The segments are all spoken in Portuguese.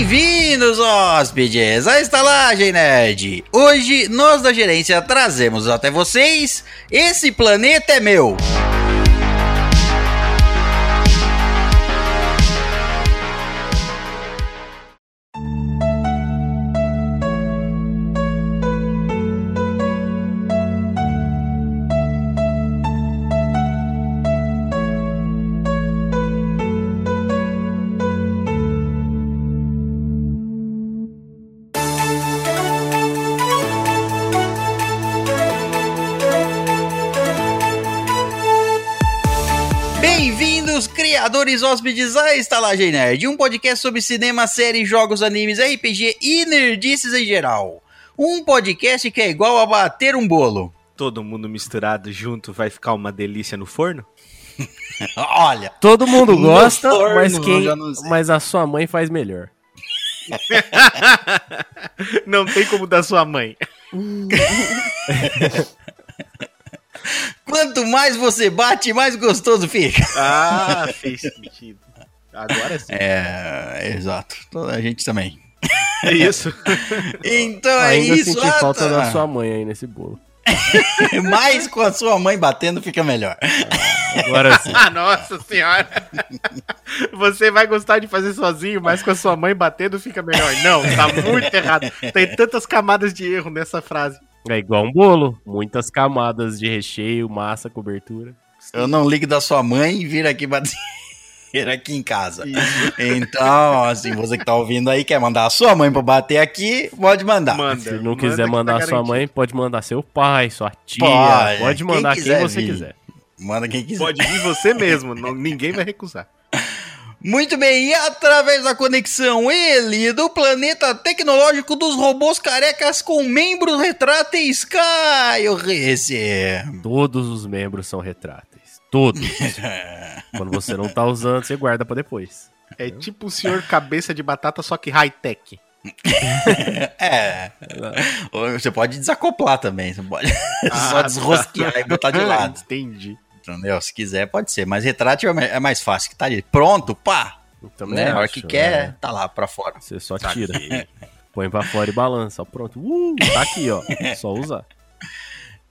Bem-vindos, hóspedes, à Estalagem Nerd! Hoje, nós da gerência trazemos até vocês Esse Planeta é Meu! Criadores hóspedes à Estalagem Nerd, um podcast sobre cinema, séries, jogos, animes, RPG e nerdices em geral. Um podcast que é igual a bater um bolo. Todo mundo misturado junto vai ficar uma delícia no forno? Olha, Todo mundo gosta, forno, mas quem, mas a sua mãe faz melhor. Não tem como da sua mãe. quanto mais você bate, mais gostoso fica. Ah, fez sentido. Agora sim. É, exato. Toda a gente também. É isso. Então é Ainda isso. senti ah, falta tá. da sua mãe aí nesse bolo. Mais com a sua mãe batendo fica melhor. Agora sim. Ah, nossa senhora. Você vai gostar de fazer sozinho, mas com a sua mãe batendo fica melhor. Não, tá muito errado. Tem tantas camadas de erro nessa frase. É igual um bolo. Muitas camadas de recheio, massa, cobertura. Eu não ligo da sua mãe e vira aqui bater aqui em casa. Então, assim, você que tá ouvindo aí, quer mandar a sua mãe pra bater aqui, pode mandar. Manda. Se não manda quiser que mandar tá sua mãe, garantido. pode mandar seu pai, sua tia. Pode, Pode, quem mandar quem, quiser você vir. quiser. Manda quem quiser. Pode vir você mesmo, não- ninguém vai recusar. Muito bem, e através da conexão ele, do planeta tecnológico dos robôs carecas com membros retráteis, Caio Rece. Todos os membros são retráteis. Todos. Quando você não tá usando, você guarda pra depois. É tipo o senhor cabeça de batata, só que high-tech. É. Você pode desacoplar também, você pode só Ah, desrosquear e botar de lado. Entendi. Entendeu? Se quiser, pode ser. Mas retrátil é mais- é mais fácil, que tá ali pronto, pá. Também Né? A hora acho, que quer, é. tá lá pra fora. Você só tira. Põe pra fora e balança. Pronto. Uh, tá aqui, ó. Só usar.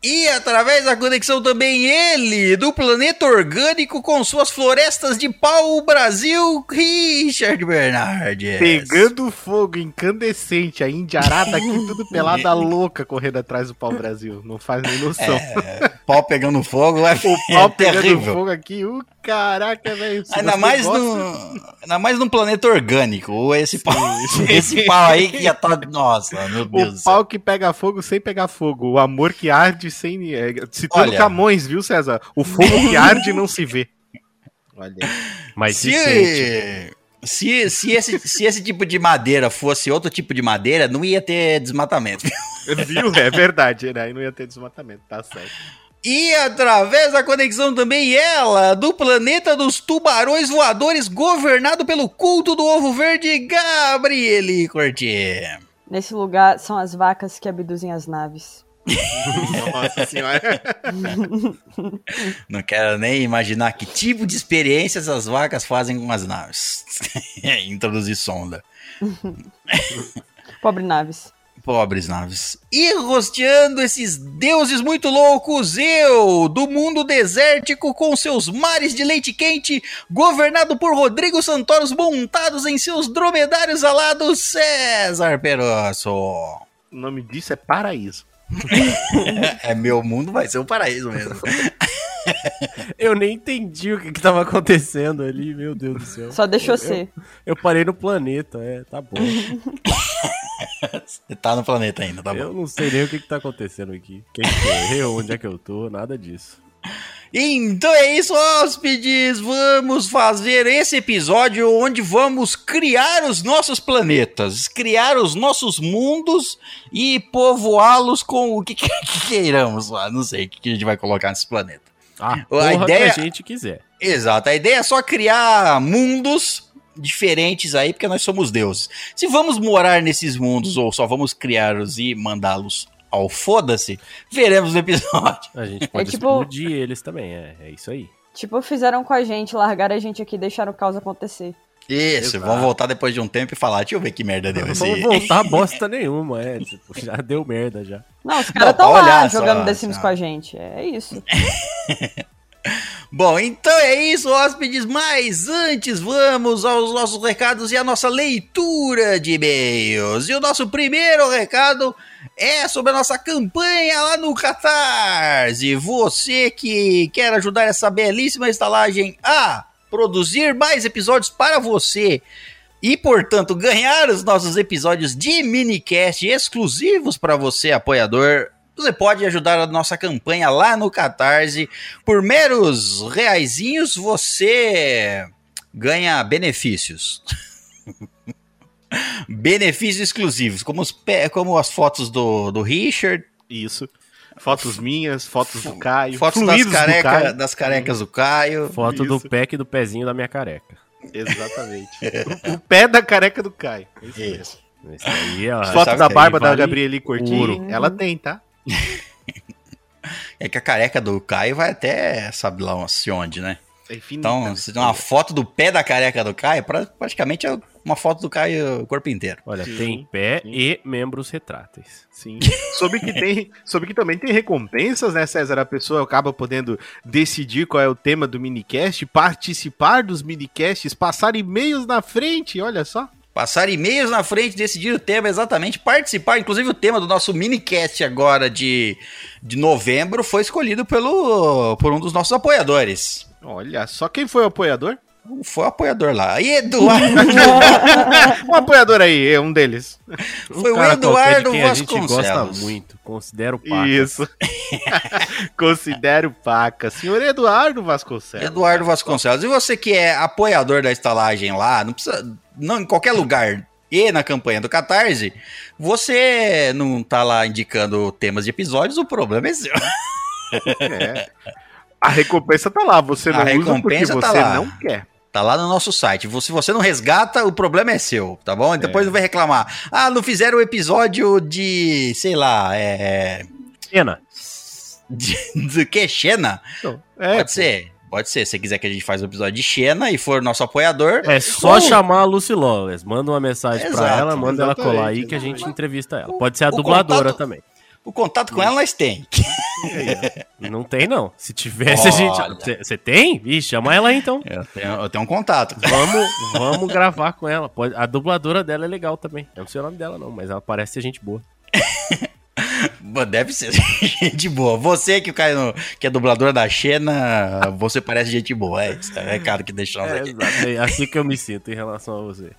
E através da conexão também ele, do planeta orgânico com suas florestas de pau, Brasil, Richard Bernardes. Pegando fogo incandescente, a indiarada aqui tudo pelada louca correndo atrás do pau Brasil. Não faz nem noção. É, pau pegando fogo é, O pau é pegando terrível. fogo aqui, o caraca, velho. Ainda mais, gosta- no, ainda mais num planeta orgânico. Ou esse pau, esse pau aí que já tá. Nossa, meu Deus do O céu. pau que pega fogo sem pegar fogo. O amor que arde sem. Citando Olha. Camões, viu, César? O fogo que arde não se vê. Olha. Mas se sente. Se, se, se, esse, se esse tipo de madeira fosse outro tipo de madeira, não ia ter desmatamento. Viu? É verdade, né? Aí não ia ter desmatamento, tá certo. E através da conexão também ela, do planeta dos tubarões voadores, governado pelo culto do ovo verde, Gabriele Cortier. Nesse lugar são as vacas que abduzem as naves. Nossa senhora. Não quero nem imaginar que tipo de experiência essas vacas fazem com as naves. Introduzir sonda. Pobre naves. Pobres naves. E rosteando esses deuses muito loucos, eu, do mundo desértico com seus mares de leite quente, governado por Rodrigo Santoros montados em seus dromedários alados, César Perosso. O nome disso é paraíso. É meu mundo, vai ser um paraíso mesmo. Eu nem entendi o que, que tava acontecendo ali, meu Deus do céu. Só deixou eu, ser. Eu parei no planeta, é, tá bom. Você tá no planeta ainda, tá bom. eu não sei nem o que, que tá acontecendo aqui. Quem que é eu, onde é que eu tô, nada disso. Então é isso, hóspedes. Vamos fazer esse episódio onde vamos criar os nossos planetas, criar os nossos mundos e povoá-los com o que, que queiramos lá. Não sei o que, a gente vai colocar nesse planeta. Ah, A ideia- que a gente quiser. Exato, a ideia é só criar mundos diferentes aí, porque nós somos deuses. Se vamos morar nesses mundos ou só vamos criá-los e mandá-los ao foda-se, veremos no episódio. A gente pode tipo- explodir eles também, é, é isso aí. Tipo, fizeram com a gente, largaram a gente aqui e deixaram o caos acontecer. Isso, Exato. vamos voltar depois de um tempo e falar, deixa eu ver que merda deu Não esse. vamos voltar bosta nenhuma, é. Tipo, já deu merda já. Não, os Não, caras estão lá olhar só, jogando The Sims só. com a gente. É isso. Bom, então é isso, hóspedes, mas antes vamos aos nossos recados e a nossa leitura de e-mails. E o nosso primeiro recado é sobre a nossa campanha lá no Catarse. Você que quer ajudar essa belíssima estalagem a produzir mais episódios para você e, portanto, ganhar os nossos episódios de minicast exclusivos para você, apoiador. Você pode ajudar a nossa campanha lá no Catarse. Por meros reaisinhos, você ganha benefícios. benefícios exclusivos, como, os pe- como as fotos do, do Richard, Isso. Fotos minhas, fotos do Caio. fotos das, do careca, Caio. das carecas do Caio. Foto do Isso. pack e do pezinho da minha careca. Exatamente. o, o pé da careca do Caio. Isso. Isso. Esse aí, ó. Sabe da barba da vale Gabrieli Cortinho, ouro. ela tem, tá? É que a careca do Caio vai até, sabe lá se onde, né? É infinita, Então, né? se tem uma foto do pé da careca do Caio, pra- praticamente é uma foto do Caio o corpo inteiro. Olha, Sim, tem pé sim. e membros retráteis. Sim. Soube que tem, soube que também tem recompensas, né, César? A pessoa acaba podendo decidir qual é o tema do minicast, participar dos minicasts, passar e-mails na frente, olha só. Passar e-mails na frente, decidir o tema exatamente, participar. Inclusive, o tema do nosso minicast agora de, de novembro foi escolhido pelo, por um dos nossos apoiadores. Olha só quem foi o apoiador? Foi o apoiador lá. E Eduardo, Um apoiador aí, é um deles. foi o Eduardo a gente gosta Vasconcelos. muito. Considero paca. Isso. Considero paca. Senhor Eduardo Vasconcelos. Eduardo Vasconcelos. E você que é apoiador da estalagem lá, não precisa. Não, em qualquer lugar e na campanha do Catarse, você não tá lá indicando temas de episódios, o problema é seu. É. A recompensa tá lá, você A não usa porque recompensa você tá lá. não quer. Tá lá no nosso site. Se você não resgata, o problema é seu, tá bom? E depois É. não vai reclamar. Ah, não fizeram o episódio de, sei lá, é. Pena. De, de que? Xena? É, Pode ser. Pode ser. Se você quiser que a gente faça o episódio de Xena e for nosso apoiador, É só Ou- chamar a Lucy Lawless. Manda uma mensagem pra Exato, ela, manda ela colar aí que a gente entrevista ela. Pode ser a dubladora contato- também. O contato com ela nós tem. Não tem, não. Se tivesse, a gente. Olha. Você- tem? Ih, chama ela aí então. Eu tenho, eu tenho um contato. Vamos, vamos gravar com ela. Pode, a dubladora dela é legal também. Eu não sei o nome dela, não, mas ela parece ser gente boa. Deve ser gente boa. Você que cai no, que é dubladora da Xena, você parece gente boa. É isso, é recado que deixamos É, aqui. É assim que eu me sinto em relação a você.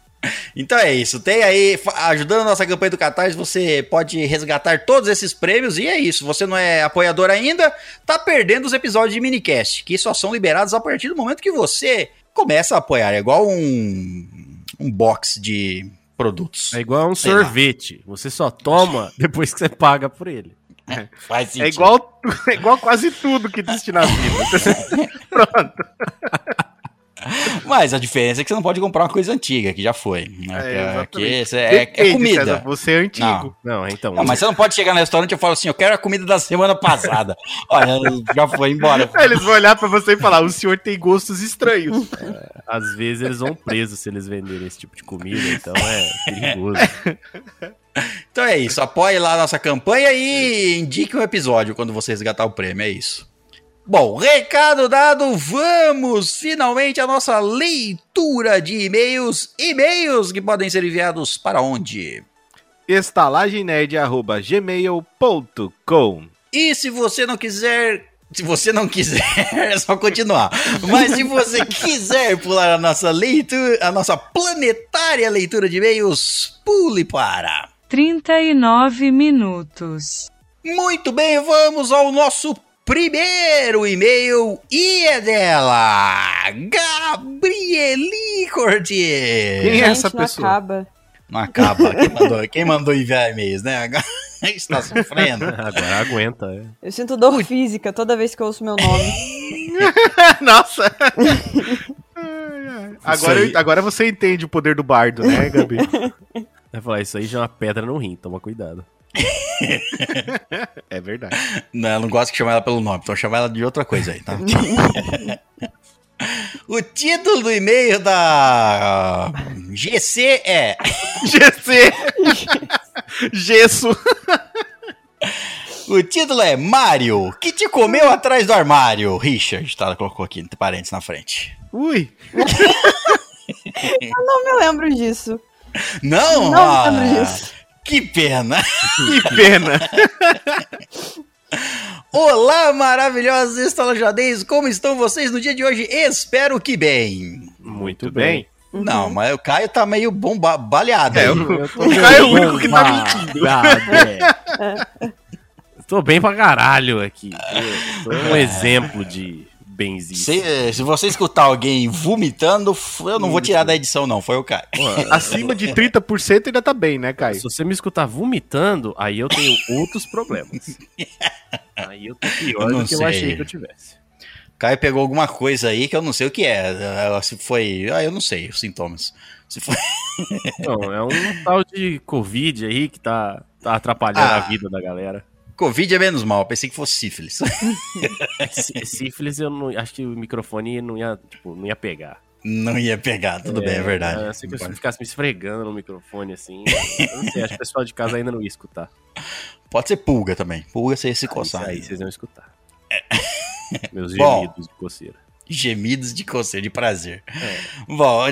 Então é isso. Tem aí, ajudando a nossa campanha do Catarse, você pode resgatar todos esses prêmios. E é isso. Você não é apoiador ainda, tá perdendo os episódios de minicast, que só são liberados a partir do momento que você começa a apoiar. É igual um, um box de produtos. É igual um Sei lá. sorvete. Você só toma depois que você paga por ele. Faz é igual, é igual quase tudo que existe na vida. Pronto. Mas a diferença é que você não pode comprar uma coisa antiga, que já foi. né? É, é, é Depende, comida. César, você é antigo. Não, então. Não, mas você não pode chegar no restaurante e falar assim, eu quero a comida da semana passada. Olha, já foi embora. Aí Eles vão olhar pra você e falar: o senhor tem gostos estranhos. Às vezes eles vão presos se eles venderem esse tipo de comida, então é perigoso. Então é isso, apoie lá a nossa campanha e indique um episódio quando você resgatar o prêmio, é isso. Bom, recado dado, vamos finalmente à nossa leitura de e-mails. E-mails que podem ser enviados para onde? estalagemnerd.gmail.com E se você não quiser. Se você não quiser, é só continuar. Mas se você quiser pular a nossa leitura, a nossa planetária leitura de e-mails, pule para. 39 minutos. Muito bem, vamos ao nosso primeiro e-mail e é dela, Gabrieli Cortes. Quem é essa não pessoa? acaba. Não acaba, quem mandou, quem mandou enviar e-mails, né? Está sofrendo. Agora aguenta. É. Eu sinto dor física toda vez que eu ouço meu nome. Nossa! Agora, eu- agora você entende o poder do bardo, né, Gabi? Vai falar, isso aí já é uma pedra no rim, toma cuidado. É verdade. Não, eu não gosto que chamar ela pelo nome, então chama ela de outra coisa aí, tá? O título do e-mail da GC é GC. Gesso. O título é Mário, que te comeu atrás do armário. Richard, tá? Colocou aqui entre parênteses na frente. Ui. Não me lembro disso. Não? Não Ah, me lembro disso. Que pena. Que pena. Olá, maravilhosos estalajadeiros. Como estão vocês no dia de hoje? Espero que bem. Muito bem. Uhum. Não, mas o Caio tá meio bomba, baleado É, eu- Eu tô O Caio é o único que tá mentindo. mentindo. Tô bem pra caralho aqui. Eu Tô um exemplo de Se, se você escutar alguém vomitando, eu não vou tirar da edição, não. Foi o Caio. Acima de 30% ainda tá bem, né, Se Caio? você me escutar vomitando, aí eu tenho outros problemas. Aí eu tô pior Eu não do que eu sei. achei que eu tivesse. Caio pegou alguma coisa aí que eu não sei o que é. Se foi. Ah, eu não sei os sintomas. Se foi. Não, é um tal de Covid aí que tá, tá atrapalhando Ah. a vida da galera. Covid é menos mal, pensei que fosse sífilis. Sí- Sífilis, eu não, acho que o microfone não ia, tipo, não ia pegar. Não ia pegar, tudo bem, é verdade. Eu sei que se eu ficasse me esfregando no microfone assim, eu não sei, acho que o pessoal de casa ainda não ia escutar. Pode ser pulga também. Pulga você ia se Aí, coçar. aí vocês iam escutar. Meus Bom. gemidos de coceira. Gemidos de coceira, de prazer. É. Bom,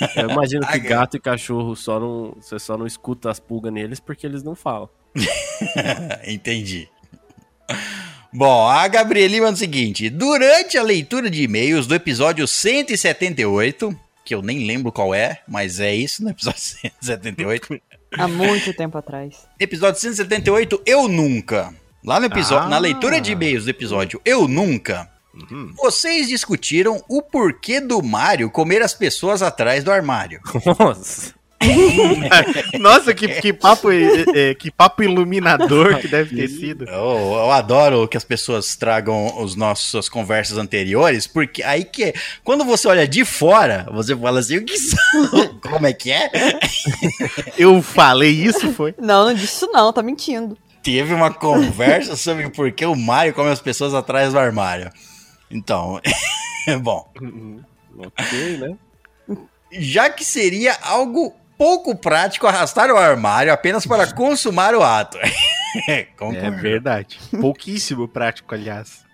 Eu imagino que gato e cachorro só não. Você só não escuta as pulgas neles porque eles não falam. entendi. Bom, a Gabrieli manda o seguinte: durante a leitura de e-mails do episódio 178, que eu nem lembro qual é, mas é isso, no episódio 178. Há muito tempo atrás. episódio 178, Eu Nunca. Lá no episódio, Ah. na leitura de e-mails do episódio Eu Nunca, Uhum. vocês discutiram o porquê do Mario comer as pessoas atrás do armário. Nossa. Nossa, que, que, papo, é, é, que papo iluminador que deve ter sido. Eu, eu adoro que as pessoas tragam os nossas conversas anteriores, porque aí que é, quando você olha de fora, você fala assim, o que são? Como é que é? Eu falei isso, foi? Não, não disse isso não, tá mentindo. Teve uma conversa sobre por que o Mario come as pessoas atrás do armário. Então, bom, Ok, né? já que seria algo pouco prático arrastar o armário apenas para consumar o ato. É verdade. Pouquíssimo prático, aliás.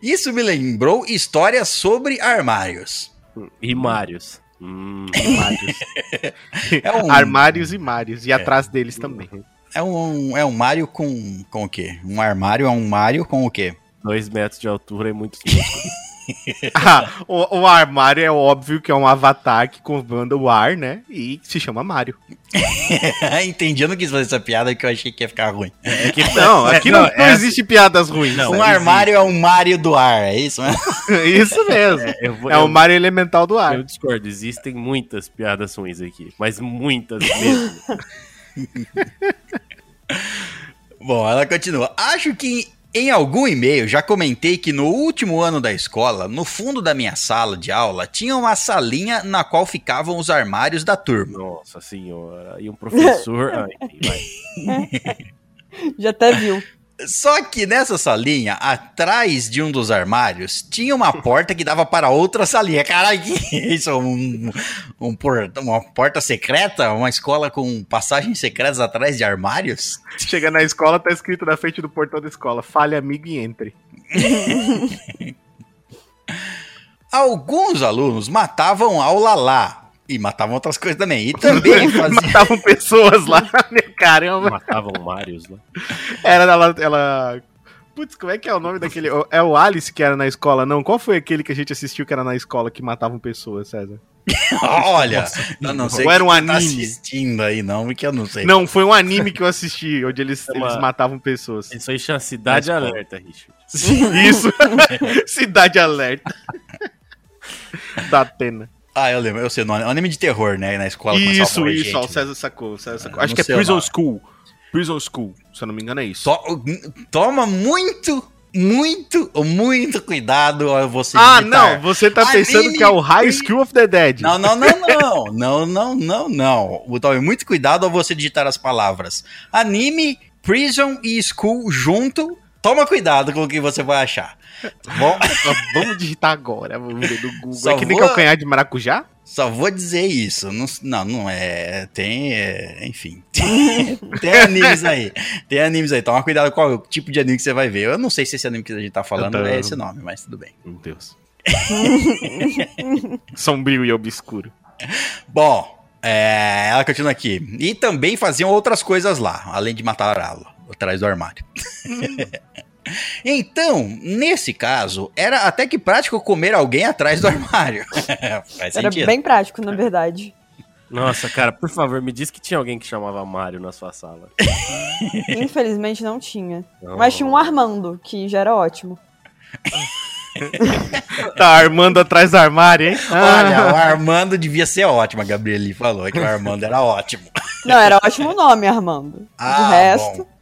Isso me lembrou histórias sobre armários. E Marios. Hum, Armários. É um, Armários e Mários. E atrás deles também. é um, é um Mario com, com o quê? Um armário é um Mario com o quê? Dois metros de altura e muitos músculos. Ah, o, o armário é óbvio que é um avatar que comanda o ar, né? E se chama Mario. Entendi, eu não quis fazer essa piada porque eu achei que ia ficar ruim. Não, aqui não, não, não essa- existe piadas ruins. Não, um armário é um Mario do ar, é isso? mesmo? Isso mesmo. Eu vou- É eu- o Mario elemental do ar. Eu discordo, existem muitas piadas ruins aqui, mas muitas mesmo. Bom, ela continua. Acho que em algum e-mail já comentei que no último ano da escola, no fundo da minha sala de aula, tinha uma salinha na qual ficavam os armários da turma. Nossa senhora, e um professor. Ah, vai. Já até viu. Só que nessa salinha, atrás de um dos armários, tinha uma porta que dava para outra salinha. Caralho, que isso? é Um, um por- uma porta secreta? Uma escola com passagens secretas atrás de armários? Chega na escola, tá escrito na frente do portão da escola: fale amigo e entre. Alguns alunos matavam ao lalá. E matavam outras coisas também. E também faziam. Matavam pessoas lá, né? Caramba. Matavam Marios lá. Era ela, ela. Putz, como é que é o nome daquele. É o Alice que era na escola, não? Qual foi aquele que a gente assistiu que era na escola que matavam pessoas, César? Olha, eu não sei Ou era um que tá anime? assistindo aí, não, porque eu não sei. Não, foi um anime que eu assisti, onde eles, É uma- eles matavam pessoas. Isso aí chama Cidade. Alerta, Richard. Isso. Cidade Alerta. da Atena. Ah, eu lembro, eu sei o nome. É um anime de terror, né? Na escola Isso, isso, gente, ó, o né? César sacou. o César sacou. Eu Acho que é o Prison nome. School. Prison School, se eu não me engano é isso. To- toma muito, muito, muito cuidado ao você Ah, não, você tá pensando Anime que é o High School of the Dead. Não, não, não, não, não, não, não, não. Tome muito cuidado ao você digitar as palavras anime, prison e school junto toma cuidado com o que você vai achar. Tá bom? Só Vamos digitar agora. Vamos ver no Google. Só é que nem vou- calcanhar de maracujá? Só vou dizer isso. Não, não, não é. Tem. é, enfim. tem animes aí. Tem animes aí. Toma cuidado com qual tipo de anime que você vai ver. Eu não sei se esse anime que a gente tá falando tô- é esse nome, mas tudo bem. Meu Deus. Sombrio e obscuro. Bom, é, ela continua aqui. E também faziam outras coisas lá, além de matar a aula, atrás do armário. então, nesse caso, era até que prático comer alguém atrás do armário. Faz Era sentido. bem prático, na verdade. Nossa, cara, por favor, me diz que tinha alguém que chamava Mário na sua sala. Infelizmente não tinha. Não. Mas tinha um Armando, que já era ótimo. Tá armando atrás do armário, hein? Olha, o Armando devia ser ótimo, a Gabrieli falou que o Armando era ótimo. Não, era ótimo o nome, Armando. Ah, De resto. bom.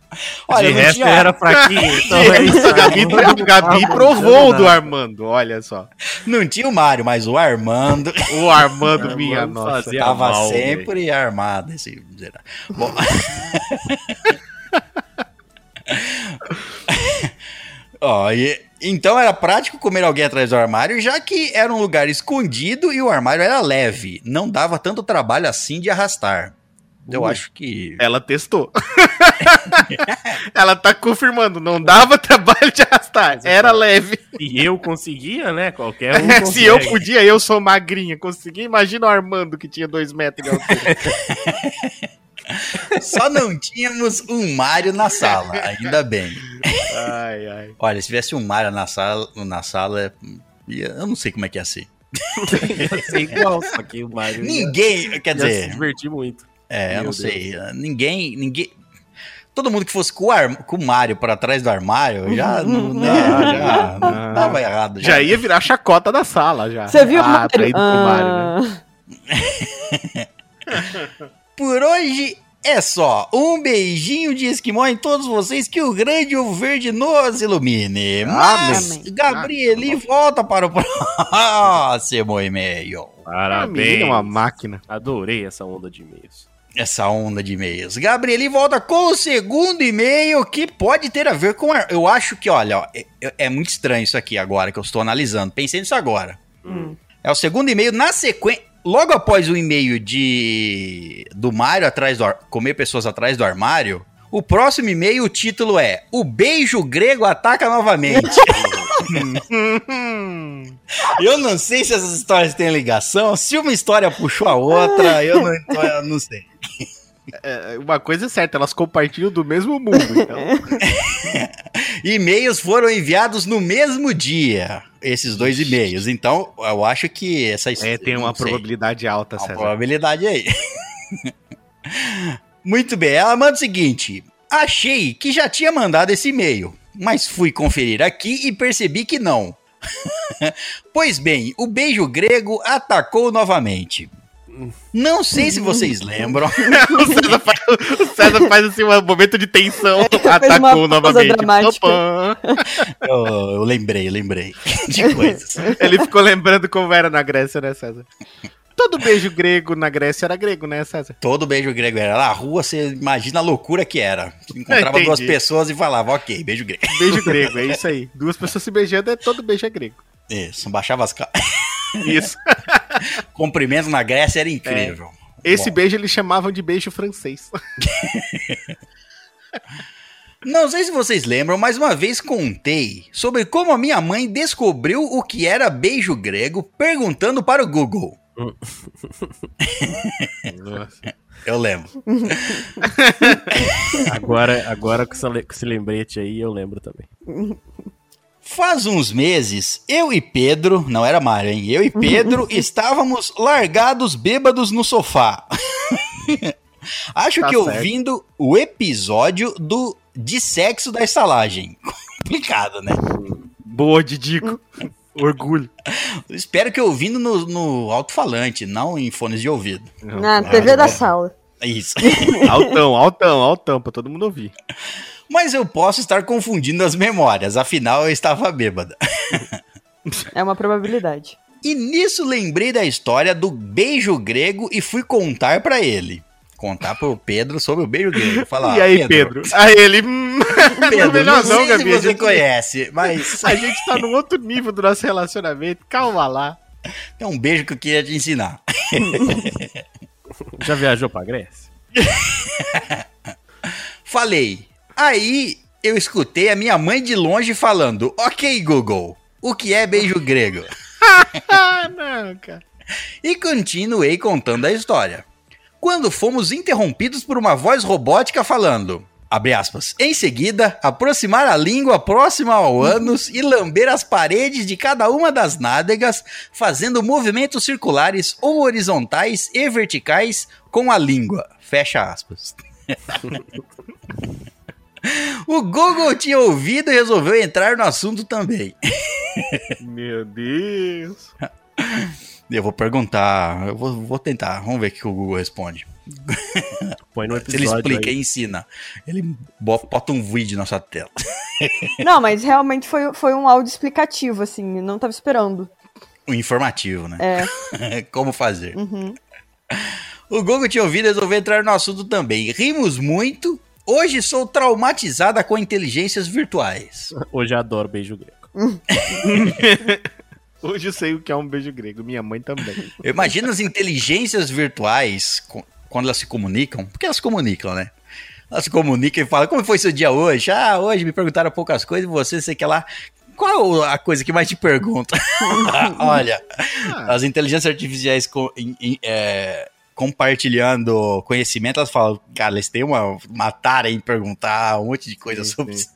Olha, de resto tinha- era fraquinho. Então é a Gabi, a Gabi provou o do Armando, olha só. Não tinha o Mário, mas o Armando O Armando, Armando minha nossa. fazia tava mal, sempre armado. Esse... Bom. Ó, e- então era prático comer alguém atrás do armário, já que era um lugar escondido e o armário era leve. Não dava tanto trabalho assim de arrastar. Eu Uh. acho que. Ela testou. Ela tá confirmando, não dava trabalho de arrastar, era leve. Se eu conseguia, né? Qualquer um Se consegue. eu podia, eu sou magrinha, consegui. Imagina o Armando que tinha dois metros de altura. Só não tínhamos um Mário na sala, ainda bem. Ai, ai. Olha, se tivesse um Mário na sala, na sala, eu não sei como é que ia ser. Ia ser igual, só que o Mário ia- Ninguém, quer ia se dizer, divertir muito. É, eu Meu não Deus. sei, ninguém, ninguém, todo mundo que fosse com o, ar, com o Mário pra trás do armário, já, não, né, já Ah. tava errado. Já ia virar chacota da sala, já. Você viu o ah, Mário? traído com o Mário, né? Ah, Por hoje é só. Um beijinho de esquimó em todos vocês, que o grande o verde nos ilumine. Mas, Amém. Gabrieli, volta para o próximo e-mail. A menina uma Parabéns. máquina. Adorei essa onda de e-mails. Essa onda de e-mails. Gabrieli volta com o segundo e-mail que pode ter a ver com. a- Eu acho que, olha, ó, é, é muito estranho isso aqui agora que eu estou analisando. Pensei nisso agora. Hum. É o segundo e-mail na sequência. Logo após o e-mail de do Mário atrás do ar... comer pessoas atrás do armário, o próximo e-mail o título é O beijo grego ataca novamente. eu não sei se essas histórias têm ligação, se uma história puxou a outra, eu não, eu não sei. É, uma coisa é certa, elas compartilham do mesmo mundo. Então. E-mails foram enviados no mesmo dia, esses dois e-mails. Então, eu acho que essa É, tem uma não sei. probabilidade alta, Uma César. probabilidade aí. Muito bem, ela manda o seguinte: Achei que já tinha mandado esse e-mail, mas fui conferir aqui e percebi que não. pois bem, o beijo grego atacou novamente. Não sei se vocês lembram. o, César faz, o César faz assim um momento de tensão, uma atacou novamente. eu, eu lembrei, eu lembrei de coisas. Ele ficou lembrando como era na Grécia, né, César? Todo beijo grego na Grécia era grego, né, César? Todo beijo grego era na rua, você imagina a loucura que era. Você encontrava duas pessoas e falava, ok, beijo grego. Beijo grego, é isso aí. Duas pessoas se beijando, é todo beijo é grego. Isso, baixava as calças. Isso. Cumprimento na Grécia era incrível. Esse Bom. beijo eles chamavam de beijo francês. Não sei se vocês lembram, mas uma vez contei sobre como a minha mãe descobriu o que era beijo grego perguntando para o Google. Eu lembro. Agora, agora com esse lembrete aí, eu lembro também. Faz uns meses, eu e Pedro, não era Mário, hein? Eu e Pedro estávamos largados bêbados no sofá. Acho Tá que certo. ouvindo o episódio do de sexo da estalagem. Complicado, né? Boa, Didico. Orgulho. Espero que ouvindo no, no alto-falante, não em fones de ouvido. Na TV da sala. Isso. Altão, altão, altão, pra todo mundo ouvir. Mas eu posso estar confundindo as memórias, afinal eu estava bêbada. É uma probabilidade. E nisso lembrei da história do beijo grego e fui contar pra ele. Contar pro Pedro sobre o beijo grego. Falar, e aí, Pedro? Aí ele. hum, Pedro, melhor não, sei Gabi, se a você gente- conhece, mas A gente tá num outro nível do nosso relacionamento. Calma lá. é um beijo que eu queria te ensinar. Já viajou pra Grécia? Falei. Aí eu escutei a minha mãe de longe falando: Ok, Google, o que é beijo grego? Ah, não, cara. E continuei contando a história. Quando fomos interrompidos por uma voz robótica falando. Abre aspas. Em seguida, aproximar a língua próxima ao ânus e lamber as paredes de cada uma das nádegas, fazendo movimentos circulares ou horizontais e verticais com a língua. Fecha aspas. o Google tinha ouvido e resolveu entrar no assunto também. Meu Deus. Eu vou perguntar, eu vou, vou tentar, vamos ver o que o Google responde. Põe no Se ele episódio explica aí. e ensina. Ele bo- bota um vídeo na sua tela. Não, mas realmente foi, foi um áudio explicativo, assim, não tava esperando. Um informativo, né? É. Como fazer. Uhum. O Google tinha ouvido e resolveu entrar no assunto também. Rimos muito. Hoje sou traumatizada com inteligências virtuais. Hoje adoro beijo grego. Hoje eu sei o que é um beijo grego. Minha mãe também. Eu imagino as inteligências virtuais, quando elas se comunicam, porque elas comunicam, né? Elas se comunicam e falam, como foi seu dia hoje? Ah, hoje me perguntaram poucas coisas, você, sei que lá. Qual a coisa que mais te pergunta? Olha, Ah, as inteligências artificiais co- em- em- é, compartilhando conhecimento, elas falam, cara, eles têm uma, uma tara em perguntar um monte de coisa Sim, sobre sim.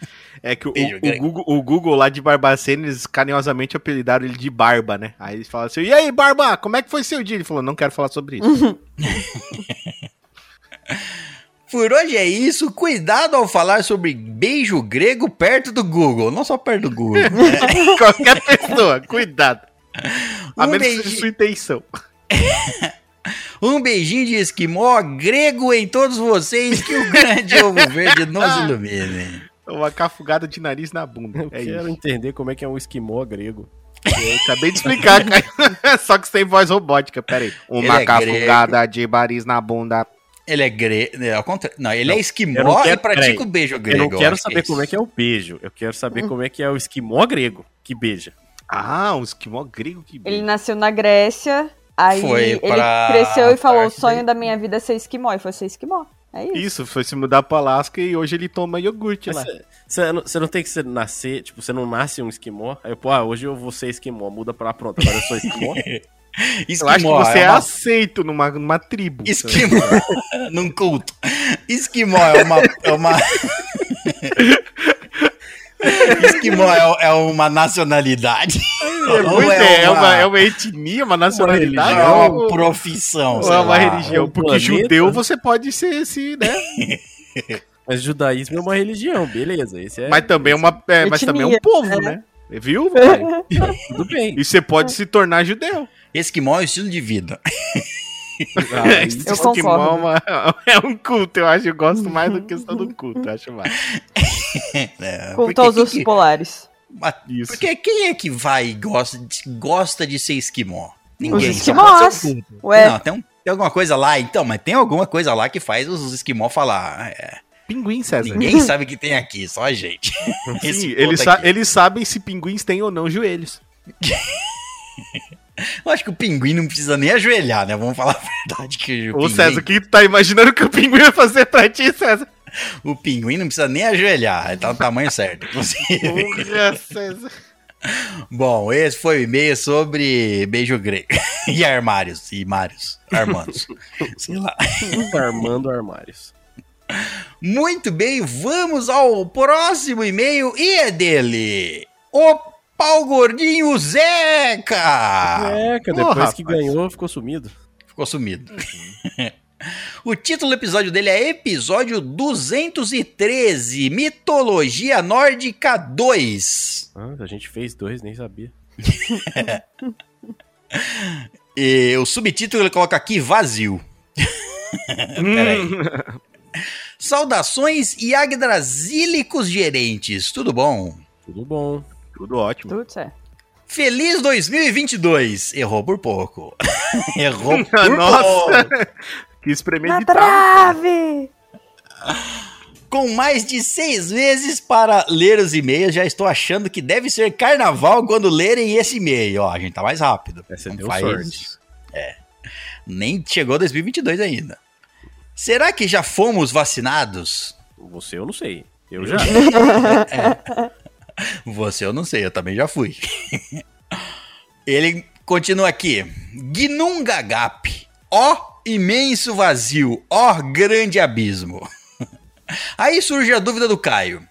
É que o, o grego. Google, o Google lá de Barbacena, eles carinhosamente apelidaram ele de Barba, né? Aí eles falam assim: e aí, Barba, como é que foi seu dia? Ele falou: não quero falar sobre isso. Por hoje é isso. Cuidado ao falar sobre beijo grego perto do Google. Não só perto do Google. né? Qualquer pessoa, cuidado. A Um menos que beijinho. seja sua intenção. Um beijinho de esquimó grego em todos vocês. Que o grande ovo verde nos ilumine. Uma cafugada de nariz na bunda. Eu É quero isso. entender como é que é um esquimó grego. Eu acabei de explicar, cara. Só que sem voz robótica. Pera aí. Ele Uma é cafugada de nariz na bunda. Ele é grego. Contrário. Não, ele Não, é eu esquimó não quero- e pratica peraí. o beijo grego. eu não quero acho saber isso. como é que é o beijo. Eu quero saber como é que é o esquimó grego que beija. Ah, um esquimó grego que Ele nasceu na Grécia, aí Foi ele pra cresceu e falou: o sonho daí." da minha vida é ser esquimó. E foi ser esquimó. É isso. Isso, foi se mudar pra Alasca e hoje ele toma iogurte lá. Você não, não tem que nascer, tipo, você não nasce um esquimó. Aí, pô, ah, hoje eu vou ser esquimó, muda pra lá, pronto, agora eu sou esquimó. Esquimó, Eu acho que você é, é uma aceito numa, numa tribo. Esquimó num culto. Esquimó é uma. É uma... Esquimó é, é uma nacionalidade. É, muito, é é, é uma- uma, é uma etnia, uma nacionalidade. é uma profissão. ou sei é uma lá. religião. um Porque planeta. judeu você pode ser esse, né? Mas judaísmo é uma religião, beleza. Esse é. mas também é uma. é, mas também é um Etnia, povo, né? Viu? pai? Tudo bem. E você pode se tornar judeu. Esquimó é um estilo de vida. Ah, Isso Eu concordo. é uma- É um culto, eu acho. Eu gosto mais da questão do culto, eu acho mais. É, Com porque todos quem os que- polares. mas- Isso. Porque quem é que vai e gosta de, gosta de ser esquimó? Os Ninguém. esquimós. Ué, Não, tem, um- tem alguma coisa lá, então, mas tem alguma coisa lá que faz os esquimó falar. "Ah, é, Pinguim, César. ninguém sabe o que tem aqui, só a gente. Sim, eles, aqui. sa- eles sabem se pinguins têm ou não joelhos. Eu acho que o pinguim não precisa nem ajoelhar, né? Vamos falar a verdade. Que o, Ô, pinguim, César, o que tu tá imaginando que o pinguim vai fazer pra ti, César? o pinguim não precisa nem ajoelhar, ele tá no tamanho certo. inclusive. Porra, César. Bom, esse foi o e-mail sobre beijo grego. E armários, e Mários, Armandos. Sei lá. Armando armários. Muito bem, vamos ao próximo e-mail e é dele. O pau gordinho Zeca. Ô, depois que rapaz. ganhou, ficou sumido. Ficou sumido. o título do episódio dele é Episódio 213, Mitologia Nórdica 2. Ah, a gente fez dois, nem sabia. E o subtítulo ele coloca aqui vazio. Peraí. Saudações e agdrasílicos gerentes, tudo bom? Tudo bom. Tudo ótimo. tudo certo. Feliz 2022! Errou por pouco. Errou por Nossa. pouco. Quis Na trave! Com mais de seis meses para ler os e-mails, já estou achando que deve ser carnaval quando lerem esse e-mail. Ó, a gente tá mais rápido. Essa Não deu faz- sorte. Nem chegou 2022 ainda. Será que já fomos vacinados? Você eu não sei. Eu já. Você eu não sei, eu também já fui. Ele continua aqui. Gnungagap. Ó imenso vazio. Ó grande abismo. Aí surge a dúvida do Caio.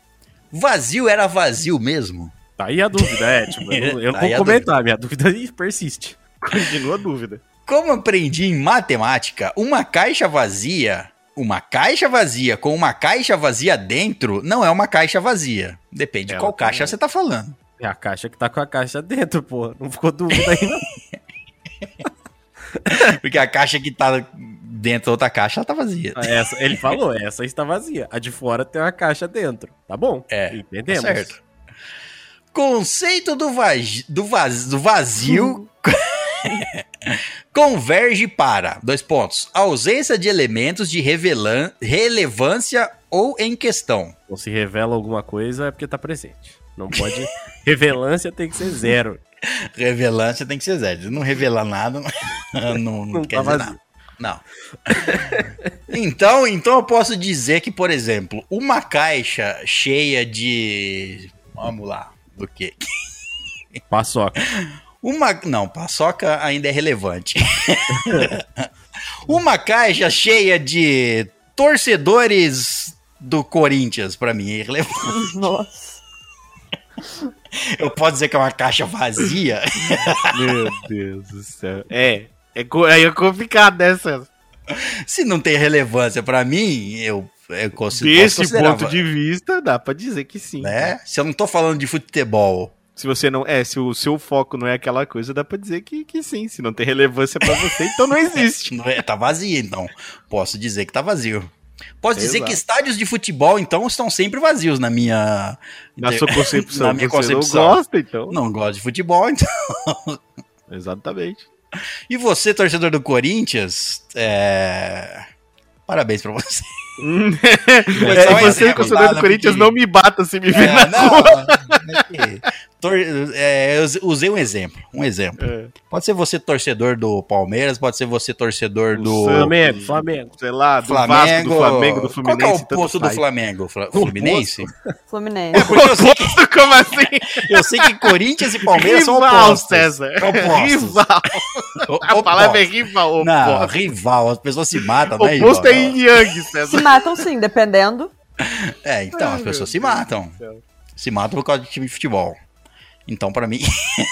Vazio era vazio mesmo? Tá aí a dúvida, é. Tipo, eu Tá vou comentar, minha dúvida persiste. Continua a dúvida. Como aprendi em matemática, uma caixa vazia, uma caixa vazia com uma caixa vazia dentro não é uma caixa vazia. Depende de Ela qual tem- caixa você tá falando. É a caixa que tá com a caixa dentro, pô. Não ficou dúvida aí, não. Porque a caixa que tá dentro da outra caixa, ela tá vazia. Essa, ele falou, essa está vazia. A de fora tem uma caixa dentro. Tá bom? É, Entendemos. Tá certo. Conceito do, vaz- do, vaz- do vazio converge para, dois pontos, ausência de elementos de revelan- relevância ou em questão. Então, se revela alguma coisa é porque tá presente. Não pode. Revelância tem que ser zero. Revelância tem que ser zero. Não revelar nada, não, não, Não quer tá dizer vazio. nada. Não. então, então eu posso dizer que, por exemplo, uma caixa cheia de. Vamos lá, do quê? Paçoca. Uma. Não, paçoca ainda é relevante. uma caixa cheia de torcedores do Corinthians, pra mim, é irrelevante. Nossa. Eu posso dizer que é uma caixa vazia? Meu Deus do céu. É. É, é complicado dessa. Se não tem relevância pra mim, eu, eu consigo. Desse ponto de vista, dá pra dizer que sim. Né? Se eu não tô falando de futebol, Se você não. É, se o seu foco não é aquela coisa, dá pra dizer que, que sim. Se não tem relevância pra você, então não existe. não é, tá vazio, então. Posso dizer que tá vazio. Posso dizer Exato. que estádios de futebol, então, estão sempre vazios na minha. Na sua concepção, Na minha você concepção. não gosta, então. Não gosto de futebol, então. Exatamente. E você, torcedor do Corinthians, é... parabéns pra você. é, você, torcedor do Corinthians, Porque- não me bata se me ver É, na não, rua. é tor- é, eu usei um exemplo, um exemplo. É, Pode ser você torcedor do Palmeiras, pode ser você torcedor O do Flamengo, Flamengo. sei lá, do Flamengo, Vasco, do Flamengo, do Fluminense. Qual que é o posto do. Flamengo? Fla- Fluminense? Fluminense. Porque eu sei, que, Oposto, como assim? eu sei que Corinthians e Palmeiras são rival, opostos. César. Opostos. Rival. O- A palavra é opostos. rival. Não, rival, as pessoas se matam, né? Oposto é yin yang, Se César. matam sim, dependendo. É, então, Ai, as pessoas se matam. Se matam por causa de time de futebol. Então, pra mim,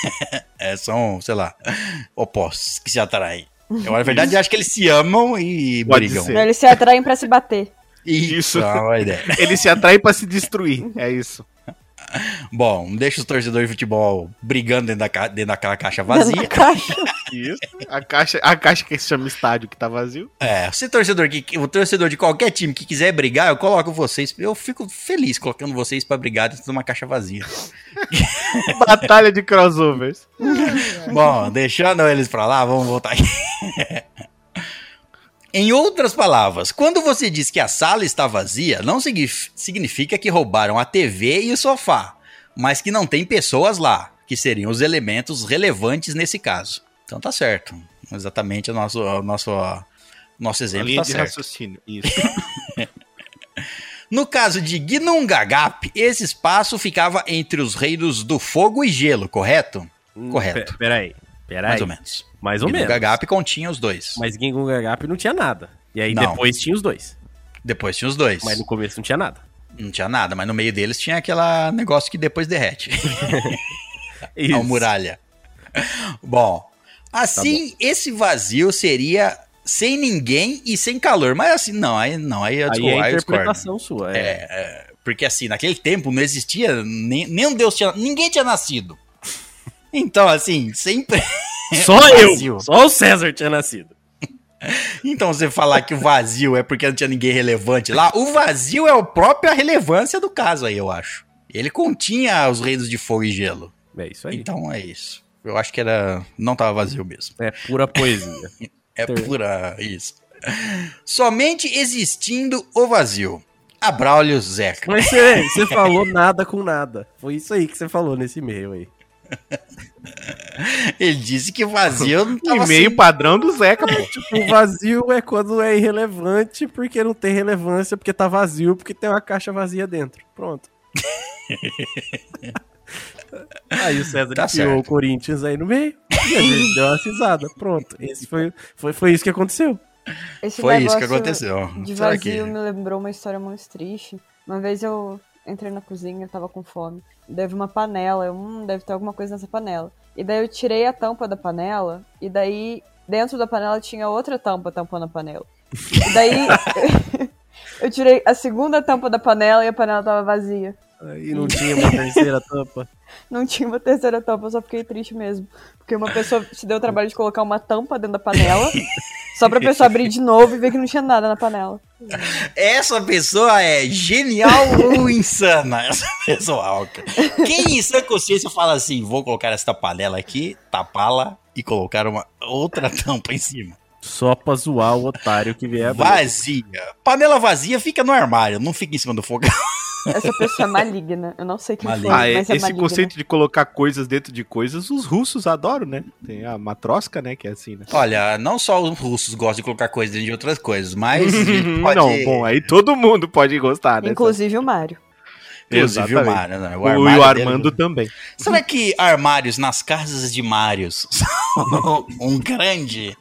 é, são, sei lá, opostos que se atraem. Eu, na verdade, acho que eles se amam e Pode brigam. ser. Eles se atraem pra se bater. Isso. Isso. é ideia. Ele se atrai pra se destruir. É isso. Bom, deixa os torcedores de futebol brigando dentro, da, ca- dentro daquela caixa Dentro vazia. da caixa. Isso. A caixa, a caixa que se chama estádio que tá vazio. É, se torcedor que o torcedor de qualquer time que quiser brigar, eu coloco vocês, eu fico feliz colocando vocês pra brigar dentro de uma caixa vazia. Batalha de crossovers. Bom, deixando eles pra lá, vamos voltar aqui. Em outras palavras, quando você diz que a sala está vazia, não signif- significa que roubaram a TV e o sofá, mas que não tem pessoas lá, que seriam os elementos relevantes nesse caso. Então tá certo. Exatamente o nosso, o nosso, o nosso A exemplo linha tá de certo. raciocínio. Isso. No caso de Gnungagap, esse espaço ficava entre os reinos do fogo e gelo, correto? Correto. Pe- Peraí. Peraí. Mais ou menos. Mais ou menos. Gnungagap continha os dois. Mas Gingungagap não tinha nada. E aí Não. depois tinha os dois. Depois tinha os dois. Mas no começo não tinha nada. Não tinha nada, mas no meio deles tinha aquela negócio que depois derrete. Isso. A muralha. Bom, assim, esse vazio seria sem ninguém e sem calor. Mas assim, não, aí não, aí eu, Aí é a aí interpretação sua. É. É, é, porque assim, naquele tempo não existia, nem, nenhum Deus tinha, ninguém tinha nascido. Então, assim, sempre. Só eu. Só o César tinha nascido. Então, você falar que o vazio é porque não tinha ninguém relevante lá, o vazio é a própria relevância do caso aí, eu acho. Ele continha os reinos de fogo e gelo. É isso aí. Então é isso. Eu acho que era. Não tava vazio mesmo. É pura poesia. É pura isso. Somente existindo o vazio. Abraulio Zeca. Mas você, você falou nada com nada. Foi isso aí que você falou nesse e-mail aí. Ele disse que o vazio não tava E-mail sem- padrão do Zeca, pô. Tipo, o vazio é quando é irrelevante, porque não tem relevância, porque tá vazio, porque tem uma caixa vazia dentro. Pronto. aí o César Tá enfiou o Corinthians aí no meio e a gente deu uma risada. Pronto. Esse foi, foi, foi isso que aconteceu. Esse Foi isso que negócio aconteceu. De vazio que... me lembrou uma história muito triste. Uma vez eu entrei na cozinha, tava com fome. Deve uma panela, eu, hum, deve ter alguma coisa nessa panela. E daí eu tirei a tampa da panela, e daí dentro da panela tinha outra tampa tampando a panela. E daí eu tirei a segunda tampa da panela e a panela tava vazia. Aí não tinha uma terceira tampa. Não tinha uma terceira tampa, eu só fiquei triste mesmo. Porque uma pessoa se deu o trabalho de colocar uma tampa dentro da panela, só pra pessoa abrir de novo e ver que não tinha nada na panela. Essa pessoa é genial ou insana? Essa pessoa. cara. Quem em sã consciência fala assim: vou colocar esta panela aqui, tapá-la e colocar uma outra tampa em cima? Só pra zoar o otário que vier. Vazia. Panela vazia fica no armário, não fica em cima do fogão. Essa pessoa é maligna. Eu não sei quem Maligna. foi, Ah, é, mas é esse maligna. conceito de colocar coisas dentro de coisas, os russos adoram, né? Tem a matrosca, né? Que é assim, né? Olha, não só os russos gostam de colocar coisas dentro de outras coisas, mas pode... Não, bom, aí todo mundo pode gostar, né? Inclusive o Mário. Inclusive o. Mário, né? O, e armário o dele- Armando também. Será que armários nas casas de Mários são um grande,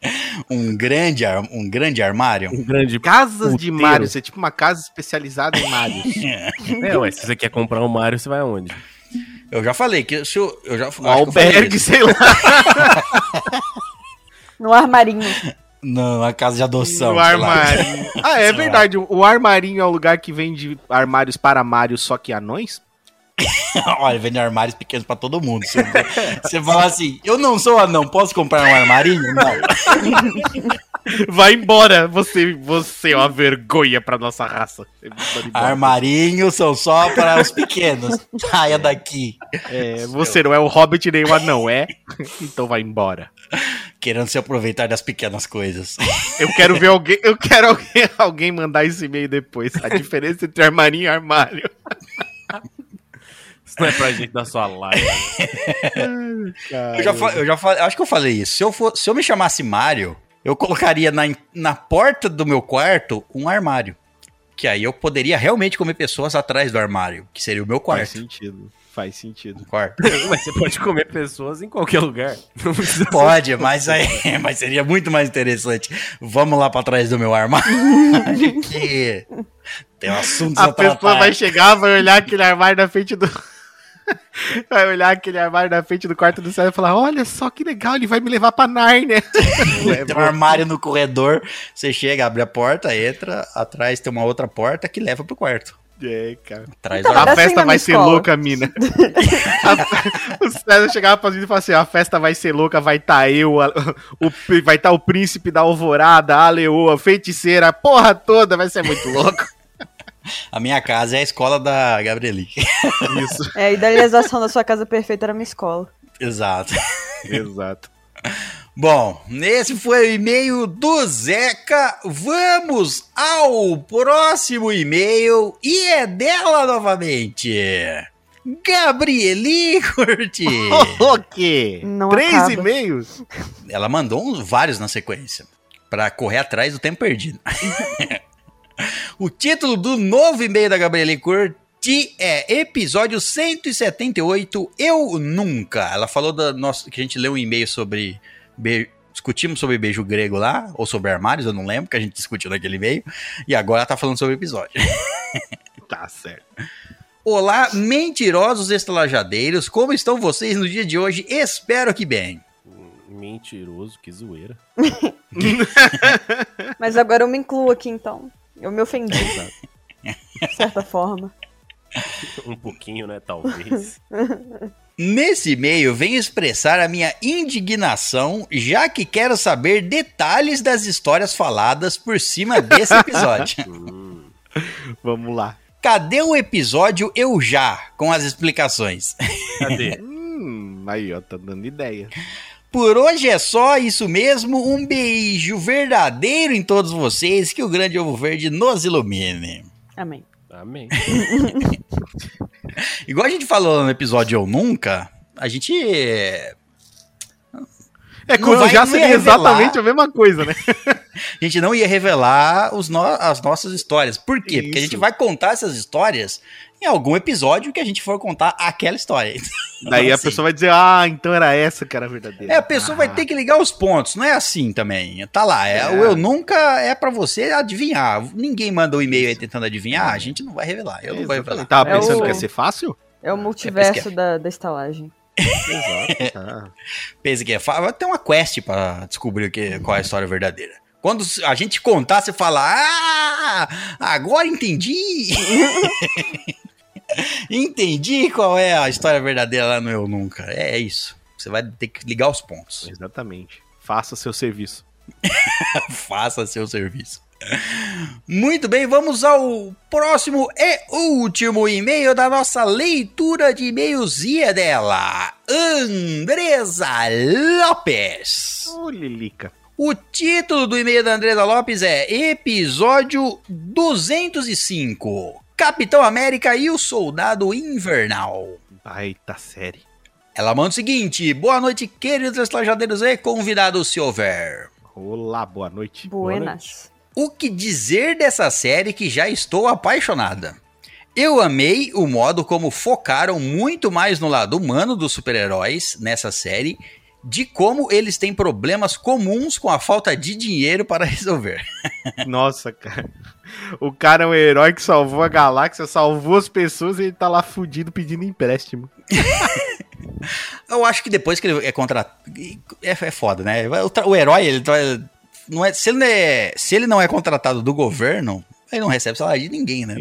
um grande, ar- um grande armário? Um grande. Casas de Puteiro. Mario, é tipo uma casa especializada em Marios. É, ué, se você quer comprar um Mario, você vai aonde? Eu já falei que se eu, eu já Um albergue, sei lá. No armarinho. Não, na casa de adoção. Lá. armarinho. Ah, é verdade. O armarinho é o lugar que vende armários para Mario, só que anões? Olha, vende armários pequenos pra todo mundo. Você, você fala assim, eu não sou anão, posso comprar um armarinho? Não. Vai embora, você, você é uma vergonha pra nossa raça. Armarinhos são só para os pequenos. Saia daqui. É, você não é o Hobbit nem o anão, é? Então vai embora. Querendo se aproveitar das pequenas coisas. Eu quero ver alguém, eu quero alguém, alguém mandar esse e-mail depois. A diferença entre armarinho e armário. Isso não é pra gente da sua live. Eu já, fa- eu já falei, acho que eu falei isso. Se eu, for, se eu me chamasse Mário, eu colocaria na, na porta do meu quarto um armário. Que aí eu poderia realmente comer pessoas atrás do armário, que seria o meu Faz quarto. sentido. Faz sentido. Um quarto. Mas você pode comer pessoas em qualquer lugar. Pode, mas, aí, mas seria muito mais interessante. Vamos lá pra trás do meu armário. que tem assuntos a, A pessoa tratar. vai chegar, vai olhar aquele armário na frente do. Vai olhar aquele armário na frente do quarto do céu e falar: Olha só que legal, ele vai me levar pra Nárnia. Tem um armário no corredor, você chega, abre a porta, entra, atrás tem uma outra porta que leva pro quarto. É, cara. Então, A assim festa vai ser escola. louca, mina. A- o César chegava pra gente e falava assim: a festa vai ser louca, vai estar eu, a- o, vai estar o príncipe da alvorada, a leoa, feiticeira, a porra toda, vai ser muito louco. A minha casa é a escola da Gabrieli. Isso. É, a idealização da sua casa perfeita era minha escola. Exato. Exato. Bom, esse foi o e-mail do Zeca. Vamos ao próximo e-mail e é dela novamente. Gabrieli Curti. O quê? Não Três acaba. e-mails? Ela mandou uns- vários na sequência pra correr atrás do tempo perdido. o título do novo e-mail da Gabrieli Curti é episódio 178 Eu Nunca. Ela falou da nossa que a gente leu um e-mail sobre be- discutimos sobre beijo grego lá ou sobre armários, eu não lembro que a gente discutiu naquele e-mail e agora ela tá falando sobre o episódio. Tá certo. Olá, mentirosos estalajadeiros, como estão vocês no dia de hoje? Espero que bem. Mentiroso, que zoeira. Mas agora eu me incluo aqui então. Eu me ofendi, de certa forma. Um pouquinho, né? Talvez. Nesse e-mail, venho expressar a minha indignação, já que quero saber detalhes das histórias faladas por cima desse episódio. Hum, Vamos lá. Cadê o episódio Eu Já, com as explicações? cadê? Hum, aí, ó, tá dando ideia. Por hoje é só isso mesmo. Um beijo verdadeiro em todos vocês. Que o grande ovo verde nos ilumine. Amém. Amém. Igual a gente falou no episódio Eu Nunca, a gente. É, já seria revelar. exatamente a mesma coisa, né? A gente não ia revelar os no- as nossas histórias. Por quê? Porque a gente Isso. vai contar essas histórias em algum episódio que a gente for contar aquela história. Daí a Assim. pessoa vai dizer, ah, então era essa que era a verdadeira. É, a pessoa vai ter que ligar os pontos, não é assim também. Tá lá, é, É. o eu nunca é pra você adivinhar. Ninguém manda um e-mail aí tentando adivinhar, a gente não vai revelar. Eu não vou revelar. Tava É pensando o- que ia ser fácil? É o multiverso esquece. da, da estalagem. Exato. tá. Pensa que é fácil, vai ter uma quest pra descobrir que, qual é a história verdadeira. Quando a gente contar, você fala, ah, agora entendi. entendi qual é a história verdadeira lá no Eu Nunca. É isso. Você vai ter que ligar os pontos. Exatamente. Faça seu serviço. Faça seu serviço. Muito bem, vamos ao próximo e último e-mail da nossa leitura de e-mails e é dela, Andresa Lopes. Ô, Lilica. O título do e-mail da Andresa Lopes é Episódio 205 Capitão América e o Soldado Invernal. Baita série. Ela manda o seguinte: Boa noite, queridos estalajadeiros e convidados, se houver. Olá, boa noite. Buenas. O que dizer dessa série que já estou apaixonada? Eu amei o modo como focaram muito mais no lado humano dos super-heróis nessa série, de como eles têm problemas comuns com a falta de dinheiro para resolver. Nossa, cara. O cara é um herói que salvou a galáxia, salvou as pessoas e ele tá lá fudido pedindo empréstimo. Eu acho que depois que ele é contratado. É, é foda, né? O, o herói, ele tá- não é, se, ele não é, se ele não é contratado do governo, ele não recebe salário de ninguém, né?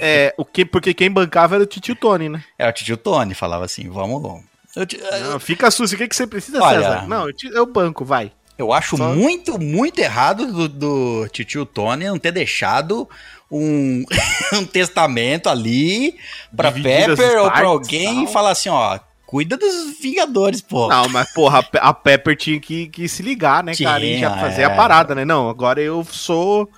É, o que, porque quem bancava era o Titio Tony, né? Era o tio Tony, falava assim: vamos. Eu, te- Não, fica susto, o que, que você precisa, Olha- César? Não, eu, eu banco, vai. Eu acho Só- muito, muito errado do, do tio Tony não ter deixado um, um testamento ali as Pepper ou pra partes, alguém e falar assim, ó, cuida dos Vingadores, pô. Não, mas porra, a Pe- a Pepper tinha que, que se ligar, né, cara? E já Tinha, fazer é. a parada, né? Não, agora eu sou.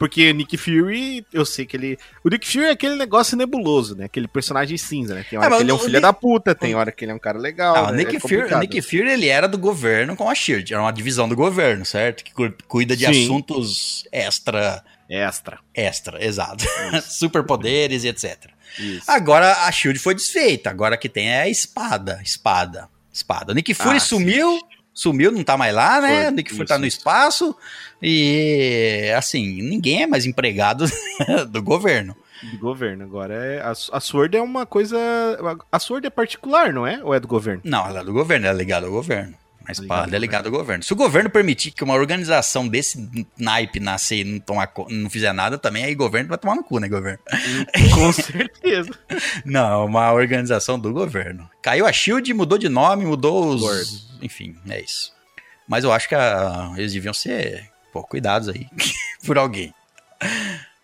Porque Nick Fury, eu sei que ele. O Nick Fury é aquele negócio nebuloso, né? Aquele personagem cinza, né? Tem hora mas que ele é um filho Nick- da puta, tem hora que ele é um cara legal. Ah, o né? Nick, É Fury, o. Nick Fury, ele era do governo com a SHIELD, era uma divisão do governo, certo? Que cu- cuida de Sim. assuntos extra, Extra. extra, exato. Superpoderes e etc. Isso. Agora a SHIELD foi desfeita, agora que tem é a espada, espada, espada. O Nick Fury Ah, sim. Sumiu, não tá mais lá, né? Foi, Nick Fury tá no espaço e, assim, ninguém é mais empregado do governo. Do governo. Agora é. A, a Sword é uma coisa. A Sword é particular, não é? Ou é do governo? Não, ela é do governo, ela é ligada ao governo. A espada é ligada ao governo. Se o governo permitir que uma organização desse naipe nascer e não, tomar, não fizer nada, também aí o governo vai tomar no cu, né, governo? Com certeza. Não, é uma organização do governo. Caiu a Shield, mudou de nome, mudou os. Enfim, é isso. Mas eu acho que ah, eles deviam ser pô, cuidados aí por alguém.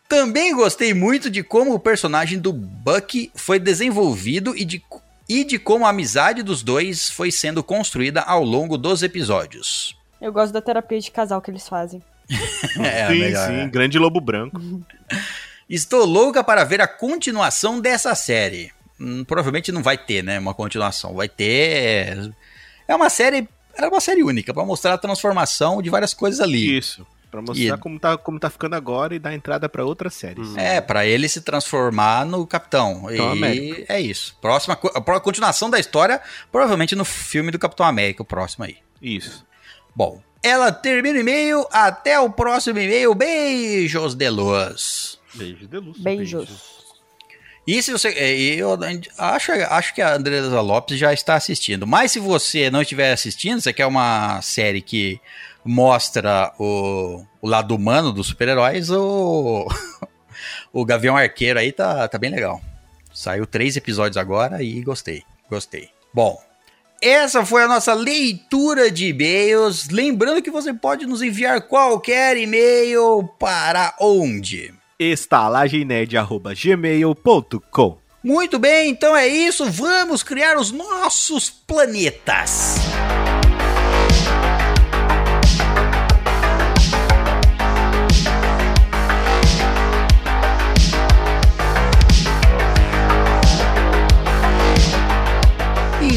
Também gostei muito de como o personagem do Bucky foi desenvolvido e de, e de como a amizade dos dois foi sendo construída ao longo dos episódios. Eu gosto da terapia de casal que eles fazem. É, sim, melhor, sim. né? Grande lobo branco. Estou louca para ver a continuação dessa série. Hum, provavelmente não vai ter, né? Uma continuação. Vai ter. É uma série. Era uma série única para mostrar a transformação de várias coisas ali. Isso. Pra mostrar E- como, tá, como tá ficando agora e dar entrada pra outras séries. Hum. É, para ele se transformar no Capitão. Capitão e América. é isso. Próxima a continuação da história, provavelmente no filme do Capitão América, o próximo aí. Isso. Bom, ela termina o e-mail. Até o próximo e-mail. Beijos de luz. Beijo de luz. Beijos. E se você. é, Eu acho, acho que a Andresa Lopes já está assistindo. Mas se você não estiver assistindo, você quer uma série que mostra o, o lado humano dos super-heróis, o, o Gavião Arqueiro aí tá, tá bem legal. Saiu três episódios agora e gostei. Gostei. Bom. Essa foi a nossa leitura de e-mails. Lembrando que você pode nos enviar qualquer e-mail para onde? estalagemnerd.gmail.com Muito bem, então é isso. Vamos criar os nossos planetas.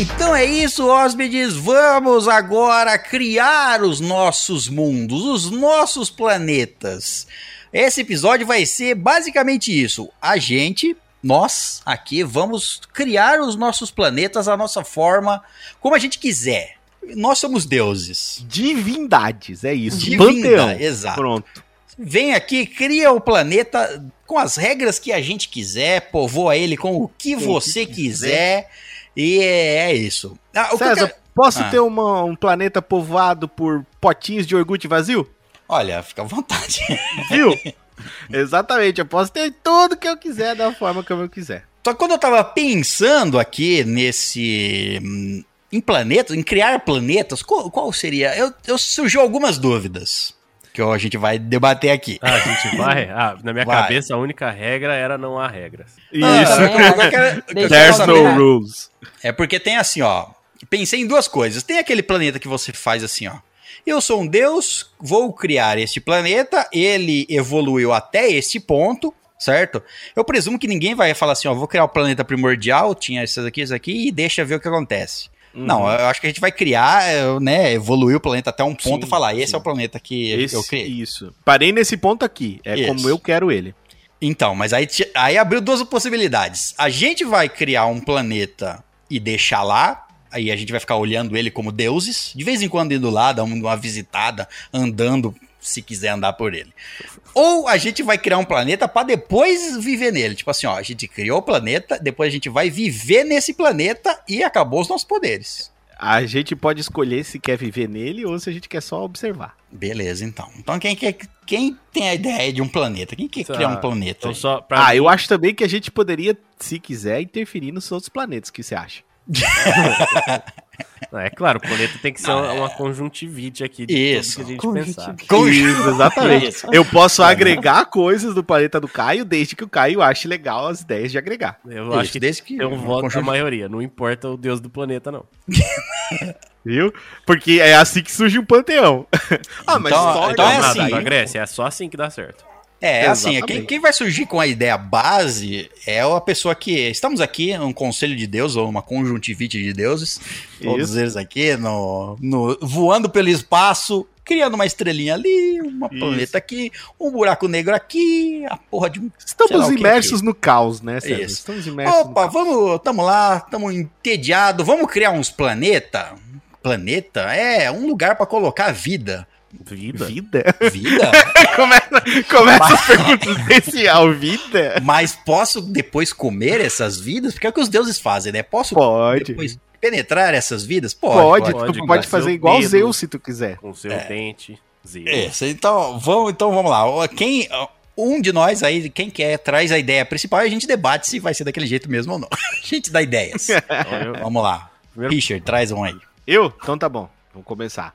Então é isso, hóspedes. Vamos agora criar os nossos mundos, os nossos planetas. Esse episódio vai ser basicamente isso. A gente, nós aqui, vamos criar os nossos planetas à nossa forma, como a gente quiser. Nós somos deuses. Divindades, é isso. Divindade, Panteão. exato. Pronto. Vem aqui, cria o planeta com as regras que a gente quiser, povoa ele com o que o você que quiser. E é, isso. Ah, que César, quero- posso Ah. ter uma- um planeta povoado por potinhos de iogurte vazio? Olha, fica à vontade. Viu? Exatamente, eu posso ter tudo que eu quiser da forma como eu quiser. Só que quando eu tava pensando aqui nesse. hum, em planetas, em criar planetas, qual, qual seria? Eu, eu surgiu algumas dúvidas que a gente vai debater aqui. Ah, a gente vai? Ah, na minha Vai. cabeça a única regra era não há regras. Ah, Isso. que que There's no rules. É porque tem assim, ó. Pensei em duas coisas. Tem aquele planeta que você faz assim, ó. Eu sou um deus, vou criar este planeta, ele evoluiu até este ponto, certo? Eu presumo que ninguém vai falar assim, ó, vou criar o planeta primordial, tinha esses aqui, esses aqui, e deixa ver o que acontece. Uhum. Não, eu acho que a gente vai criar, é, né, evoluir o planeta até um ponto Sim, e falar, esse sim. é o planeta que Esse, eu criei. Isso. Parei nesse ponto aqui. É como eu quero ele. Então, mas aí, aí abriu duas possibilidades. A gente vai criar um planeta e deixar lá, aí a gente vai ficar olhando ele como deuses, de vez em quando indo lá, dando uma visitada, andando, se quiser andar por ele. Ou a gente vai criar um planeta para depois viver nele. Tipo assim, ó, a gente criou o planeta, depois a gente vai viver nesse planeta e acabou os nossos poderes. A gente pode escolher se quer viver nele ou se a gente quer só observar. Beleza, então. Então quem, quer, quem tem a ideia de um planeta? Quem quer Tá. criar um planeta? Então só Ah, mim- eu acho também que a gente poderia, se quiser, interferir nos outros planetas. O que você acha? Não, É claro, o planeta tem que ser Não, uma, é- uma conjuntivite aqui de Isso. tudo que a gente Conjuntivite. pensar. Isso, exatamente. Isso. Eu posso agregar coisas do planeta do Caio, desde que o Caio ache legal as ideias de agregar. Eu Isso, acho que desde que um voto da conjunto- maioria, não importa o deus do planeta, não. Viu? Porque é assim que surge o panteão. ah, mas Então- história, então é assim, Da Grécia, é só assim que dá certo. É, assim, Exatamente. quem, quem vai surgir com a ideia base é a pessoa que. Estamos aqui num conselho de Deus, ou uma conjuntivite de deuses, todos Isso. eles aqui, no, no- voando pelo espaço, criando uma estrelinha ali, uma Isso. planeta aqui, um buraco negro aqui, a porra de um. Estamos imersos no caos, né, César? Isso. Estamos imersos Opa, vamos, tamo lá, tamo entediado, vamos criar uns planeta? Planeta é um lugar pra colocar vida. Vida. Vida? Vida? começa começa as perguntas essencial. Vida? Mas posso depois comer essas vidas? Porque é o que os deuses fazem, né? Posso Pode. depois penetrar essas vidas? Pode, pode, tu com pode fazer igual dedo. Zeus se tu quiser. Com seu É. dente. Zero. Isso, então vamos, então vamos lá. Quem, um de nós aí, quem quer, traz a ideia principal e a gente debate se vai ser daquele jeito mesmo ou não. A gente dá ideias. Então, eu- vamos lá. Primeiro- Richard, traz um aí. Eu? Então tá bom. Vamos começar.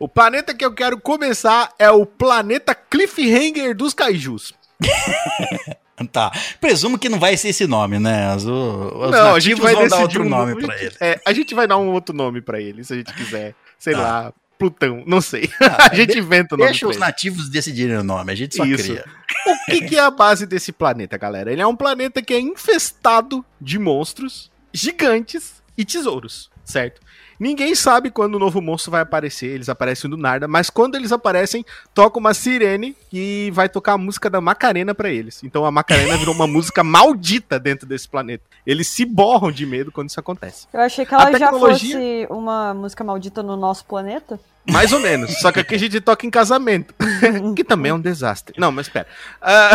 O planeta que eu quero começar é o planeta Cliffhanger dos Kaijus. Tá. Presumo que não vai ser esse nome, né? Os, os Não, a gente vai vão dar outro um nome nome. pra ele. É, a gente vai dar um outro nome pra ele, se a gente quiser. Sei Tá. lá, Plutão, não sei. Ah, a gente inventa o nome Deixa os ele. nativos decidirem o nome, a gente só Isso. cria. O que, que é a base desse planeta, galera? Ele é um planeta que é infestado de monstros gigantes e tesouros, certo? Ninguém sabe quando o novo monstro vai aparecer, eles aparecem do nada, mas quando eles aparecem, toca uma sirene e vai tocar a música da Macarena pra eles. Então a Macarena virou uma música maldita dentro desse planeta. Eles se borram de medo quando isso acontece. Eu achei que ela A já tecnologia- fosse uma música maldita no nosso planeta. Mais ou menos. Só que aqui a gente toca em casamento. que também é um desastre. Não, mas espera. Ah,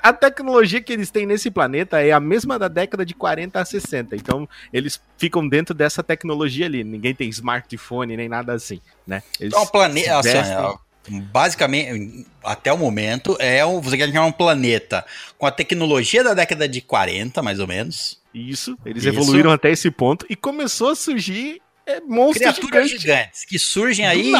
a tecnologia que eles têm nesse planeta é a mesma da década de 40 a 60. Então, eles ficam dentro dessa tecnologia ali. Ninguém tem smartphone nem nada assim, né? Eles Então, o planeta. Assim, basicamente, até o momento, é um, você quer criar um planeta com a tecnologia da década de 40, mais ou menos. Isso, eles Isso. evoluíram até esse ponto e começou a surgir é, monstros Criaturas gigantes. gigantes que surgem aí.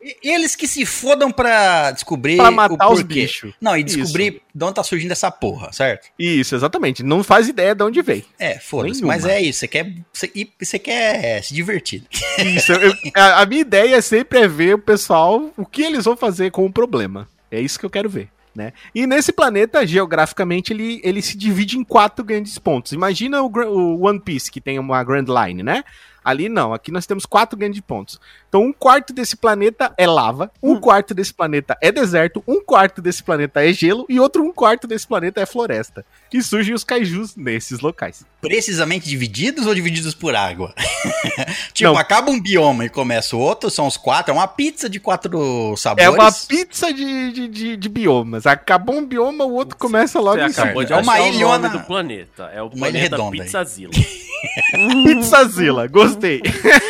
e- Eles que se fodam pra descobrir. Pra matar o os bichos. Não, e descobrir de onde tá surgindo essa porra, certo? Isso, exatamente. Não faz ideia de onde veio. É, foda-se. Mas é isso. Você quer, você, você quer se divertir. Isso, eu- a, a minha ideia sempre é ver o pessoal, o que eles vão fazer com o problema. É isso que eu quero ver. Né? E nesse planeta, geograficamente, ele, ele se divide em quatro grandes pontos. Imagina o, o One Piece, que tem uma Grand Line, né? Ali não, aqui nós temos quatro grandes pontos. Então, um quarto desse planeta é lava, um quarto desse planeta é deserto, um quarto desse planeta é gelo e outro um quarto desse planeta é floresta. E surgem os kaijus nesses locais. Precisamente divididos ou divididos por água? tipo, Não. acaba um bioma e começa o outro, são os quatro, é uma pizza de quatro sabores. É uma pizza de, de, de, de biomas. Acabou um bioma, o outro começa logo Você em cima. É uma ilhona- do planeta. É o Uma planeta. Pizzazilla. Pizzazilla, gostei.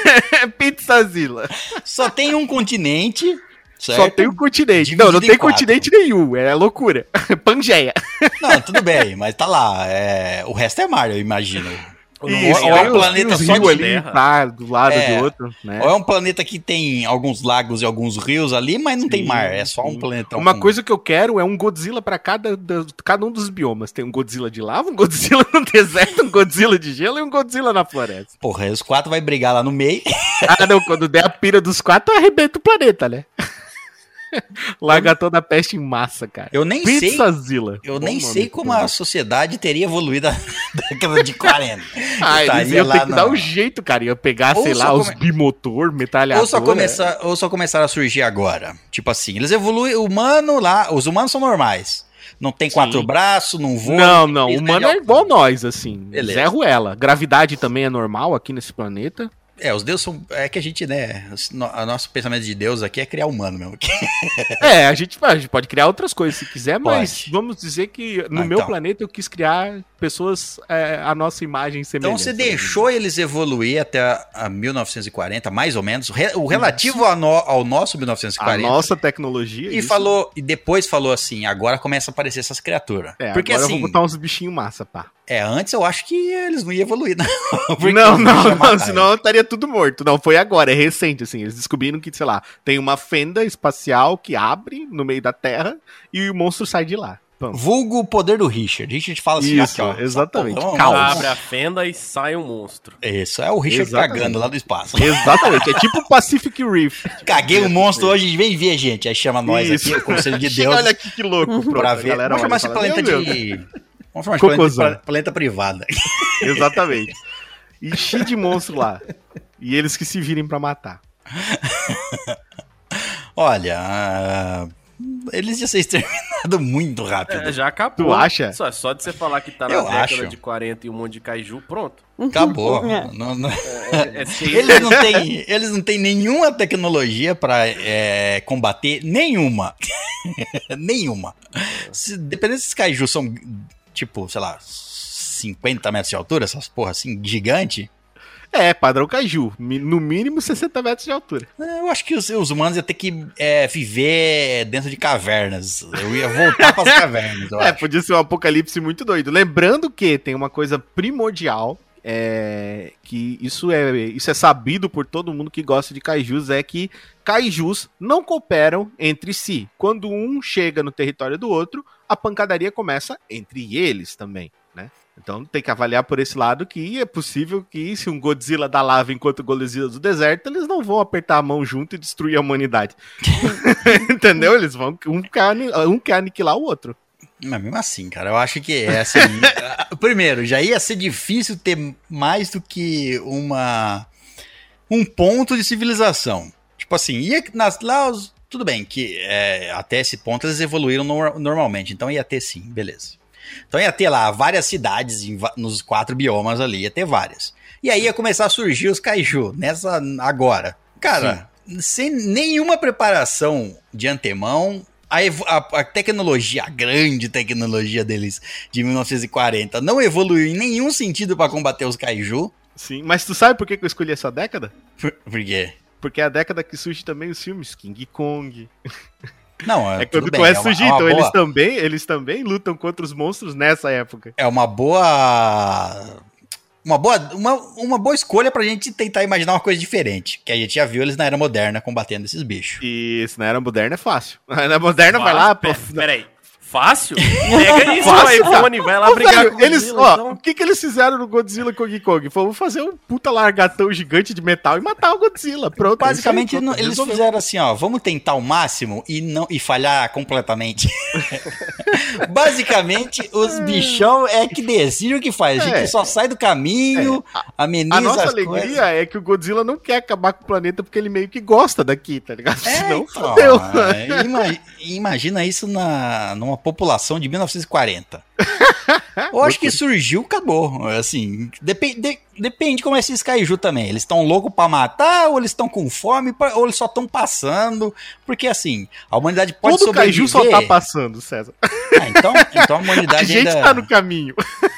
Pizzazilla. Só tem um continente, certo? Só tem um continente. Dividido não, não em tem quatro. continente nenhum. É loucura. Pangeia. Não, tudo bem, mas tá lá. é, O resto é mar, eu imagino. Ou Isso, ou é tem um os- planeta tem os só de ali, terra. tá, do lado É. do outro, né? Ou é um planeta que tem alguns lagos e alguns rios ali, mas não tem Sim, mar. É só um sim. planeta. Uma coisa que eu quero é um Godzilla pra cada, da- cada um dos biomas. Tem um Godzilla de lava, um Godzilla no deserto, um Godzilla de gelo e um Godzilla na floresta. Porra, os quatro vai brigar lá no meio. Ah, não, quando der a pira dos quatro, arrebenta o planeta, né? Larga toda a peste em massa, cara. Eu nem sei. Pizzazilla. Eu Bom nem nome sei como a planeta. sociedade teria evoluído na década de 40. Ah, eles iam lá ter que dar um jeito, cara. Ia pegar, Ou sei lá, os come- bimotor, metralhadora. Ou só, começar, ou só começaram a surgir agora. Tipo assim, eles evoluem. O humano lá. Os humanos são normais. Não tem quatro Sim. braços, não voa. Não, não, o humano é igual nós, assim. Beleza. Zé Ruela. Gravidade também é normal aqui nesse planeta. É, os deuses são. É que a gente, né? O nosso pensamento de Deus aqui é criar humano mesmo. É, a gente, a gente pode criar outras coisas se quiser, mas Pode. vamos dizer que no Ah, meu então. planeta eu quis criar pessoas é, a nossa imagem Então semelhante. você deixou eles evoluir até a, a 1940, mais ou menos. Re- o relativo ao, no- ao nosso a 1940. nossa tecnologia. E isso. falou, e depois falou assim, agora começa a aparecer essas criaturas. É, Porque agora assim, eu vou botar uns bichinhos massa, pá. É, antes eu acho que eles não iam evoluir, não. Não, não, não, senão estaria tudo morto. Não, foi agora, é recente, assim. Eles descobriram que, sei lá, tem uma fenda espacial que abre no meio da Terra e o monstro sai de lá. Vulgo o poder do Richard. Richard fala assim, Isso, aqui, ó, exatamente. vamos- Calma. Abre a fenda e sai um monstro. Isso, é o Richard Exatamente. cagando lá do espaço. Exatamente, é tipo o Pacific Rift. Caguei o monstro hoje, vem ver, gente. Aí chama nós Isso. aqui, o Conselho de Chega, Deus, Olha aqui que louco, pronto, pra ver. galera Vamos chamar esse planeta de... Vamos chamar esse planeta, de planeta privado. Exatamente. Enchi de monstro lá. E eles que se virem pra matar. Olha, ah, eles iam ser exterminados muito rápido. É, já acabou. Tu acha? Só, só de você falar que tá na Eu década acho. de 40 e um monte de kaiju, pronto. É. Acabou. Não- não- É, é Eles não têm, eles não têm nenhuma tecnologia pra é, combater nenhuma. nenhuma. Se, dependendo desses kaiju são, tipo, sei lá, 50 metros de altura, essas porra assim, gigante. É, padrão. Mi- No mínimo 60 metros de altura. é, Eu acho que os, os humanos iam ter que é, viver dentro de cavernas. Eu ia voltar pras cavernas, eu É, acho. podia ser um apocalipse muito doido. Lembrando que tem uma coisa primordial. É, que isso é, isso é sabido por todo mundo que gosta de kaijus, é que kaijus não cooperam entre si. Quando um chega no território do outro, a pancadaria começa entre eles também, né? Então tem que avaliar por esse lado que é possível que se um Godzilla da lava enquanto o Godzilla do deserto, eles não vão apertar a mão junto e destruir a humanidade. Entendeu? Eles vão um quer, um quer aniquilar o outro. Mas mesmo assim, cara, eu acho que é assim. primeiro, já ia ser difícil ter mais do que uma um ponto de civilização. Tipo assim, ia nas, lá os, tudo bem que é, até esse ponto eles evoluíram nor- normalmente, então ia ter sim, beleza. Então ia ter lá várias cidades em nos quatro biomas ali, ia ter várias. E aí ia começar a surgir os kaiju nessa agora. Cara, sem nenhuma preparação de antemão, a, a- a tecnologia, a grande tecnologia deles de 1940, não evoluiu em nenhum sentido para combater os kaiju. Sim, mas tu sabe por que que eu escolhi essa década? Por, por quê? Porque é a década que surge também os filmes King Kong. Não, É tudo quando bem, começa a uma- surgir, é uma então boa- eles também, eles também lutam contra os monstros nessa época. É uma boa. Uma boa, uma, uma boa escolha pra gente tentar imaginar uma coisa diferente. Que a gente já viu eles na era moderna combatendo esses bichos. E isso na era moderna é fácil. Na era moderna vai lá, pô, Pera- Peraí. Fácil? Pega isso, Fácil, o iPhone, vai lá Ô, brigar velho, com o eles, Godzilla, ó, então. o que que eles fizeram no Godzilla e Kong Kong? Foi, Vamos fazer um puta largatão gigante de metal e matar o Godzilla. Pronto. é Basicamente, aí, pronto, eles resolveu. fizeram assim, ó, vamos tentar o máximo e não e falhar completamente. Basicamente, os bichão é que decide o que faz. A gente É. só sai do caminho, ameniza A nossa as alegria coisas. é que o Godzilla não quer acabar com o planeta porque ele meio que gosta daqui, tá ligado? É, Senão, então, fodeu. é, ima- imagina isso na, numa população de 1940. Eu acho que surgiu, acabou. Assim, depende, de- depende como é esses kaiju também. Eles estão loucos pra matar, ou eles estão com fome, ou eles só estão passando. Porque assim, a humanidade pode Todo sobreviver. kaiju só tá passando, César. Ah, então, então a A humanidade gente ainda. tá no caminho.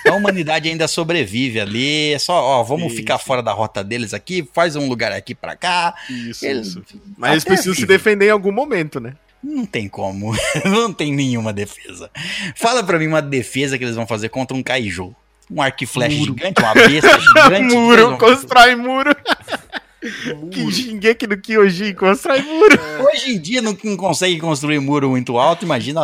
A humanidade ainda sobrevive ali. É só, ó, vamos Isso. ficar fora da rota deles aqui, faz um lugar aqui pra cá. Isso, Ele- isso. Mas eles precisam se vive. defender em algum momento, né? Não tem como. Não tem nenhuma defesa. Fala pra mim uma defesa que eles vão fazer contra um kaiju. Um arco flecha Muro. gigante, uma besta gigante. muro, constrói muro. que Shingeki no Kyojin, constrói muro. Hoje em dia não, consegue construir muro muito alto, imagina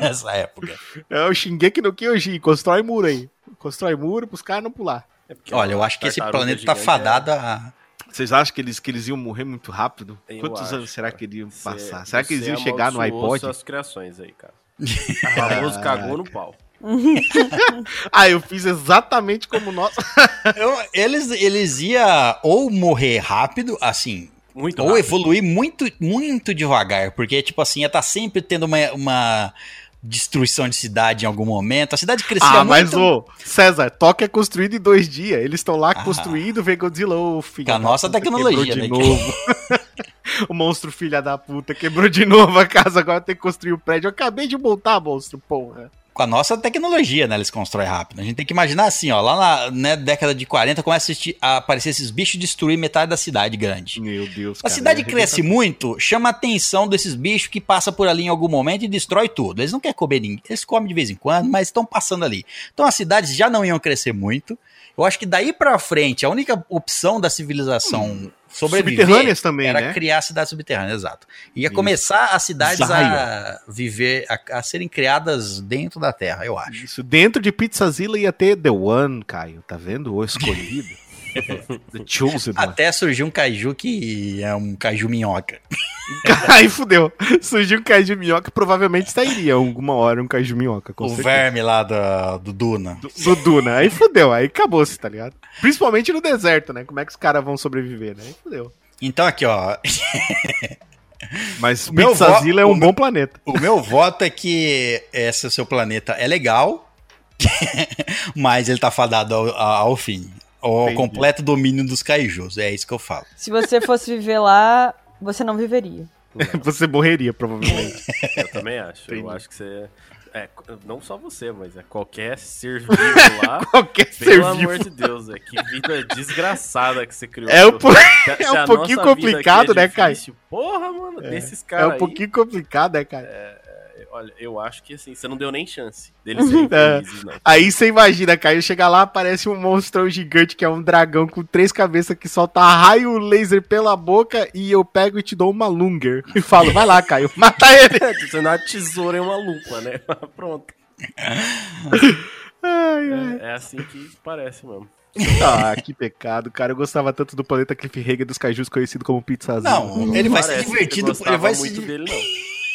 nessa época. É o Shingeki no Kyojin, constrói muro aí. Constrói muro pros caras não pular. É Olha, eu acho que esse planeta tá gigante fadado a. Vocês acham que eles, que eles iam morrer muito rápido? Eu Quantos acho, anos será cara. que eles iam Você- passar? será que eles você iam chegar no iPod? suas criações aí, cara. O famoso cagou no pau. Ah, eu fiz exatamente como nós. Eu- eles, eles iam ou morrer rápido, assim, Muito ou rápido. evoluir muito, muito devagar, porque, tipo assim, ia estar sempre tendo uma, uma destruição de cidade em algum momento. A cidade crescia Ah, mas muito. ô, César, Toque é construído em dois dias. Eles estão lá Ah. construindo, vem Godzilla, ô filho. Com a nossa puta, tecnologia, quebrou de né? novo. o monstro filha da puta quebrou de novo a casa, agora tem que construir o prédio. Eu acabei de montar, monstro, porra. Com a nossa tecnologia, né? Eles constroem rápido. A gente tem que imaginar assim, ó. Lá na né, década de 40 começa a, aparecer esses bichos destruir metade da cidade grande. Meu Deus, A cara, cidade cresce muito, chama a atenção desses bichos que passam por ali em algum momento e destrói tudo. Eles não querem comer ninguém, eles comem de vez em quando, mas estão passando ali. Então as cidades já não iam crescer muito. Eu acho que daí pra frente, a única opção da civilização sobreviver Subterrâneas também, era né? criar cidades subterrâneas, exato. Ia Isso. começar as cidades a viver, a, a serem criadas dentro da Terra, eu acho. Isso, dentro de Pizzazilla ia ter The One, Caio, tá vendo? O escolhido. The Chosen One. Até surgiu um kaiju que é um kaiju minhoca. Aí fudeu. Surgiu um Kaiju Minhoca, provavelmente sairia alguma hora um Kaiju Minhoca, com o certeza. verme lá da- do Duna. Do, do Duna. Aí fudeu, aí acabou-se, tá ligado? Principalmente no deserto, né? Como é que os caras vão sobreviver, né? Aí fudeu. Então aqui, ó, Mas meu Pizzazilla é um meu- bom planeta. O meu voto é que esse seu planeta é legal, mas ele tá fadado ao, ao fim. Ao Entendi. completo domínio dos kaijus. É isso que eu falo. Se você fosse viver lá, você não viveria. Você morreria, provavelmente. Eu também acho. Entendi. Eu acho que você. É, não só você, mas é qualquer ser vivo lá. Qualquer ser Pelo vivo. amor de Deus, é que vida desgraçada que você criou. É um, po- Se é um pouquinho vida complicado, é né, Caio? Porra, mano, desses é caras um pouquinho complicado, né, cara? Olha, eu acho que assim, você não deu nem chance deles serem É. felizes, não. Aí você imagina, Caio, chega lá, aparece um monstrão gigante que é um dragão com três cabeças que solta raio laser pela boca e eu pego e te dou uma lunger. E falo, vai lá, Caio, mata ele. Você dá uma tesoura e uma lupa, né? Pronto. Ai, ai. É, é assim que parece mesmo. Ah, que pecado, cara. Eu gostava tanto do planeta Cliffhanger dos Kaijus conhecido como Pizzazinho. Não, ele vai ser Parece divertido. Ele vai se dele.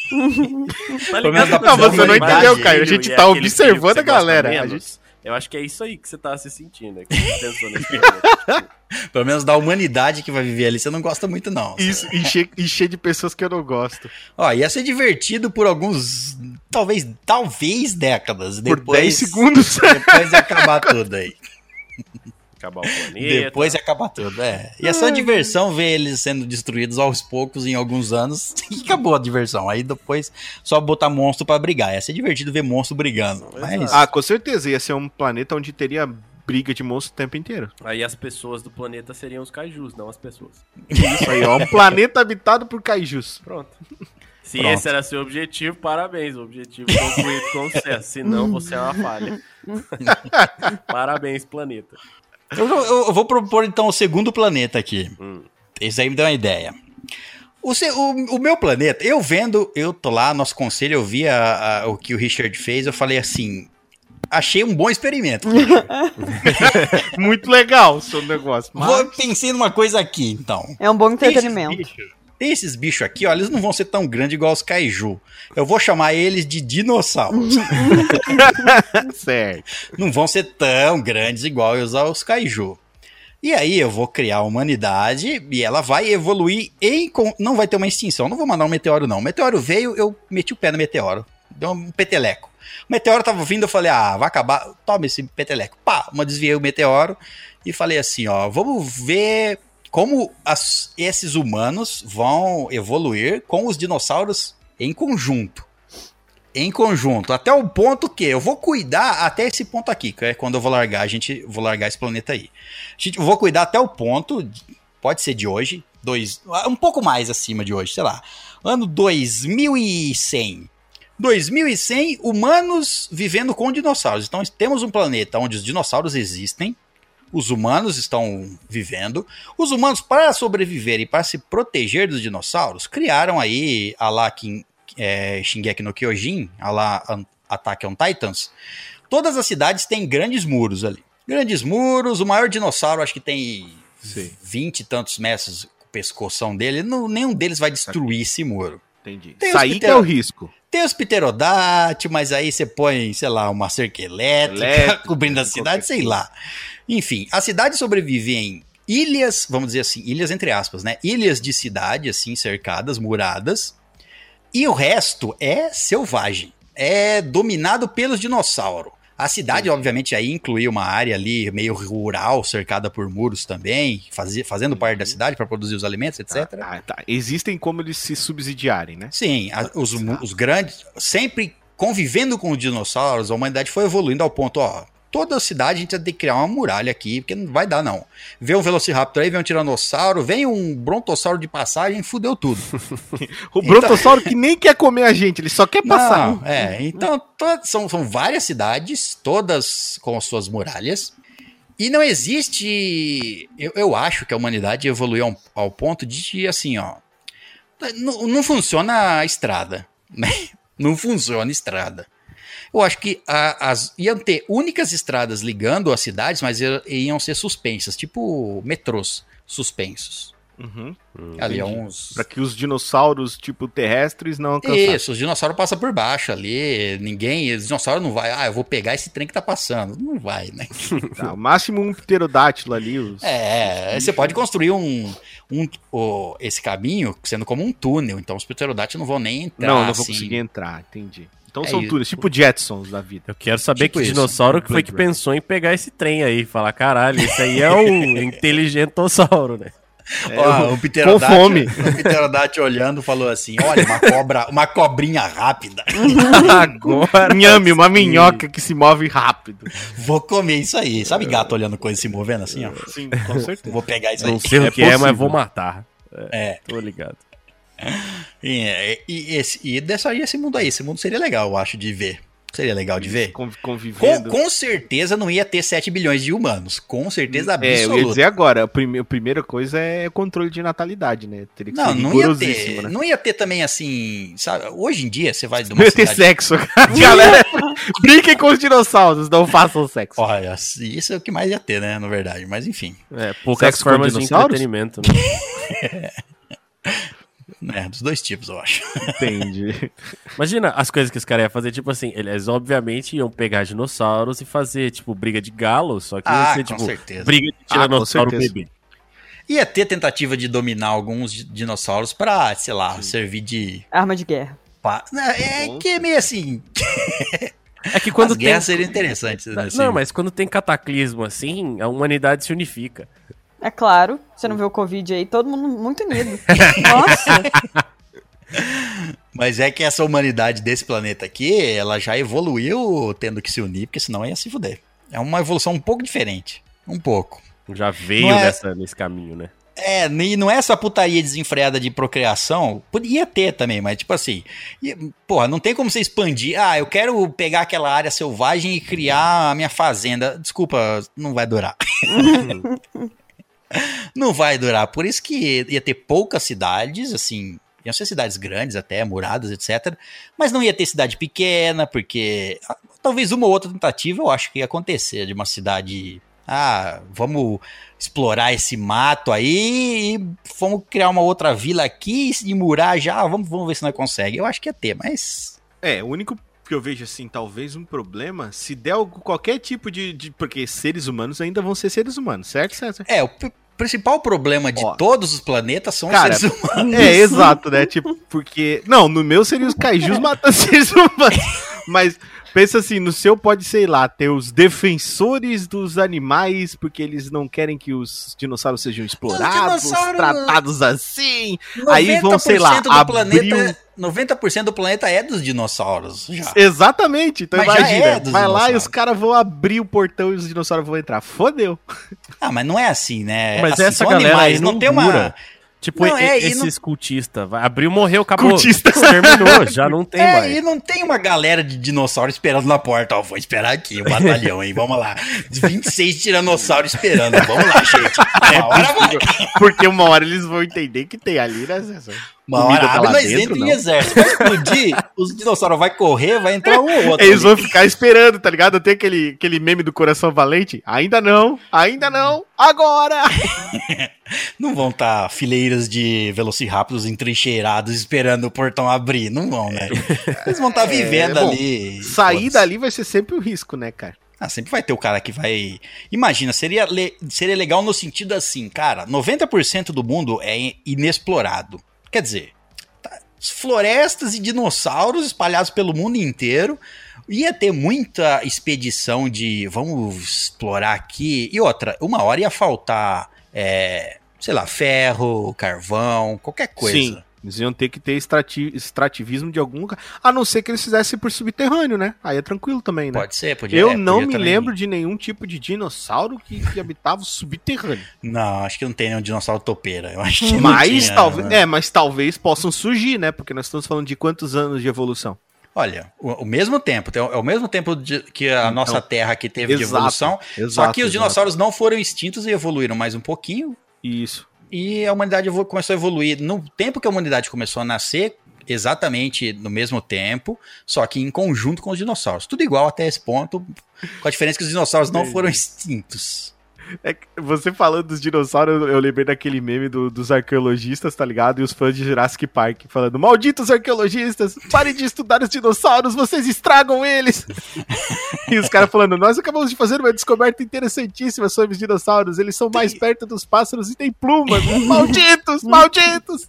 Tá pra Não, você não entendeu, Caio. A gente E tá observando a galera. A menos, Eu acho que é isso aí que você tá se sentindo. É que você pensou nesse momento. Pelo menos da humanidade que vai viver ali, você não gosta muito, não. Isso, encher, encher de pessoas que eu não gosto. Ó, ia ser divertido por alguns. Talvez, talvez décadas. Por Depois, 10 segundos. Depois ia acabar tudo aí. Acabar o planeta. Depois ia acabar tudo, é. Ia ser uma diversão ver eles sendo destruídos aos poucos em alguns anos. E acabou a diversão. Aí depois só botar monstro pra brigar. Ia ser divertido ver monstro brigando. Mas. Ah, com certeza. Ia ser um planeta onde teria briga de monstro o tempo inteiro. Aí as pessoas do planeta seriam os kaijus, não as pessoas. Isso aí, ó. Um planeta habitado por kaijus. Pronto. Se Pronto. esse era seu objetivo, parabéns. O objetivo concluído com sucesso. Se não, você é uma falha. parabéns, planeta. Eu, eu- eu vou propor então o segundo planeta aqui. Hum. Esse aí me deu uma ideia. O, seu- o- o meu planeta, eu vendo, eu tô lá, nosso conselho, eu vi a- a- o que o Richard fez, eu falei assim. Achei um bom experimento. Muito legal o seu negócio. Mas... Vou, pensei numa coisa aqui, então. É um bom entretenimento. bichos- Tem esses bichos aqui, ó, eles não vão ser tão grandes igual os kaiju. Eu vou chamar eles de dinossauros. certo. não vão ser tão grandes igual os, kaiju. E aí eu vou criar a humanidade e ela vai evoluir em. Não vai ter uma extinção. Não vou mandar um meteoro, não. O meteoro veio, eu meti o pé no meteoro. Deu um peteleco. O meteoro tava vindo, eu falei, ah, vai acabar. Toma esse peteleco. Pá, uma desviei o meteoro e falei assim, ó, vamos ver como as- esses humanos vão evoluir com os dinossauros em conjunto em conjunto, até o ponto que eu vou cuidar até esse ponto aqui, que é quando eu vou largar, a gente vou largar esse planeta aí. A gente, eu vou cuidar até o ponto, de- pode ser de hoje, dois, um pouco mais acima de hoje, sei lá, ano 2100. 2100 humanos vivendo com dinossauros. Então temos um planeta onde os dinossauros existem, os humanos estão vivendo. Os humanos, para sobreviver e para se proteger dos dinossauros, criaram aí a lá é, Shingeki no Kyojin, a lá Attack on Titans. Todas as cidades têm grandes muros ali. Grandes muros, o maior dinossauro acho que tem Sim. 20 e tantos metros o pescoção dele. Não, nenhum deles vai destruir esse muro. Entendi. Tem que pitero- é o risco. Tem os pterodátios, mas aí você põe, sei lá, uma cerca elétrica Elétrica, cobrindo a qualquer cidade, sei coisa. lá. Enfim, a cidade sobrevive em ilhas, vamos dizer assim, ilhas entre aspas, né? Ilhas de cidade, assim, cercadas, muradas. E o resto é selvagem. É dominado pelos dinossauros. A cidade, obviamente, aí inclui uma área ali meio rural, cercada por muros também, fazendo parte da cidade para produzir os alimentos, etc. Ah, tá. Existem como eles se subsidiarem, né? Sim, a- os, mu- os grandes, sempre convivendo com os dinossauros, a humanidade foi evoluindo ao ponto, ó, toda cidade a gente vai ter que criar uma muralha aqui, porque não vai dar não. Vê um Velociraptor aí, vem um Tiranossauro, vem um Brontossauro de passagem, fudeu tudo. O brontossauro que nem quer comer a gente, ele só quer passar. Não, é, então são, são várias cidades, todas com as suas muralhas, e não existe, eu, eu acho que a humanidade evoluiu ao, ao ponto de, assim, ó, não, não funciona a estrada, né? Não funciona a estrada. Eu acho que a- as, iam ter únicas estradas ligando as cidades, mas ia- iam ser suspensas, tipo metrôs suspensos. Uhum. Ali é uns. Pra que os dinossauros, tipo, terrestres não alcançassem. Isso, os dinossauros passam por baixo ali, ninguém, os dinossauros não vai, ah, eu vou pegar esse trem que tá passando. Não vai, né? Tá, o máximo um pterodátilo ali. Os... É, você pode construir um, um o- esse caminho sendo como um túnel, então os pterodátios não vão nem entrar. não, não vou assim. conseguir entrar, entendi. Então É são isso. túneis, tipo Jetsons da vida. Eu quero saber Tipo que isso. dinossauro que foi que pensou em pegar esse trem aí. Falar, caralho, esse aí é o inteligentossauro, né? Ó, o com fome. o pterodátil olhando falou assim: olha, uma cobra, uma cobrinha rápida. Agora. Nhame, uma minhoca que se move rápido. Vou comer isso aí. Sabe gato olhando coisa se movendo assim, ó? Sim, com certeza. Vou pegar isso aí. Não sei o É que é, mas vou matar. É. Tô ligado. E, é, e, esse, e dessa aí, esse mundo aí, esse mundo seria legal, eu acho, de ver. Seria legal de ver. Conv- Com, Convivendo. com certeza não ia ter 7 bilhões de humanos. Com certeza É, eu ia absoluta. dizer agora, a, prime- a primeira coisa é controle de natalidade, né? Teria que não, ser não ia ter. né? Não ia ter também assim. Sabe, hoje em dia você vai de Não ia ter sexo. Galera, brinquem com os dinossauros, não façam sexo. Olha, isso é o que mais ia ter, né? Na verdade. Mas enfim. É, poucas Sexo formas de entretenimento, né? É, dos dois tipos, eu acho. Entendi. Imagina as coisas que os caras iam fazer, tipo assim, eles obviamente iam pegar dinossauros e fazer, tipo, briga de galo, só que ia Ah, ser, com tipo, certeza. briga de Ah, tiranossauro certeza. bebê. Ia ter tentativa de dominar alguns di- dinossauros pra, sei lá, servir de. Arma de guerra. pá. É Bom. que é meio assim. É que quando As tem... seriam interessantes. Né, assim. Não, mas quando tem cataclismo assim, a humanidade se unifica. É claro, você não vê o Covid aí, todo mundo muito unido. Nossa, Mas é que essa humanidade desse planeta aqui, ela já evoluiu tendo que se unir, porque senão ia se fuder. É uma evolução um pouco diferente. Um pouco. Já veio é- dessa, nesse caminho, né? É, e não é essa putaria desenfreada de procriação. Podia ter também, mas tipo assim. e, Porra, não tem como você expandir. Ah, eu quero pegar aquela área selvagem e criar a minha fazenda. Desculpa, não vai durar. Não vai durar. Por isso que ia ter poucas cidades, assim. Iam ser cidades grandes até, muradas, etc. Mas não ia ter cidade pequena, porque ah, talvez uma ou outra tentativa eu acho que ia acontecer de uma cidade. Ah, vamos explorar esse mato aí e vamos criar uma outra vila aqui e murar já. Vamos, vamos ver se nós consegue. Eu acho que ia ter, mas. É, o único que eu vejo assim, talvez um problema, se der algo- qualquer tipo de, de- Porque seres humanos ainda vão ser seres humanos, certo, César? É, o principal problema de Ó. todos os planetas são Cara, os seres humanos. É, exato, né? Tipo, porque. Não, no meu seria os kaijus matando seres humanos. Mas pensa assim, no seu pode, sei lá, ter os defensores dos animais, porque eles não querem que os dinossauros sejam explorados, dinossauros- tratados assim. Aí vão, sei lá, 90% do abrir planeta, 90% do planeta é dos dinossauros. Já. Exatamente, então Mas já imagina, é dos vai lá e os caras vão abrir o portão e os dinossauros vão entrar. Fodeu. Ah, mas não é assim, né? Mas Assim, essa galera animais, aí não tem uma. Tipo, Não, é, esses cultistas. vai- Abriu, morreu, acabou. Cultista. Terminou, já não tem É, mais. e não tem uma galera de dinossauro esperando na porta. Ó, vou esperar aqui, o batalhão, hein? Vamos lá. 26 tiranossauros esperando. Vamos lá, gente. Uma hora vai. Porque uma hora eles vão entender que tem ali, né, César? Uma hora tá abre, nós entra em exército. Vai explodir, os dinossauros vai correr, vai entrar um ou outro. Eles ali. vão ficar esperando, tá ligado? Tem aquele, aquele meme do coração valente. Ainda não, ainda não, agora! Não vão estar fileiras de velociraptors entrincheirados esperando o portão abrir. Não vão, né? Eles vão estar vivendo É, bom, ali. Sair dali vai ser sempre um risco, né, cara? Ah, sempre vai ter o cara que vai. Imagina, seria, le- seria legal no sentido assim, cara, 90% do mundo é inexplorado. Quer dizer, tá, florestas e dinossauros espalhados pelo mundo inteiro. Ia ter muita expedição de vamos explorar aqui. E outra, uma hora ia faltar, é, sei lá, ferro, carvão, qualquer coisa. Sim. Eles iam ter que ter extrati- extrativismo de algum lugar. A não ser que eles fizessem por subterrâneo, né? Aí é tranquilo também, né? Pode ser, podia Eu é, não podia me também- lembro de nenhum tipo de dinossauro que, que habitava o subterrâneo. Não, acho que não tem nenhum dinossauro topeira. Eu acho que Mas tinha, talvez. né? É, mas talvez possam surgir, né? Porque nós estamos falando de quantos anos de evolução. Olha, o, o mesmo tempo, tem- é o mesmo tempo de- que a Então, nossa Terra aqui teve de exato, evolução, só exato, que os exato. dinossauros não foram extintos e evoluíram mais um pouquinho, Isso. E a humanidade começou a evoluir no tempo que a humanidade começou a nascer, exatamente no mesmo tempo, só que em conjunto com os dinossauros. Tudo igual até esse ponto, com a diferença que os dinossauros não foram extintos. É você falando dos dinossauros, eu- eu lembrei daquele meme do- dos arqueologistas, tá ligado? E os fãs de Jurassic Park falando: Malditos arqueologistas, parem de estudar os dinossauros, vocês estragam eles! e os caras falando: Nós acabamos de fazer uma descoberta interessantíssima sobre os dinossauros, eles são mais perto dos pássaros e têm plumas! Malditos, malditos!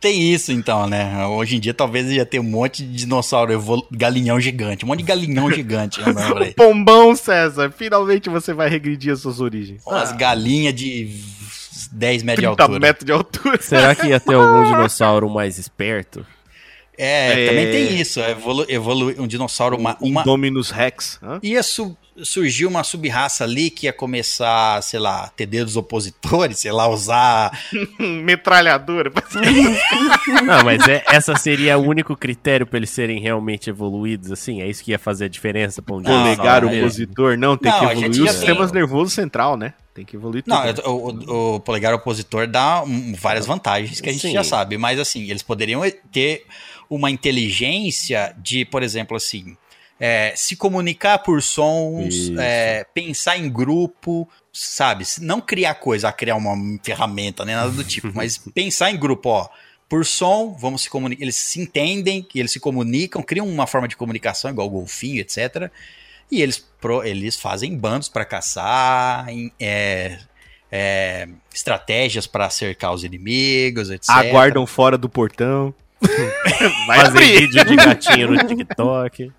Tem isso então, né? Hoje em dia talvez ia ter um monte de dinossauro, evolu- galinhão gigante, um monte de galinhão gigante. Pombão, César, finalmente você vai regredir as suas origens. Umas galinhas de 10 metros de 30 altura. metros de altura. Será que ia ter algum dinossauro mais esperto? É, É. também tem isso. Evolu evolu um dinossauro, uma, uma, Dominus Rex. Hã? ia su surgir uma sub-raça ali que ia começar, sei lá, ter dedos opositores, sei lá, usar. Metralhadora. Não, mas é- essa seria o único critério pra eles serem realmente evoluídos, assim? É isso que ia fazer a diferença pra um Não, Polegar não, opositor, não, tem Não, que a gente evoluir já os tem- sistemas nervosos central, né? Tem que evoluir tudo. Não, o, o- o polegar opositor dá um, várias vantagens que a gente Sim. já sabe, mas assim, eles poderiam ter uma inteligência de, por exemplo, assim. É, se comunicar por sons, é, pensar em grupo, sabe? Não criar coisa, criar uma ferramenta, nem nada do tipo, mas pensar em grupo, ó. Por som, vamos se comunicar. Eles se entendem, eles se comunicam, criam uma forma de comunicação, igual o golfinho, etc. E eles, pro- eles fazem bandos para caçar, em- é, é, estratégias para cercar os inimigos, etc. Aguardam fora do portão. Vai abrir. vídeo de gatinho no TikTok.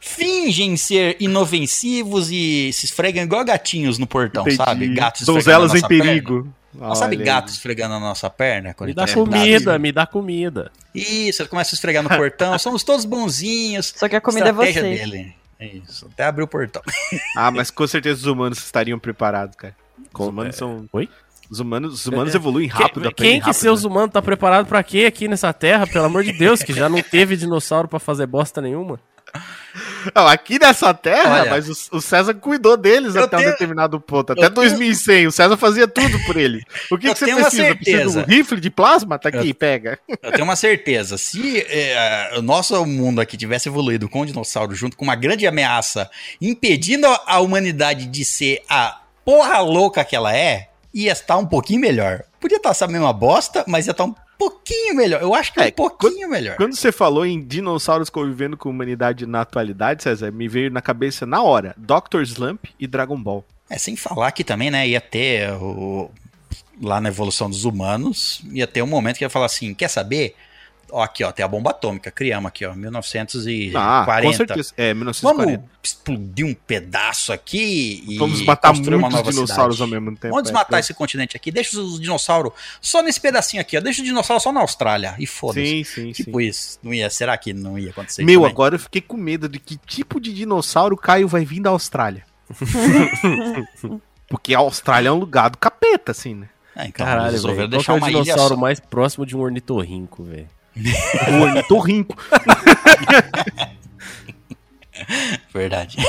Fingem ser inofensivos e se esfregam igual gatinhos no portão, Entendi. sabe? Gatos esfregando Donzelas em perna. perigo. Sabe gato esfregando a nossa perna? quando Me dá tá comida, me dá comida. Isso, ele começa a esfregar no portão. Somos todos bonzinhos. Só que a comida é você. dele. É isso, até abrir o portão. Ah, mas com certeza os humanos estariam preparados, cara. Os Com- humanos é, são. Oi? Os humanos, os humanos É, evoluem Que- rápido. Quem, aprendem que rápido, seus né? humanos tá preparado pra quê aqui nessa terra? Pelo amor de Deus, que já não teve dinossauro pra fazer bosta nenhuma. Não, aqui nessa terra, Olha, mas o, o César cuidou deles eu até tenho- um determinado ponto. eu Até tenho- 2100, o César fazia tudo por ele. O que, Eu que você tenho precisa? Precisa de um certeza. rifle de plasma? Tá aqui, pega. Eu tenho uma certeza. Se é, o nosso mundo aqui tivesse evoluído com o dinossauro junto com uma grande ameaça impedindo a- a humanidade de ser a porra louca que ela é, ia estar um pouquinho melhor. Podia estar essa mesma bosta, mas ia estar um pouquinho melhor. Eu acho que É, um pouquinho melhor. Quando você falou em dinossauros convivendo com a humanidade na atualidade, César, me veio na cabeça na hora Dr. Slump e Dragon Ball. É, sem falar que também, né, ia ter o, lá na evolução dos humanos, ia ter um momento que ia falar assim, quer saber? Ó, aqui, ó, tem a bomba atômica, criamos aqui, ó, 1940. Ah, com certeza. É, 1940. Vamos explodir um pedaço aqui e Vamos matar construir uma muitos nova dinossauros cidade. ao mesmo tempo. Vamos é. matar esse continente aqui, deixa os dinossauros só nesse pedacinho aqui, ó, deixa os dinossauros só na Austrália e foda-se. Sim, sim, Tipo sim. isso, não ia, será que não ia acontecer Meu, também? agora eu fiquei com medo de que tipo de dinossauro o Caio vai vir da Austrália. Porque a Austrália é um lugar do capeta, assim, né? É, então, Caralho, velho. Qual é o dinossauro mais próximo de um ornitorrinco, velho? O ornitorrinco. Verdade.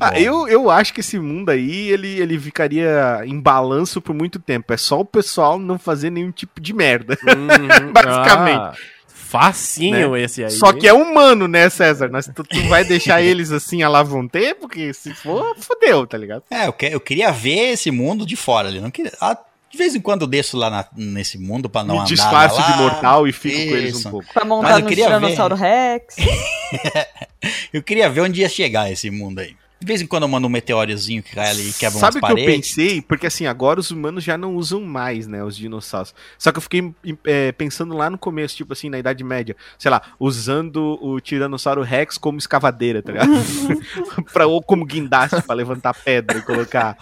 Ah, eu, eu acho que esse mundo aí, ele, ele ficaria em balanço por muito tempo. É só o pessoal não fazer nenhum tipo de merda. Basicamente. Ah, facinho esse aí. Só hein? que é humano, né, César? Nós, tu, tu vai deixar eles assim a lá vão ter? Porque se for, fodeu, tá ligado? É, eu, que- eu queria ver esse mundo de fora ali. Não queria, ah, de vez em quando eu desço lá na- nesse mundo pra não Me andar disfarço lá. de mortal e fico com eles Isso. um pouco. Pra Mas montar eu no queria Tiranossauro Rex. Eu queria ver onde ia chegar esse mundo aí. De vez em quando eu mando um meteórizinho que cai ali e quebra Sabe o umas que eu paredes. pensei? Porque assim, agora os humanos já não usam mais, né, os dinossauros. Só que eu fiquei é, pensando lá no começo, tipo assim, na Idade Média, sei lá, usando o Tiranossauro Rex como escavadeira, tá ligado? pra, ou como guindaste pra levantar pedra e colocar.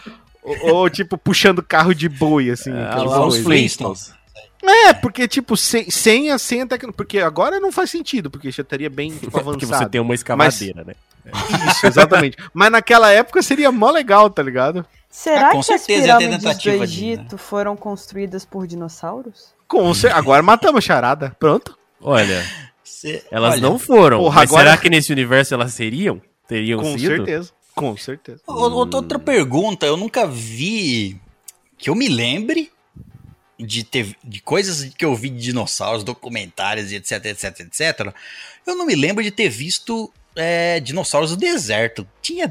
Ou, ou, tipo, puxando carro de boi, assim. Ah, aquela lá, os. Flintstones. É, porque, tipo, sem, sem a sem a tecnologia. Porque agora não faz sentido, porque já estaria bem tipo, Porque avançado. você tem uma escavadeira, né? Isso, exatamente. Mas naquela época seria mó legal, tá ligado? Será Ah, com que as certeza ter pirâmides do tentativa de, né? Egito foram construídas por dinossauros? Com cer- Agora matamos a charada. Pronto. Olha, Cê- elas olha, não foram. Porra, mas agora- será que nesse universo elas seriam? Teriam Com sido? certeza. Com certeza. o- o- Outra pergunta, eu nunca vi que eu me lembre de ter de coisas que eu vi de dinossauros, documentários e etc, etc, etc. Eu não me lembro de ter visto é, dinossauros no deserto. Tinha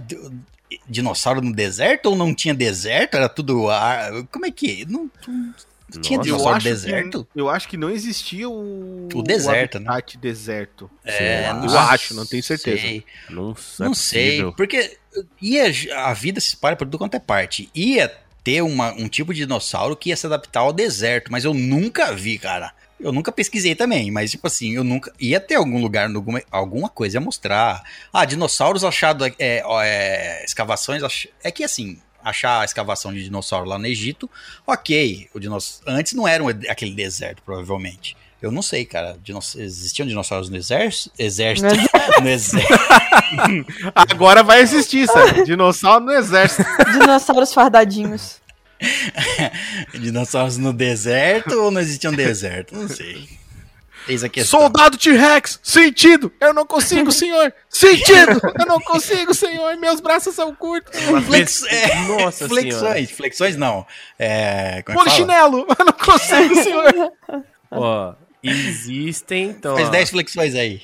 dinossauro no deserto ou não tinha deserto? Era tudo ar. Como é que não, não tinha Nossa, dinossauro no deserto? Que, eu acho que não existia o. O deserto, né? habitat deserto. É, eu não acho, não tenho certeza. sei. Não, Não é sei, porque ia, a vida se espalha por tudo quanto é parte. Ia ter uma, um tipo de dinossauro que ia se adaptar ao deserto, mas eu nunca vi, cara. Eu nunca pesquisei também, mas tipo assim, eu nunca. Ia ter algum lugar, alguma, alguma coisa ia mostrar. Ah, dinossauros achados. É, ó, é, escavações. ach- É que assim, achar a escavação de dinossauro lá no Egito, ok. O dinoss... Antes não era um- aquele deserto, provavelmente. Eu não sei, cara. Dinoss... Existiam dinossauros no exército? Exército. no exército. Agora vai existir, sabe? Dinossauro no exército. Dinossauros fardadinhos. Dinossauros no deserto ou não existia um deserto? Não sei. Eis a questão. Soldado T-Rex, sentido! Eu não consigo, senhor! Sentido! Eu não consigo, senhor! Meus braços são curtos! Flex... é, Nossa flexões. senhora. Flexões não. É, como é? Polichinelo! Eu não consigo, senhor! Ó, existem, então, Faz ó, 10 flexões aí.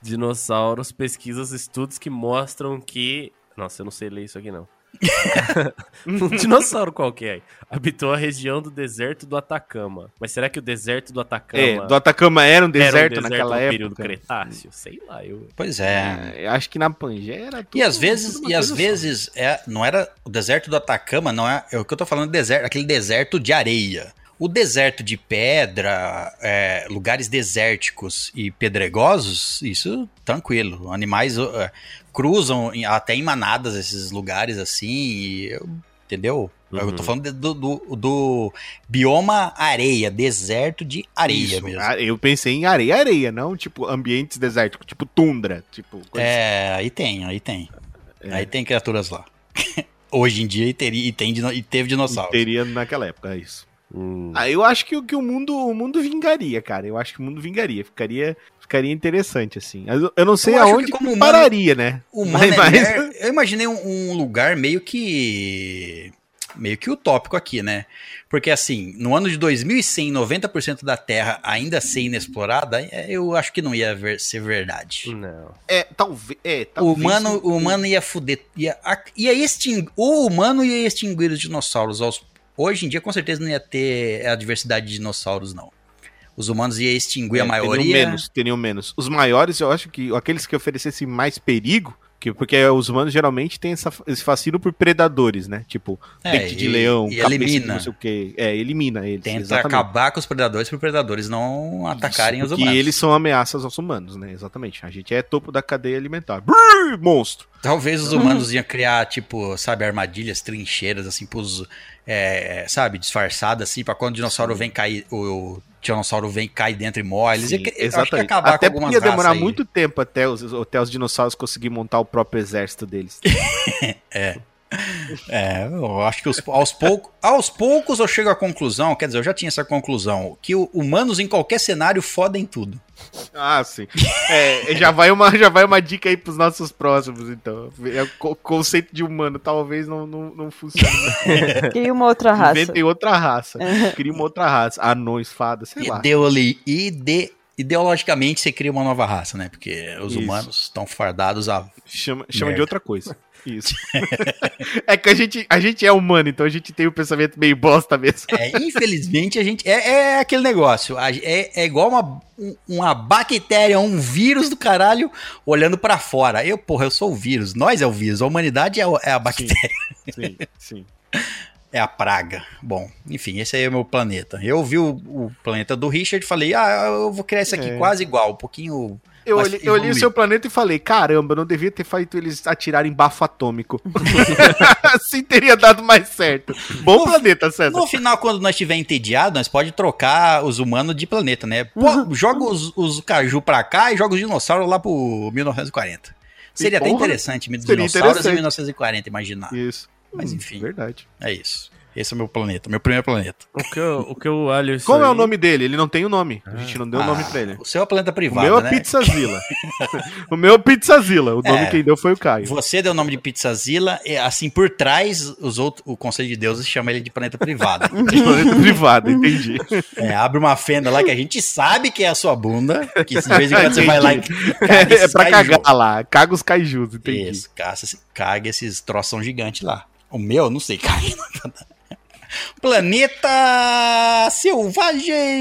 dinossauros, pesquisas, estudos que mostram que... Nossa, eu não sei ler isso aqui, não. um dinossauro qualquer habitou a região do deserto do Atacama. Mas será que o deserto do Atacama É, do Atacama era um era um deserto, naquela época. período Cretáceo? Sei lá, eu... Pois é. É, eu acho que na Pangeia era tudo, E às vezes, e às só. vezes é, não era o deserto do Atacama, não é, é o que eu tô falando deserto, aquele deserto de areia. O deserto de pedra, é, lugares desérticos e pedregosos, isso tranquilo. Animais é, cruzam em- até em manadas esses lugares assim, e eu- entendeu? Eu Uhum. tô falando de- do, do, do bioma areia, deserto de areia Isso, mesmo. Eu pensei em areia, areia, não tipo ambientes desérticos, tipo tundra, tipo É, aí tem, aí tem. É. Aí tem criaturas lá. Hoje em dia e, teria, e, tem, e teve assim. dinossauro. Teria naquela época, é isso. Hum. Ah, eu acho que, o- que o mundo o mundo vingaria, cara. Eu acho que o mundo vingaria. Ficaria, ficaria interessante, assim. Eu, eu não sei Eu acho aonde que que como humano- pararia, né? O humano é Mas- mer- Eu imaginei um, um lugar meio que. meio que utópico aqui, né? Porque assim, no ano de 2100, 90% da Terra ainda ser inexplorada, é, eu acho que não ia ver- ser verdade. Não. É, talvez. É, O talvez humano, um- o humano ia fuder. Ia, ia extinguir. O humano ia extinguir os dinossauros. aos- hoje em dia, com certeza, não ia ter a diversidade de dinossauros, não. Os humanos iam extinguir é, a maioria. Teriam menos, teriam menos. Os maiores, eu acho que aqueles que oferecessem mais perigo. Que, porque os humanos geralmente têm essa, esse fascínio por predadores, né? Tipo, É, dente de e- leão, e cabeça de elimina. não sei o que. É, elimina eles. Tenta exatamente. acabar com os predadores para predadores não atacarem os humanos. eles são ameaças aos humanos, né? Exatamente. A gente é topo da cadeia alimentar. Brrr, monstro! Talvez os humanos iam criar, tipo, sabe, armadilhas, trincheiras, assim, pros, é, sabe, disfarçadas, assim, pra quando o dinossauro vem cair, o, o tiranossauro vem, cai dentro e morre. Eles Sim, iam, acabar Até com ia demorar muito tempo até os, até os dinossauros conseguirem montar o próprio exército deles. É, eu acho que os- aos, pouco, aos poucos eu chego à conclusão, quer dizer, eu já tinha essa conclusão, que humanos em qualquer cenário fodem tudo. ah, sim. É, já, vai uma, já vai uma dica aí pros nossos próximos, então. É, o co- conceito de humano talvez não, não, não funcione. Queria uma outra raça. Inventem outra raça. Cria uma outra raça. Anões, fadas, sei lá. Ide, ideologicamente você cria uma nova raça, né? Porque os Isso. humanos estão fardados a Chama, chama de outra coisa. Isso. é que a gente, a gente é humano, então a gente tem o pensamento meio bosta mesmo. É, infelizmente, a gente. É, é aquele negócio. É, é igual uma, um- uma bactéria, um vírus do caralho olhando pra fora. Eu, porra, eu sou o vírus. Nós é o vírus. A humanidade é, é a bactéria. Sim, sim. É a praga. Bom, enfim, esse aí é o meu planeta. Eu vi o, o planeta do Richard e falei, ah, eu vou criar esse aqui É. quase igual, um pouquinho. Eu olhei, eu olhei o seu planeta e falei, caramba, não devia ter feito eles atirarem bafo atômico. assim teria dado mais certo. Bom planeta, César. No final, quando nós estiver entediado, nós pode trocar os humanos de planeta, né? Pô, Joga os, os caju pra cá e joga os dinossauros lá pro 1940. Seria até porra, interessante, seria dinossauros interessante. em 1940, imaginar. Isso. Mas Hum, enfim. Verdade. É isso. Esse é o meu planeta, meu primeiro planeta. O que eu, o que eu olho Como é o aí- nome dele? Ele não tem o nome. A gente não deu o nome Ah, pra ele. O seu é planeta O privado, meu é né? Pizzazilla. o meu é Pizzazilla. O nome É. quem deu foi o Caio. Você deu o nome de Pizzazilla, e assim, por trás, os outros, o Conselho de Deuses chama ele de planeta privado. Planeta privado, entendi. É, abre uma fenda lá que a gente sabe que é a sua bunda, que de vez em quando você vai lá e caga É, esses pra cagar lá. Caga os kaijus, entendi. Isso, caça, caga esses troção gigante lá. O meu, não sei, caga. Planeta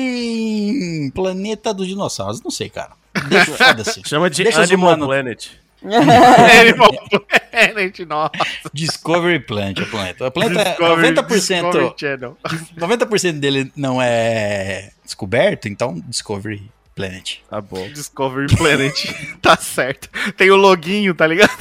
Selvagem! Planeta dos dinossauros, não sei, cara. Deixa, foda-se. Chama de Deixa Animal humanos- Planet. Animal Planet, nossa. Discovery Planet, é o planeta. O planeta, Discovery- 90%, Discovery Channel. 90% dele não é descoberto, então Discovery Planet. Tá bom. Discovery Planet. tá certo. Tem o loginho, tá ligado?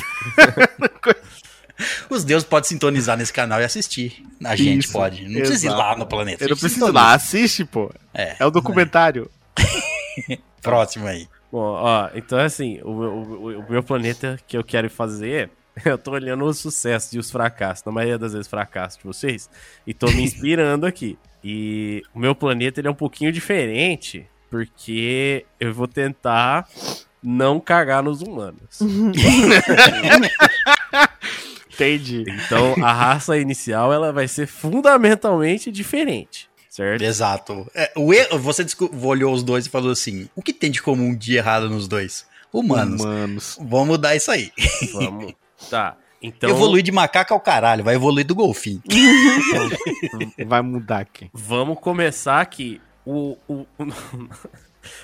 Os deuses podem sintonizar nesse canal e assistir. A gente Isso, pode. Não precisa ir exato. lá no planeta. Eu não preciso sintoniza. lá. Assiste, pô. É, É o documentário. próximo aí. Bom, ó, então assim, o, meu- o, o meu planeta que eu quero fazer, eu tô olhando os sucessos e os fracassos, na maioria das vezes fracassos de vocês, e tô me inspirando aqui. E o meu planeta ele é um pouquinho diferente, porque eu vou tentar não cagar nos humanos. Entendi. Então a raça inicial ela vai ser fundamentalmente diferente, certo? Exato. É, o e- você olhou os dois e falou assim: o que tem de comum de errado nos dois? Humanos. Humanos. Vamos mudar isso aí. Vamos. Tá. Então Evoluir de macaco ao caralho, vai evoluir do golfinho. Vai mudar aqui. Vamos começar aqui. O, o, o,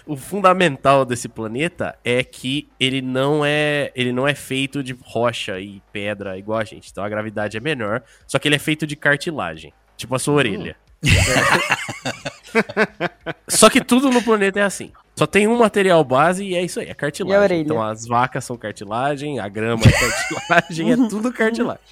o fundamental desse planeta é que ele não é ele não é feito de rocha e pedra igual a gente. Então a gravidade é menor. Só que ele é feito de cartilagem. Tipo a sua orelha. só que tudo no planeta é assim. Só tem um material base e é isso aí, é cartilagem. E? Então as vacas são cartilagem, a grama é cartilagem, é tudo cartilagem.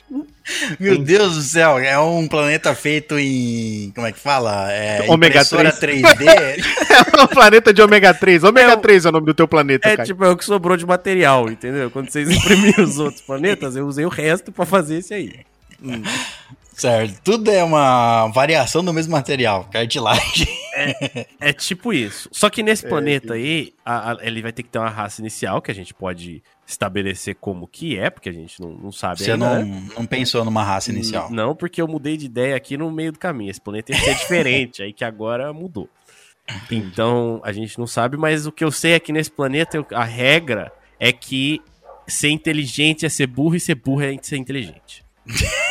Meu Deus do céu, é um planeta feito em. Como é que fala? É, Ômega impressora 3. 3D. É o planeta de ômega 3. Ômega 3 é o nome do teu planeta, É cara. tipo, é o que sobrou de material, entendeu? Quando vocês imprimiram os outros planetas, eu usei o resto pra fazer esse aí. Certo. Tudo é uma variação do mesmo material, cartilagem. É tipo isso. Só que nesse É, planeta aí, a- a- ele vai ter que ter uma raça inicial, que a gente pode estabelecer como que é, porque a gente não, não sabe Você ainda, não, né? não pensou numa raça inicial. Não, porque eu mudei de ideia aqui no meio do caminho. Esse planeta ia ser diferente, aí que agora mudou. Então, a gente não sabe, mas o que eu sei é que nesse planeta a regra é que ser inteligente é ser burro e ser burro é ser inteligente.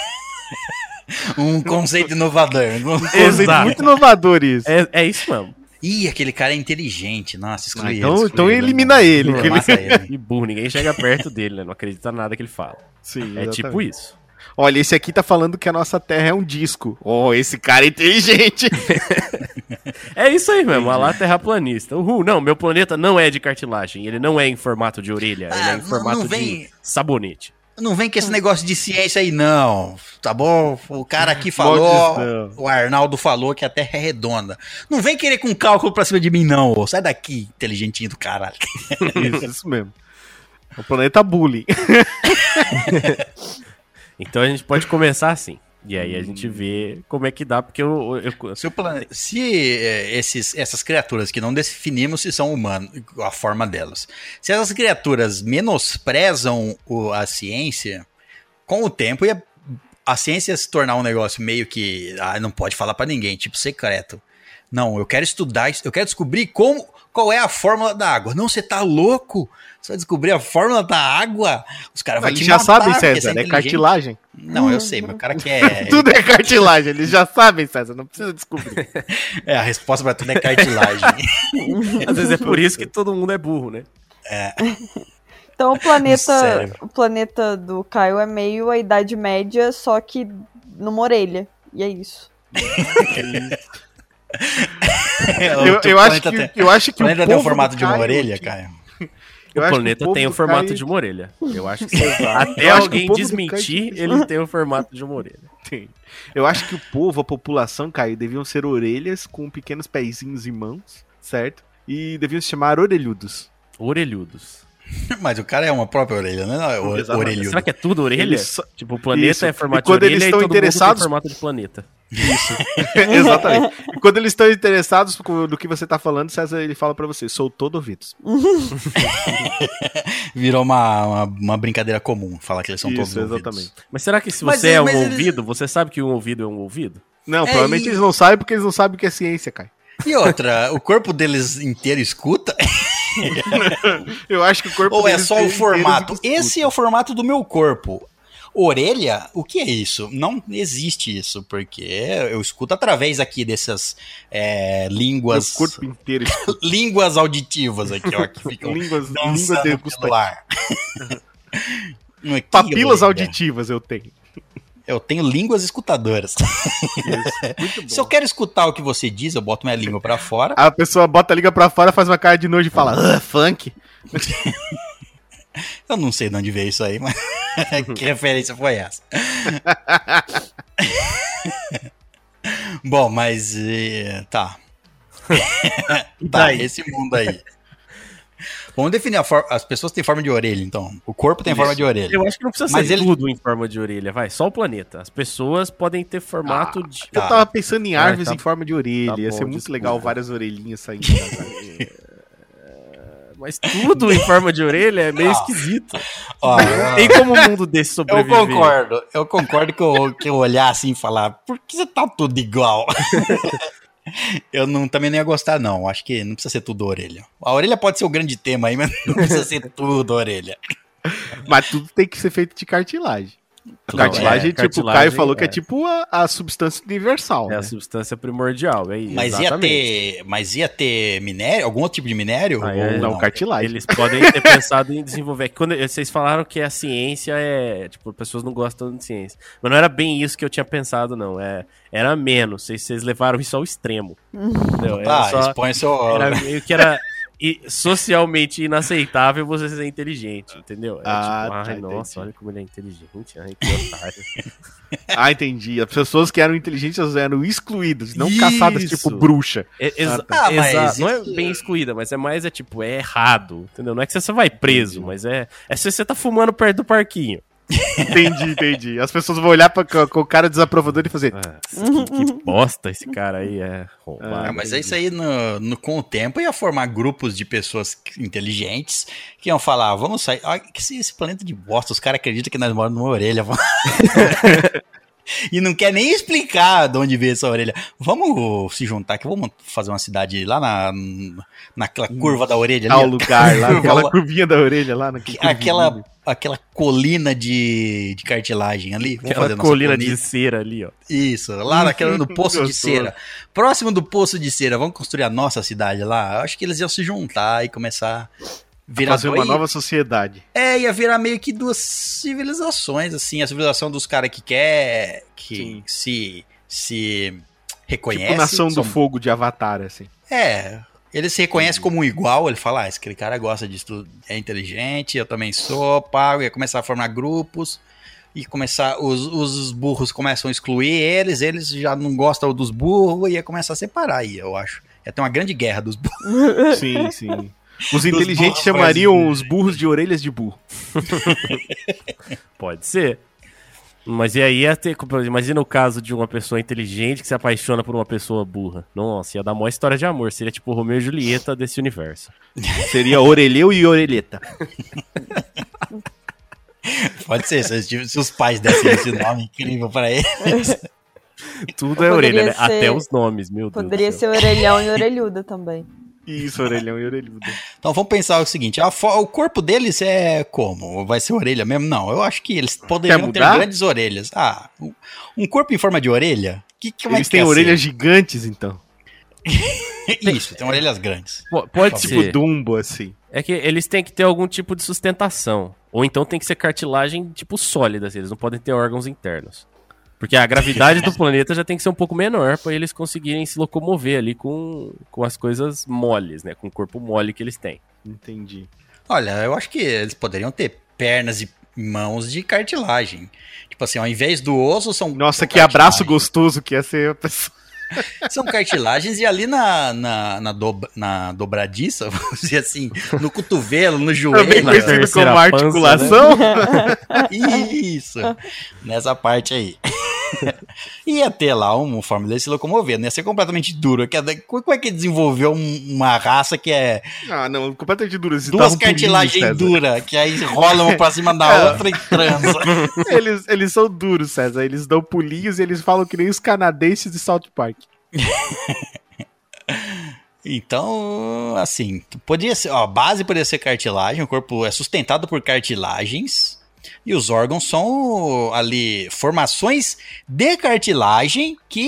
Um conceito inovador. Um Conceito Exato. muito inovador isso. É, é isso mesmo. Ih, aquele cara é inteligente. Nossa, exclui Ah, ele, então- exclui então ele. elimina ele, Não, que ele- ele. E burro, ninguém chega perto dele, né? Não acredita nada que ele fala. Sim, É exatamente. tipo isso. Olha, esse aqui tá falando que a nossa Terra é um disco. Oh, esse cara é inteligente. É isso aí mesmo, a lá terraplanista. Uhul, não, meu planeta não é de cartilagem, ele não é em formato de orelha, Ah, ele é em não- formato não vem- de sabonete. Não vem com esse negócio de ciência aí, não. Tá bom? O cara aqui falou, o Arnaldo falou que a Terra é redonda. Não vem querer com cálculo pra cima de mim, não. ô. Sai daqui, inteligentinho do caralho. isso, isso mesmo. O planeta bullying. Então a gente pode começar assim. E aí a gente vê como é que dá, porque eu, eu- Se, se é, esses, essas criaturas que não definimos se são humanos, a forma delas, se essas criaturas menosprezam o- a ciência, com o tempo ia a ciência se tornar um negócio meio que ah, não pode falar pra ninguém, tipo secreto. Não, eu quero estudar, eu quero descobrir como, qual é a fórmula da água. Não, você tá louco? Você vai descobrir a fórmula da água? Os caras vão Eles te já matar, sabem, porque você César, é inteligente. cartilagem. Não, eu sei, meu cara quer. Tudo é cartilagem, eles já sabem, César, não precisa descobrir. É, a resposta pra tudo é cartilagem. às vezes é por isso que todo mundo é burro, né? Então o planeta, o planeta do Caio é meio a Idade Média, só que numa orelha. E é isso. Eu, eu acho que, eu acho O que o planeta tem o formato de uma Caio- orelha, Caio. eu o planeta povo tem o formato Caio de uma orelha. Eu acho que até alguém o desmentir, Caio- ele tem o formato de uma orelha. tem. Eu acho que o povo, a população, Caio, deviam ser orelhas com pequenos pezinhos e mãos, certo? E deviam se chamar orelhudos. Orelhudos. Mas o cara é uma própria orelha, né? É o- orelhudo. Será que é tudo orelha? Eles só- Tipo, o planeta Isso. é formato E quando de orelha eles e estão todo mundo interessados- tem formato de planeta. Exatamente. E quando eles estão interessados no que você tá falando, César, ele fala pra você, sou todo ouvidos. Virou uma, uma, uma brincadeira comum falar que eles são todos Isso, ouvidos. exatamente. Mas será que se Mas você é um eles- ouvido, você sabe que um ouvido é um ouvido? Não, É, provavelmente e- eles não sabem porque eles não sabem o que é ciência, Caio. E outra, o corpo deles inteiro escuta? Eu acho que o corpo Ou é só o formato? Esse é o formato do meu corpo. Orelha? O que é isso? Não existe isso, porque eu escuto através aqui dessas é, Meu línguas. corpo inteiro. Línguas auditivas aqui, ó, que ficam línguas, línguas dançando pelo degustantes. ar. Aqui, Papilas orelha. auditivas eu tenho. Eu tenho línguas escutadoras. Bom. Se eu quero escutar o que você diz, eu boto minha língua pra fora. A pessoa bota a liga pra fora, faz uma cara de nojo e fala, ah, funk. Eu não sei de onde veio isso aí, mas que referência foi essa? Bom, mas eh, tá. tá, daí? esse mundo aí. Vamos definir a forma. As pessoas têm forma de orelha, então. O corpo tem forma de orelha. Eu acho que não precisa Mas ser ele- tudo em forma de orelha, vai. Só o planeta. As pessoas podem ter formato de. tá. Eu tava pensando em Ah, árvores tá- em forma de orelha. tá Ia bom, ser muito desculpa. legal várias orelhinhas saindo. Mas tudo em forma de orelha é meio Ah. esquisito. Ó, Não tem como um mundo desse eu sobreviver. concordo. Eu concordo que eu, que eu olhar assim e falar, por que você tá tudo igual? eu não, também não ia gostar, não. Acho que não precisa ser tudo orelha. A orelha pode ser o grande tema aí, mas não precisa ser tudo orelha. Mas tudo tem que ser feito de cartilagem. A Não, cartilagem, é, tipo, o cartilagem, Caio falou que é é. tipo a, a substância universal. É a né? substância primordial, é isso. Mas ia ter. Mas ia ter minério? Algum outro tipo de minério? Ah, Ou é, Não, cartilagem. Eles podem ter pensado em desenvolver. Quando vocês falaram que a ciência é. Tipo, pessoas não gostam de ciência. Mas não era bem isso que eu tinha pensado, não. É, era menos. Vocês, vocês levaram isso ao extremo. Entendeu? Tá, só, expõe seu. era meio que era i- socialmente inaceitável você ser inteligente, entendeu? É Ah, tipo, tá, ai, nossa, entendi. olha como ele é inteligente. Ai, que otário. Ah, entendi. As pessoas que eram inteligentes eram excluídas, não caçadas Isso. tipo bruxa. É, exa- Ah, mas exa- não é bem excluída, mas é mais, é tipo, é errado, entendeu? Não é que você só vai preso, mas é, é se você tá fumando perto do parquinho. Entendi, entendi. As pessoas vão olhar pra, com, com o cara desaprovador e fazer. Ah, que, que bosta esse cara aí é roubado. Ah, mas é isso aí, no, no- com o tempo, ia formar grupos de pessoas inteligentes que iam falar, vamos sair. Ah, que esse, esse planeta de bosta, os caras acreditam que nós moramos numa orelha. e não quer nem explicar de onde veio essa orelha. Vamos se juntar aqui, vamos fazer uma cidade lá na, naquela curva da orelha ali. lugar lá, aquela curvinha da orelha lá. naquele aquela, curvinho. aquela colina de, de cartilagem ali. Vamos Aquela colina colina- de cera ali, ó. Isso, lá naquela, no poço de cera. Próximo do poço de cera, vamos construir a nossa cidade lá. Eu acho que eles iam se juntar e começar virar Fazer uma nova sociedade. É, ia virar meio que duas civilizações, assim. A civilização dos caras que quer, que Sim. se, se reconhece. tipo Nação do são- Fogo de Avatar, assim. É, ele se reconhece como um igual, ele fala, ah, esse cara gosta disso, tudo, é inteligente, eu também sou, pago, ia começar a formar grupos, e começar, os, os burros começam a excluir eles, eles já não gostam dos burros, e ia começar a separar aí, eu acho. Ia ter uma grande guerra dos burros. Sim, sim. Os inteligentes chamariam os burros de orelhas de burro. Pode ser. Mas e aí ia ter. Imagina o caso de uma pessoa inteligente que se apaixona por uma pessoa burra. Nossa, ia dar uma história de amor. Seria tipo Romeu e Julieta desse universo. Seria orelheu e orelheta. Pode ser, se, os pais dessem esse nome incrível pra eles. Tudo é Poderia orelha, né? ser- Até os nomes, meu Poderia Deus. do céu. ser orelhão e orelhuda também. Isso, orelhão e orelhudo. Então vamos pensar o seguinte: o corpo deles é como? Vai ser orelha mesmo? Não, eu acho que eles poderiam ter grandes orelhas. Ah, um- corpo em forma de orelha? Que, que, Eles têm orelhas gigantes, então. Isso, tem orelhas grandes. Po- Pode Tipo ser. Dumbo, assim. É que eles têm que ter algum tipo de sustentação. Ou então tem que ser cartilagem, tipo, sólida. assim, Eles não podem ter órgãos internos. Porque a gravidade do planeta já tem que ser um pouco menor para eles conseguirem se locomover ali com, com as coisas moles, né? Com o corpo mole que eles têm. Entendi. Olha, eu acho que eles poderiam ter pernas e mãos de cartilagem. Tipo assim, ao invés do osso, são. Nossa, são que abraço gostoso que ia ser a pessoa. São cartilagens e ali na, na, na, dob- na dobradiça, vamos dizer assim, no cotovelo, no Também joelho. na conhecido como pança, articulação. Isso, nessa parte aí. Ia ter lá uma forma dele se locomover, não ia ser completamente duro. É- Como é que desenvolveu um- uma raça que é Ah, não, completamente duro. Eles duas cartilagens duras, que aí rolam uma pra cima da É. outra e transa. Eles, eles são duros, César. Eles dão pulinhos e eles falam que nem os canadenses de South Park. Então, assim, podia ser, ó, a base poderia ser cartilagem, o corpo é sustentado por cartilagens e os órgãos são ali formações de cartilagem que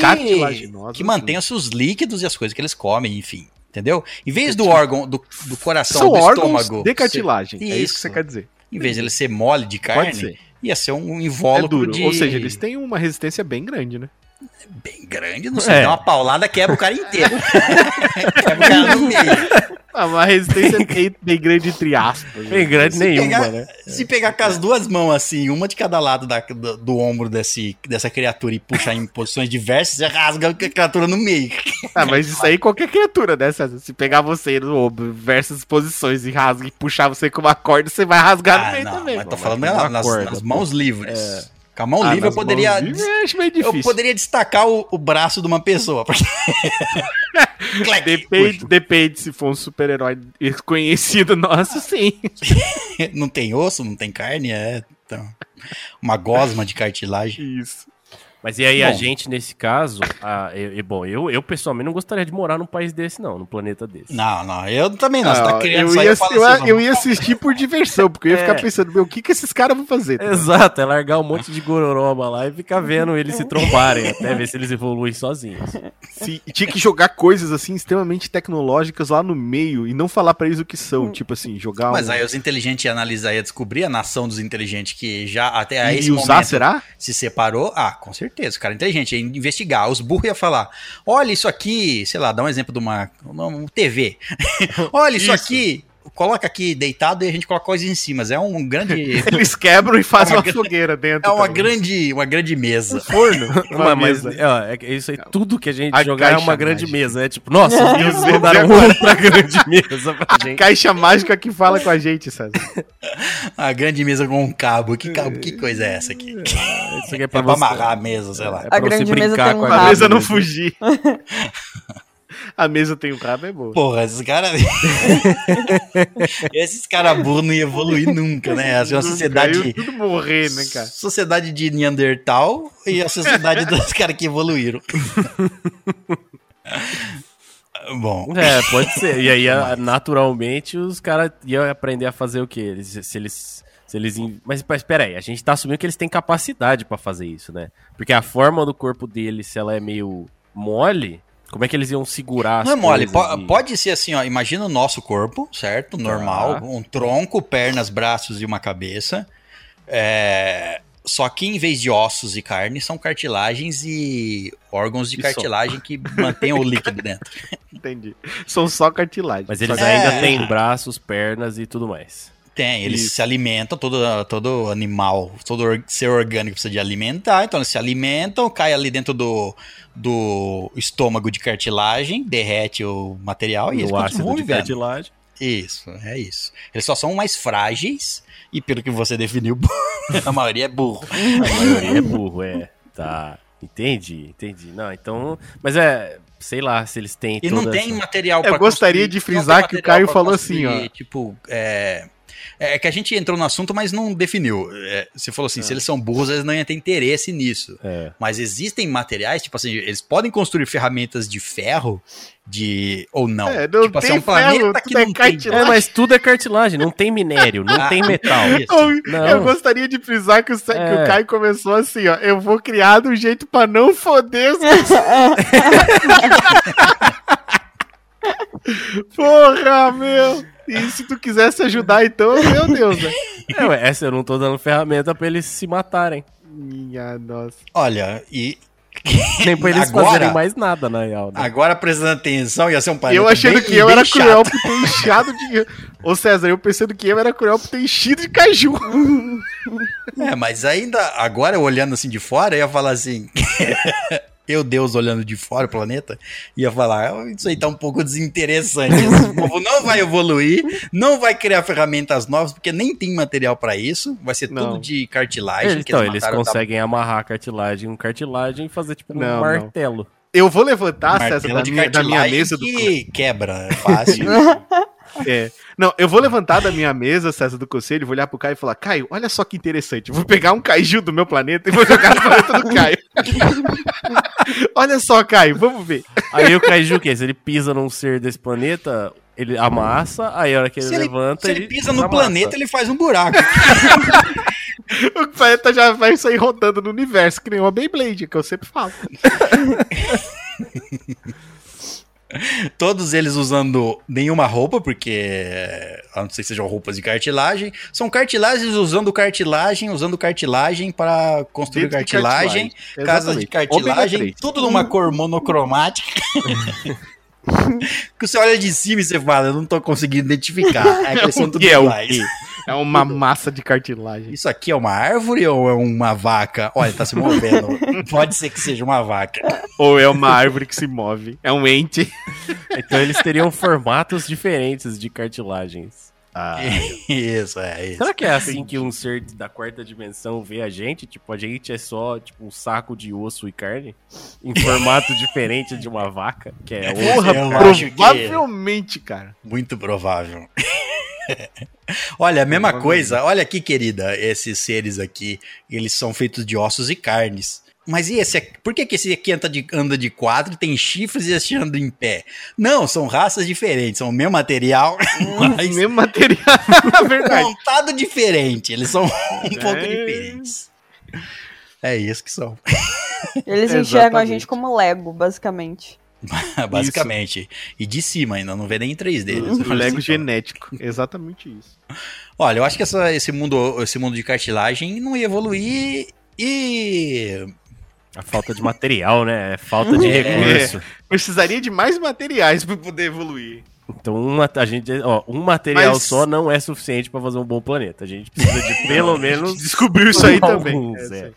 que mantêm os seus líquidos e as coisas que eles comem, enfim, entendeu? Em vez do órgão do, do coração São do estômago, de cartilagem. ser- É isso que você quer dizer. Em vez de ele ser mole de carne, ser. ia ser um É invólucro duro. de Ou seja, eles têm uma resistência bem grande, né? Bem grande, não sei, É. dá uma paulada quebra o cara inteiro. quebra o cara no meio. Ah, uma resistência bem, bem grande entre aspas. né? Bem grande Se nenhuma, pegar- né? Se pegar com as duas mãos assim, uma de cada lado da- do, do ombro desse, dessa criatura e puxar em posições diversas, você rasga a criatura no meio. Ah, mas isso aí qualquer criatura, né, César? Se pegar você no ombro, diversas posições e rasga e puxar você com uma corda, você vai rasgar no Ah, meio não, também. mas tô falando mas nas, nas- corda, nas pô. mãos livres. Com a mão Ah, livre eu poderia. mãos livres, eu acho meio Eu difícil. poderia destacar o, o braço de uma pessoa. Porque... Depende, depende se for um super-herói conhecido nosso, sim. Não tem osso, não tem carne, é. Então, uma gosma de cartilagem. Isso. Mas e aí, a Bom. gente, nesse caso, a, eu, eu- bom, eu, eu pessoalmente não gostaria de morar num país desse, não, num planeta desse. Não, não, eu também não. Você tá eu, ia, eu falo eu, assim, eu ia assistir por diversão, porque eu ia É. ficar pensando, meu, o que, que esses caras vão fazer? Exato, é largar um monte de gororoba lá e ficar vendo eles se trombarem, até ver se eles evoluem sozinhos. Se, tinha que jogar coisas assim extremamente tecnológicas lá no meio e não falar pra eles o que são. Tipo assim, jogar Mas um... aí os inteligentes iam analisar e ia descobrir a nação dos inteligentes que já até a e esse usar, momento será? se separou. Ah, com certeza. O cara inteligente ia investigar. Os burros iam falar: olha isso aqui, sei lá, dá um exemplo de uma, uma TV. olha isso, Isso. aqui. Coloca aqui deitado e a gente coloca coisas em cima. É um grande. Eles quebram e fazem É uma uma fogueira dentro. É uma também. grande, uma grande mesa. forno. Uma Mas, mesa. ó, é que isso aí, tudo que a gente A jogar é uma grande mágica. mesa. É tipo, nossa, os deuses Deus, mandaram um pra grande mesa pra A gente. caixa mágica que fala com a gente, César. A grande mesa com um cabo. Que cabo? Que coisa é essa aqui? Isso aqui é É pra, pra você- amarrar a mesa, sei lá. É pra A grande você mesa brincar tem um com A mesa não fugir. A mesa tem um rabo, é boa. Porra, esses caras. esses caras burros não iam evoluir nunca, né? Assim, uma sociedade. Tudo morrer, né, cara? Sociedade de Neandertal e a sociedade dos caras que evoluíram. Bom, É, pode ser. E aí, a- naturalmente, os caras iam aprender a fazer o quê? Eles, se eles. Se eles in- mas, mas espera aí, a gente tá assumindo que eles têm capacidade pra fazer isso, né? Porque a forma do corpo deles, se ela é meio mole, como é que eles iam segurar as não é mole. po- e- Pode ser assim, ó. Imagina o nosso corpo, certo? Normal. Um tronco, pernas, braços e uma cabeça. É, Só que em vez de ossos e carne, são cartilagens e órgãos de E só. cartilagem que mantêm o líquido dentro. Entendi. São só cartilagem. Mas eles Só- É. ainda têm braços, pernas e tudo mais. Tem, eles Isso. se alimentam, todo, todo animal, todo ser orgânico precisa de alimentar, então eles se alimentam, cai ali dentro do, do estômago de cartilagem, derrete o material e eles ácido continuam de vivendo. cartilagem. Isso, é isso. Eles só são mais frágeis e pelo que você definiu, a maioria é burro. A maioria é burro, é. Tá. Entendi, entendi. Não, então. Mas é. Sei lá se eles têm. E não tem essa- material Eu gostaria construir- de frisar que o Caio falou assim, ó. Tipo, é. É que a gente entrou no assunto, mas não definiu. É, você falou assim, se eles são burros, eles não iam ter interesse nisso. É. Mas existem materiais, tipo assim, eles podem construir ferramentas de ferro, de. ou não. É, não tipo assim, é um planeta ferro, que tudo é não tem. cartilagem. É, mas tudo é cartilagem, não tem minério, não Ah, tem metal. isso. Eu, Não. eu gostaria de frisar que o, Sa- que É. o Caio começou assim, ó. Eu vou criar do jeito pra não foder os Porra, meu! E se tu quisesse ajudar, então, meu Deus, né? É, ué, essa eu não tô dando ferramenta pra eles se matarem. Minha nossa. Olha, e. Nem pra eles Agora- fazerem mais nada, na real. né? Agora prestando atenção, ia ser um planeta eu achando bem- que eu era chato. cruel por ter enchado de. Ô César, eu pensando que eu era cruel por ter enchido de caju. É, mas ainda, agora eu olhando assim de fora, eu ia falar assim. eu, Deus, olhando de fora o planeta, ia falar: "Ah, Isso aí tá um pouco desinteressante. Esse povo não vai evoluir, não vai criar ferramentas novas, porque nem tem material pra isso. Vai ser Não. tudo de cartilagem. Eles, que então, eles mataram da- conseguem amarrar a cartilagem, um cartilagem e fazer tipo um Não, não. martelo. Eu vou levantar, martelo César, da minha, da minha mesa do. que quebra, é fácil. É. Não, eu vou levantar da minha mesa, César do Conselho, vou olhar pro Caio e falar: Caio, olha só que interessante. Vou pegar um kaiju do meu planeta e vou jogar no planeta do Caio. olha só, Caio, vamos ver. Aí o Kaiju, o quê? Se ele pisa num ser desse planeta, ele amassa, aí a hora que ele, se ele, levanta. se ele pisa no amassa. planeta, ele faz um buraco. O planeta já vai sair rodando no universo, que nem uma Beyblade, que eu sempre falo. Todos eles usando nenhuma roupa, porque a não ser que sejam roupas de cartilagem. São cartilagens usando cartilagem, usando cartilagem para construir Dentro cartilagem, cartilagem. casas de cartilagem, 3. tudo numa cor monocromática. que você olha de cima e você fala, eu não tô conseguindo identificar. É que eles são tudo que é o? É uma massa de cartilagem. Isso aqui é uma árvore ou é uma vaca? Olha, tá se movendo. Pode ser que seja uma vaca. Ou é uma árvore que se move. É um ente. Então eles teriam formatos diferentes de cartilagens. Ah. Isso, é isso. Será que é assim que um ser da quarta dimensão vê a gente? Tipo, a gente é só tipo um saco de osso e carne? Em formato diferente de uma vaca? Que é osso. Porra, acho que- provavelmente, cara. Muito provável. olha, a mesma coisa. Olha aqui, querida, esses seres aqui, eles são feitos de ossos e carnes. Mas e esse aqui? Por que, que esse aqui anda de, anda de quatro, tem chifres e esse anda em pé? Não, são raças diferentes, são o mesmo material, mas Mesmo material. Verdade. montado diferente. Eles são um pouco É. diferentes. É isso que são, Eles enxergam a gente como Lego, basicamente. basicamente. E de cima ainda, não vê nem em 3D. eles O olham Lego genético. Exatamente isso. Olha, eu acho que essa- esse, mundo, esse mundo de cartilagem não ia evoluir e. A falta de material, né? É falta de recurso. Precisaria de mais materiais pra poder evoluir. Então, um, ma- a gente, ó, um material Mas- só não é suficiente pra fazer um bom planeta. A gente precisa de pelo menos Descobriu isso aí também. alguns, É, é.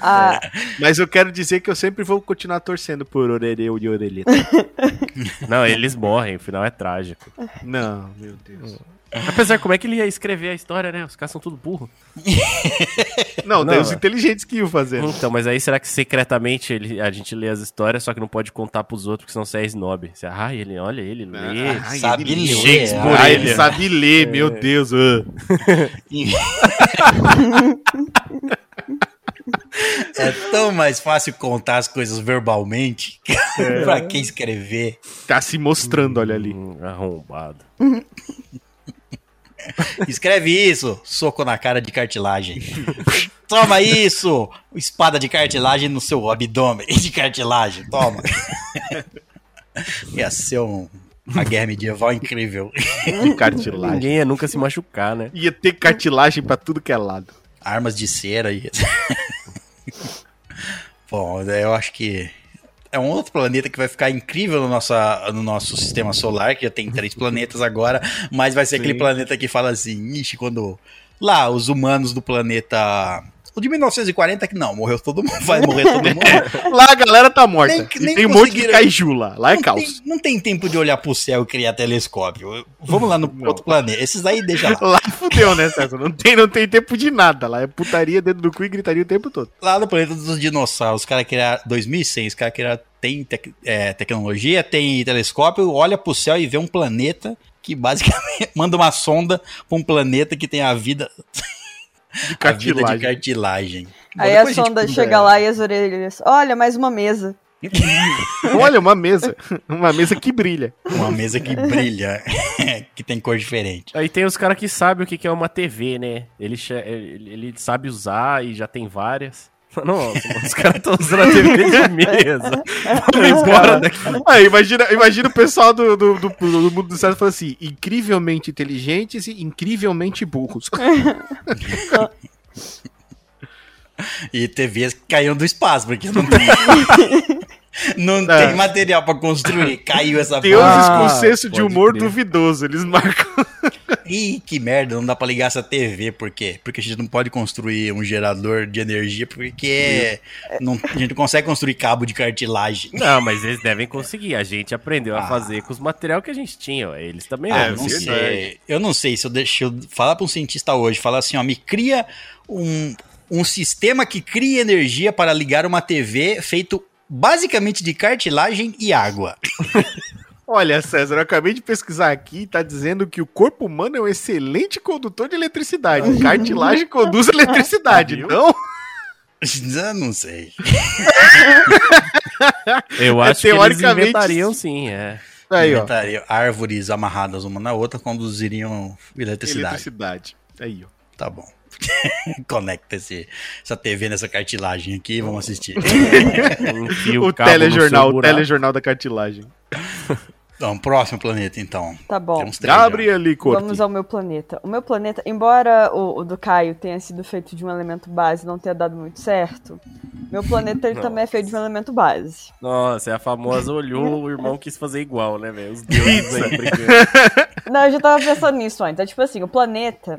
Ah, Mas eu quero dizer que eu sempre vou continuar torcendo por Orereu e Orelheta. Não, eles morrem, o final é trágico. Não, meu Deus. Apesar, como é que ele ia escrever a história, né? Os caras são tudo burro. Não, tem Não, os é. inteligentes que iam fazer. Então, mas aí será que secretamente ele, a gente lê as histórias, só que não pode contar pros outros, porque senão você é snob? Você, ah, ele, olha, ele lê. Ah, ai, Sabe ele- ler. Shakespeare. Ah, ele sabe ler, meu Deus. ah. É tão mais fácil contar as coisas verbalmente pra quem escrever. Tá se mostrando, olha ali. Hum, arrombado. Escreve isso, soco na cara de cartilagem. Toma isso, espada de cartilagem no seu abdômen de cartilagem. Toma. Ia ser um- uma guerra medieval incrível. Cartilagem. Ninguém ia nunca se machucar, né? Ia ter cartilagem pra tudo que é lado. Armas de cera e. Bom, eu acho que é um outro planeta que vai ficar incrível no, nossa, no nosso sistema solar, que já tem três planetas agora, mas vai ser aquele planeta que fala assim, ixi, quando lá os humanos do planeta. O de 1940 que não, morreu todo mundo, vai morrer todo mundo. Lá a galera tá morta. Nem- e nem tem um monte de kaiju lá. Lá é não, caos. tem, não tem tempo de olhar pro céu e criar telescópio. Vamos lá no outro planeta. Esses aí deixa lá. Lá fudeu, né, César? Não tem, não tem tempo de nada. Lá é putaria dentro do cu e gritaria o tempo todo. Lá no planeta dos dinossauros, os caras criaram 2100, os caras criaram tem tec- é, tecnologia, tem telescópio, olha pro céu e vê um planeta que basicamente manda uma sonda pra um planeta que tem a vida De a vida de cartilagem. cartilagem. Bom, aí a sonda estuda chega ela. lá e as orelhas. Olha, mais uma mesa. Olha, uma mesa. Uma mesa que brilha. Uma mesa que brilha, que tem cor diferente. Aí tem os caras que sabem o que que é uma TV, né? Ele, ele sabe usar e já tem várias. Nossa, mano, os caras estão usando a TV de mesa. Vamos embora daqui. Aí, imagina, imagina o pessoal do, do, do, do mundo do César falando assim: incrivelmente inteligentes e incrivelmente burros. E TVs que caíram do espaço, porque não tem, não É. tem material pra construir. Caiu essa Deuses Ah, com senso de humor crer. duvidoso. Eles marcam. Ih, que merda, não dá pra ligar essa TV, por quê? Porque a gente não pode construir um gerador de energia, porque não, a gente não consegue construir cabo de cartilagem. Não, mas eles devem conseguir. A gente aprendeu a Ah. fazer com os material que a gente tinha. ó. Eles também Ah, não sei. Eu não sei se eu deixo eu falar pra um cientista hoje, falar assim, ó, me cria um, um sistema que cria energia para ligar uma TV feito basicamente de cartilagem e água. Olha, César, eu acabei de pesquisar aqui e tá dizendo que o corpo humano é um excelente condutor de eletricidade. Cartilagem conduz eletricidade, não? Eu não sei. Eu É, acho que eles teoricamente, inventariam sim, é. Aí, ó. Inventaria árvores amarradas uma na outra conduziriam eletricidade. Eletricidade. Aí, ó. Tá bom. Conecta esse, essa TV nessa cartilagem aqui e vamos assistir. O, no telejornal, o telejornal da cartilagem. Então, próximo planeta, então. Tá bom. Temos três já. Gabrieli Corti. Vamos ao meu planeta. O meu planeta, embora o, o do Caio tenha sido feito de um elemento base e não tenha dado muito certo, meu planeta ele também é feito de um elemento base. Nossa, é a famosa olhou, o irmão quis fazer igual, né, velho? Os deuses aí brigando. Não, eu já tava pensando nisso antes. É tipo assim, o planeta,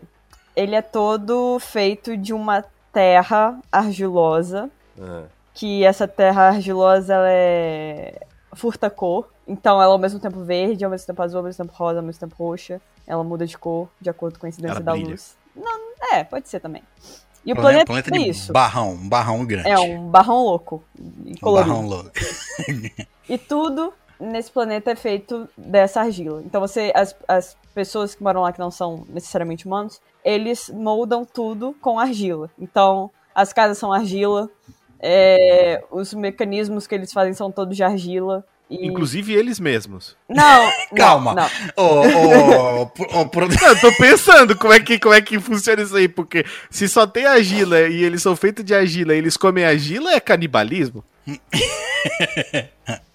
ele é todo feito de uma terra argilosa, Ah. que essa terra argilosa, ela é furta cor. Então ela ao mesmo tempo verde, ao mesmo tempo azul, ao mesmo tempo rosa, ao mesmo tempo roxa. Ela muda de cor de acordo com a incidência Ela da brilha. luz. Não, é, pode ser também. E o Planeta, planeta, planeta é isso. barrão, um barrão grande. É um barrão louco. E Um barrão louco. E tudo nesse planeta é feito dessa argila. Então você, as, as pessoas que moram lá que não são necessariamente humanos, eles moldam tudo com argila. Então as casas são argila, é, os mecanismos que eles fazem são todos de argila. E... Inclusive eles mesmos. Não, não, Calma. Não. Ô, pro- Não, eu tô pensando como é, que, como é que funciona isso aí, porque se só tem argila e eles são feitos de argila e eles comem argila, é canibalismo?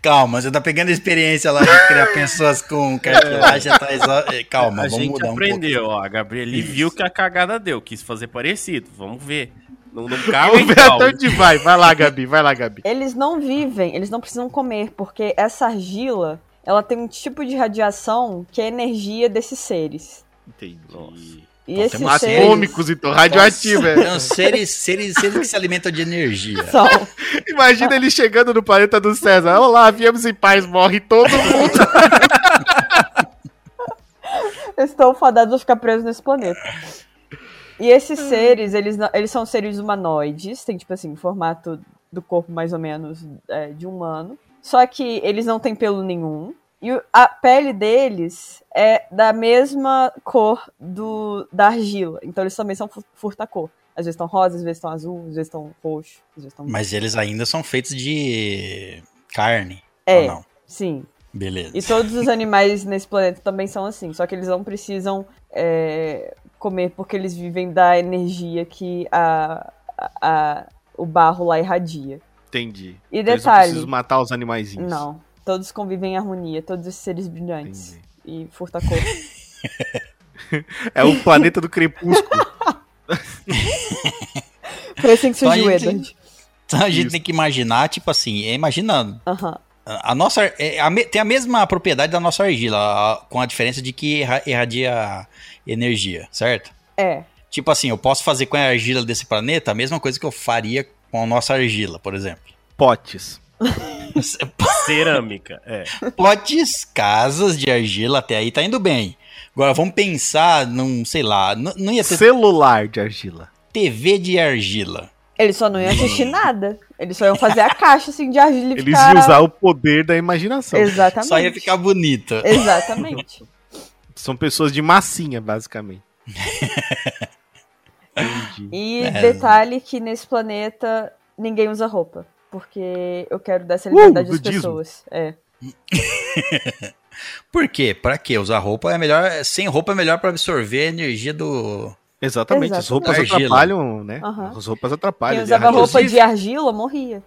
Calma, você tá pegando a experiência lá de criar pessoas com cartilagem atrás. ó, eh, Calma, a vamos gente mudar um aprendeu, ó. A Gabriele Isso. viu que a cagada deu, quis fazer parecido. Vamos ver. Não, não caga Vamos ver até onde vai. Vai lá, Gabi, vai lá, Gabi. Eles não vivem, eles não precisam comer, porque essa argila, ela tem um tipo de radiação que é a energia desses seres. Entendi. E esses seres Atômicos, então, radioativo, é. São seres, seres, seres que se alimentam de energia. são. Imagina ele chegando no planeta do César. Olá, viemos em paz, morre todo mundo. estão fadados a ficar presos nesse planeta. E esses seres, eles, não- eles são seres humanoides, tem tipo assim, formato do corpo mais ou menos é, de humano. Só que eles não têm pelo nenhum. E a pele deles é da mesma cor do, da argila. Então eles também são fu- furta-cor. Às vezes estão rosa, às vezes estão azul, às vezes estão roxo, às vezes estão. Mas eles ainda são feitos de carne. É, Ou não? sim. Beleza. E todos os animais nesse planeta também são assim, só que eles não precisam é, comer porque eles vivem da energia que a, a- a- o barro lá irradia. Entendi. E Eles não detalhe, precisam matar os animaizinhos. não, todos convivem em harmonia, todos esses seres brilhantes. Entendi. E furta-cor. É o planeta do crepúsculo. Foi assim que a surgiu o gente- Edward. Então a gente Isso. tem que imaginar, tipo assim, é, imagina Aham. A nossa é, a tem a mesma propriedade da nossa argila, a- com a diferença de que irra- irradia energia, certo? É, Tipo assim, eu posso fazer com a argila desse planeta a mesma coisa que eu faria com a nossa argila, por exemplo. Potes. Cerâmica, é. Potes, casas de argila, até aí tá indo bem. Agora vamos pensar num, sei lá, não ia ter Celular de argila. TV de argila. eles só não iam assistir nada. Eles só iam fazer a caixa assim de argila e Eles ficar... iam usar o poder da imaginação. Exatamente. Só ia ficar bonita. Exatamente. São pessoas de massinha, basicamente. Entendi. E É. detalhe que nesse planeta ninguém usa roupa. Porque eu quero dar essa liberdade às budismo. pessoas. É. Por quê? Pra quê? Usar roupa é melhor, sem roupa é melhor pra absorver a energia do Exatamente, as roupas Argila. atrapalham, né? Aham. As roupas atrapalham. Quem usava roupa de argila morria.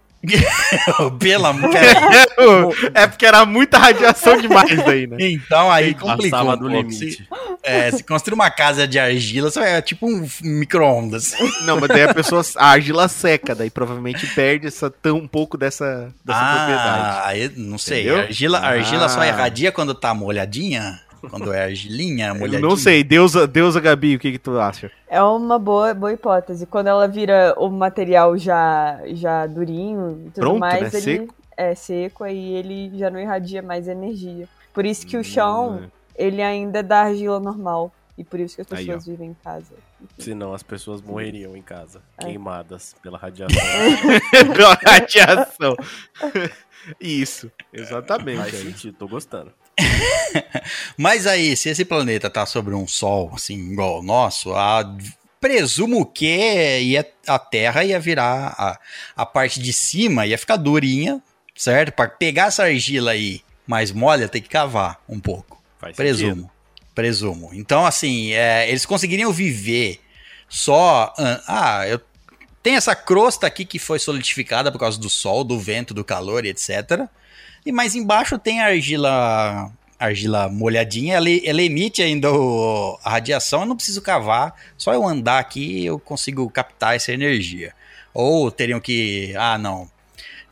Pela pera- radiação. É porque era muita radiação demais daí, né? Então aí complicou um do limite. Se, é, se construir uma casa de argila, é tipo um micro-ondas. Não, mas daí a pessoa, a argila seca, daí provavelmente perde essa, tão, um pouco dessa, dessa propriedade. Ah, aí não sei. Entendeu? Argila, argila só Ah. irradia quando tá molhadinha? Quando é argilinha, Eu molhadinha? não sei, Deusa, Deusa Gabi, o que, que tu acha? É uma boa, boa hipótese. Quando ela vira o material já, já durinho e tudo Pronto, mais, né? ele Seco. é seco, aí ele já não irradia mais energia. Por isso que o chão, ele ainda é da argila normal. E por isso que as Aí, pessoas vivem em casa. Senão as pessoas morreriam em casa, É. queimadas pela radiação. Pela radiação. Isso, exatamente. Faz aí. sentido, tô gostando. Mas aí, se esse planeta tá sobre um sol, assim, igual o nosso, a- presumo que ia, a Terra ia virar a, a parte de cima, ia ficar durinha, certo? Para pegar essa argila aí mais mole, tem que cavar um pouco. Faz sentido. Presumo. Presumo. Então, assim, é, eles conseguiriam viver só. ah, Ah, eu tenho essa crosta aqui que foi solidificada por causa do sol, do vento, do calor e etc. E mais embaixo tem a argila. Argila molhadinha, ela, ela emite ainda o- a radiação, eu não preciso cavar, só eu andar aqui eu consigo captar essa energia. Ou teriam que. Ah, não.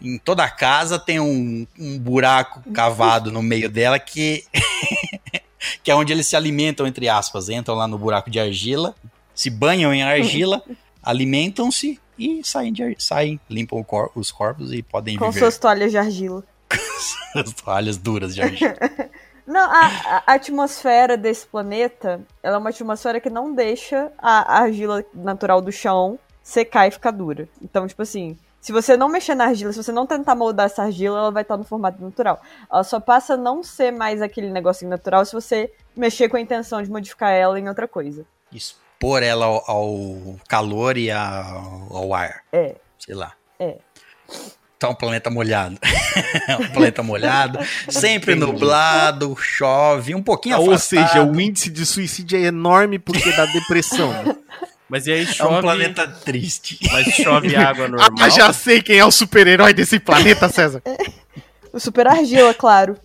Em toda casa tem um, um buraco cavado no meio dela que que é onde eles se alimentam, entre aspas. Entram lá no buraco de argila, se banham em argila, alimentam-se e saem, de, saem limpam cor- os corpos e podem Com viver suas toalhas de argila. as toalhas duras de argila. Não, a, a atmosfera desse planeta, ela é uma atmosfera que não deixa a, a argila natural do chão secar e ficar dura. Então, tipo assim, se você não mexer na argila, se você não tentar moldar essa argila, ela vai estar no formato natural. Ela só passa a não ser mais aquele negocinho natural se você mexer com a intenção de modificar ela em outra coisa. Expor ela ao, ao calor e ao, ao ar. É. Sei lá. É. Tá um planeta molhado. um planeta molhado, sempre nublado, chove, um pouquinho Ou afastado. seja, o índice de suicídio é enorme porque dá depressão. Mas e aí É chove. um planeta triste. Mas chove água normal. ah, já sei quem é o super-herói desse planeta, César. O super argila, claro.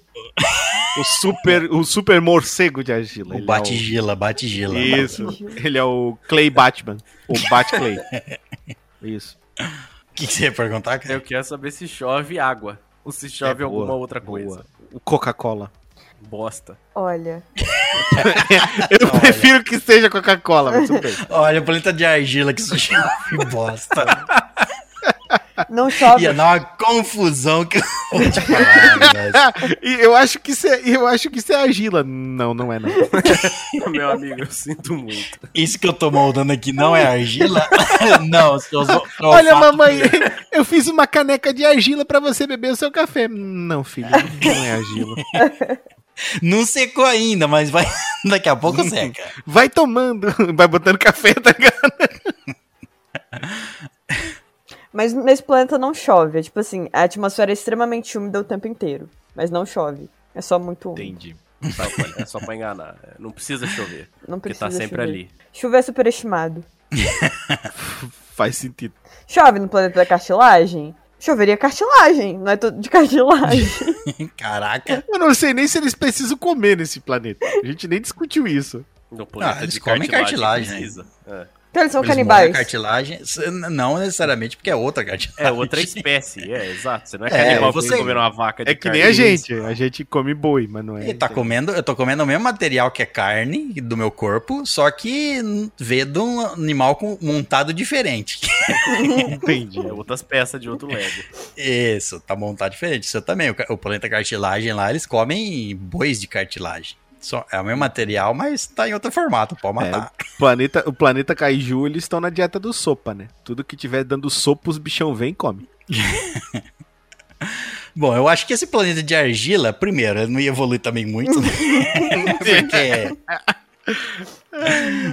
O super, o super morcego de argila. O Ele é Batigila, Batigila. Isso. Ele é o Clay Batman. O Bat Clay. Isso. O que, que você ia perguntar, cara? Eu quero saber se chove água. Ou se chove É, alguma boa, outra coisa. Coca-Cola. Bosta. Olha, Eu prefiro que seja Coca-Cola, mas tudo bem. Olha, planeta de argila que isso chove bosta. não chove. Ia dar uma confusão que eu vou te falar, velho. E eu acho que isso é, eu acho que isso é argila. Não, não é não. Meu amigo, eu sinto muito. Isso que eu tô moldando aqui não é argila? não, se eu sou- eu Olha, mamãe, eu fiz uma caneca de argila pra você beber o seu café. Não, filho, não é argila. Não secou ainda, mas vai daqui a pouco seca. Vai tomando, vai botando café, tá ligado? Mas nesse planeta não chove. É tipo assim, a atmosfera é extremamente úmida o tempo inteiro. Mas não chove. É só muito úmido. Entendi. Pra- É só pra enganar. É, Não precisa chover. Não Porque precisa tá sempre chover. ali. Chuva é superestimado. Faz sentido. Chove no planeta da cartilagem? Choveria cartilagem, não é tudo de cartilagem. Caraca. Eu não sei nem se eles precisam comer nesse planeta. A gente nem discutiu isso. No planeta Ah, eles de comem cartilagem, precisa. É. Então eles são Eles canibais. cartilagem, não necessariamente porque é outra cartilagem. É outra espécie, é, exato. Você não é É, canibal você- comer uma vaca de É que nem carne. a gente. A gente come boi, mas não é. Ele tá comendo, eu tô comendo o mesmo material que é carne do meu corpo, só que veio de um animal com- montado diferente. Entendi. É outras peças de outro Lego. Isso, tá montado diferente. Isso também. O, o planeta cartilagem lá, eles comem bois de cartilagem. Só, é o mesmo material, mas tá em outro formato, pode matar. O planeta, o planeta Kaiju, eles estão na dieta do sopa, né? Tudo que tiver dando sopa, os bichão vem e come. Bom, eu acho que esse planeta de argila, primeiro, não ia evoluir também muito, né? Porque.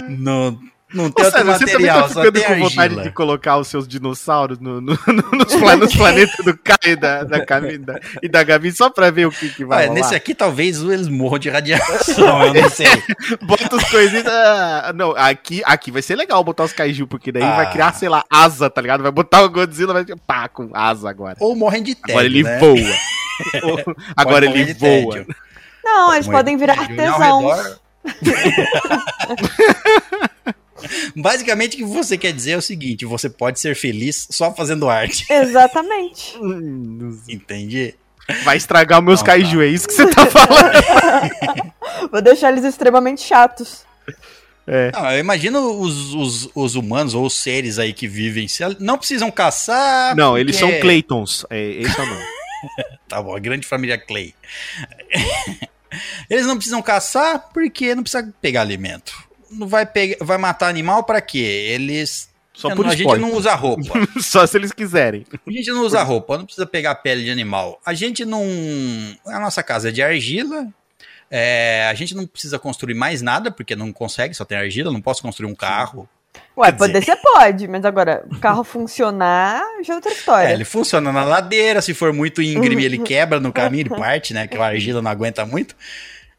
não, não tem Ô, outro César, você também material, tá só ficando tem com vontade argila. de colocar os seus dinossauros no, no- no- nos, pla- nos planetas do Caio e da, da, Cami- da- e da Gabi só pra ver o que, que vai Olha, nesse aqui talvez eles morram de radiação, eu não sei. Bota os coisinhas. ah, não, aqui, aqui vai ser legal botar os kaiju, porque daí Ah. vai criar, sei lá, asa, tá ligado? Vai botar o Godzilla, vai pá, com asa agora. Ou morrem de tédio, agora ele né? voa. Ou- agora ele voa. tédio. Não, eles Morrer podem de virar artesãos. Basicamente, o que você quer dizer é o seguinte: você pode ser feliz só fazendo arte. Exatamente. Entendi? Vai estragar os meus Não, kaiju, tá. é isso que você tá falando. Vou deixar eles extremamente chatos. É. Não, eu imagino os, os, os humanos ou os seres aí que vivem. Não precisam caçar. Não, eles porque- são Claytons. É, esse é o nome. Tá bom, a grande família Clay. Eles não precisam caçar porque não precisa pegar alimento. Não vai, pegar, vai matar animal pra quê? Eles. Só a por gente esporte. não usa roupa. Só se eles quiserem. A gente não usa roupa, não precisa pegar pele de animal. A gente não. A nossa casa é de argila. é, a gente não precisa construir mais nada, porque não consegue, só tem argila, não posso construir um carro. Ué, Quer poder você pode, mas agora, o carro funcionar já é outra história. É, ele funciona na ladeira, se for muito íngreme, ele quebra no caminho, ele parte, né? Que a argila não aguenta muito.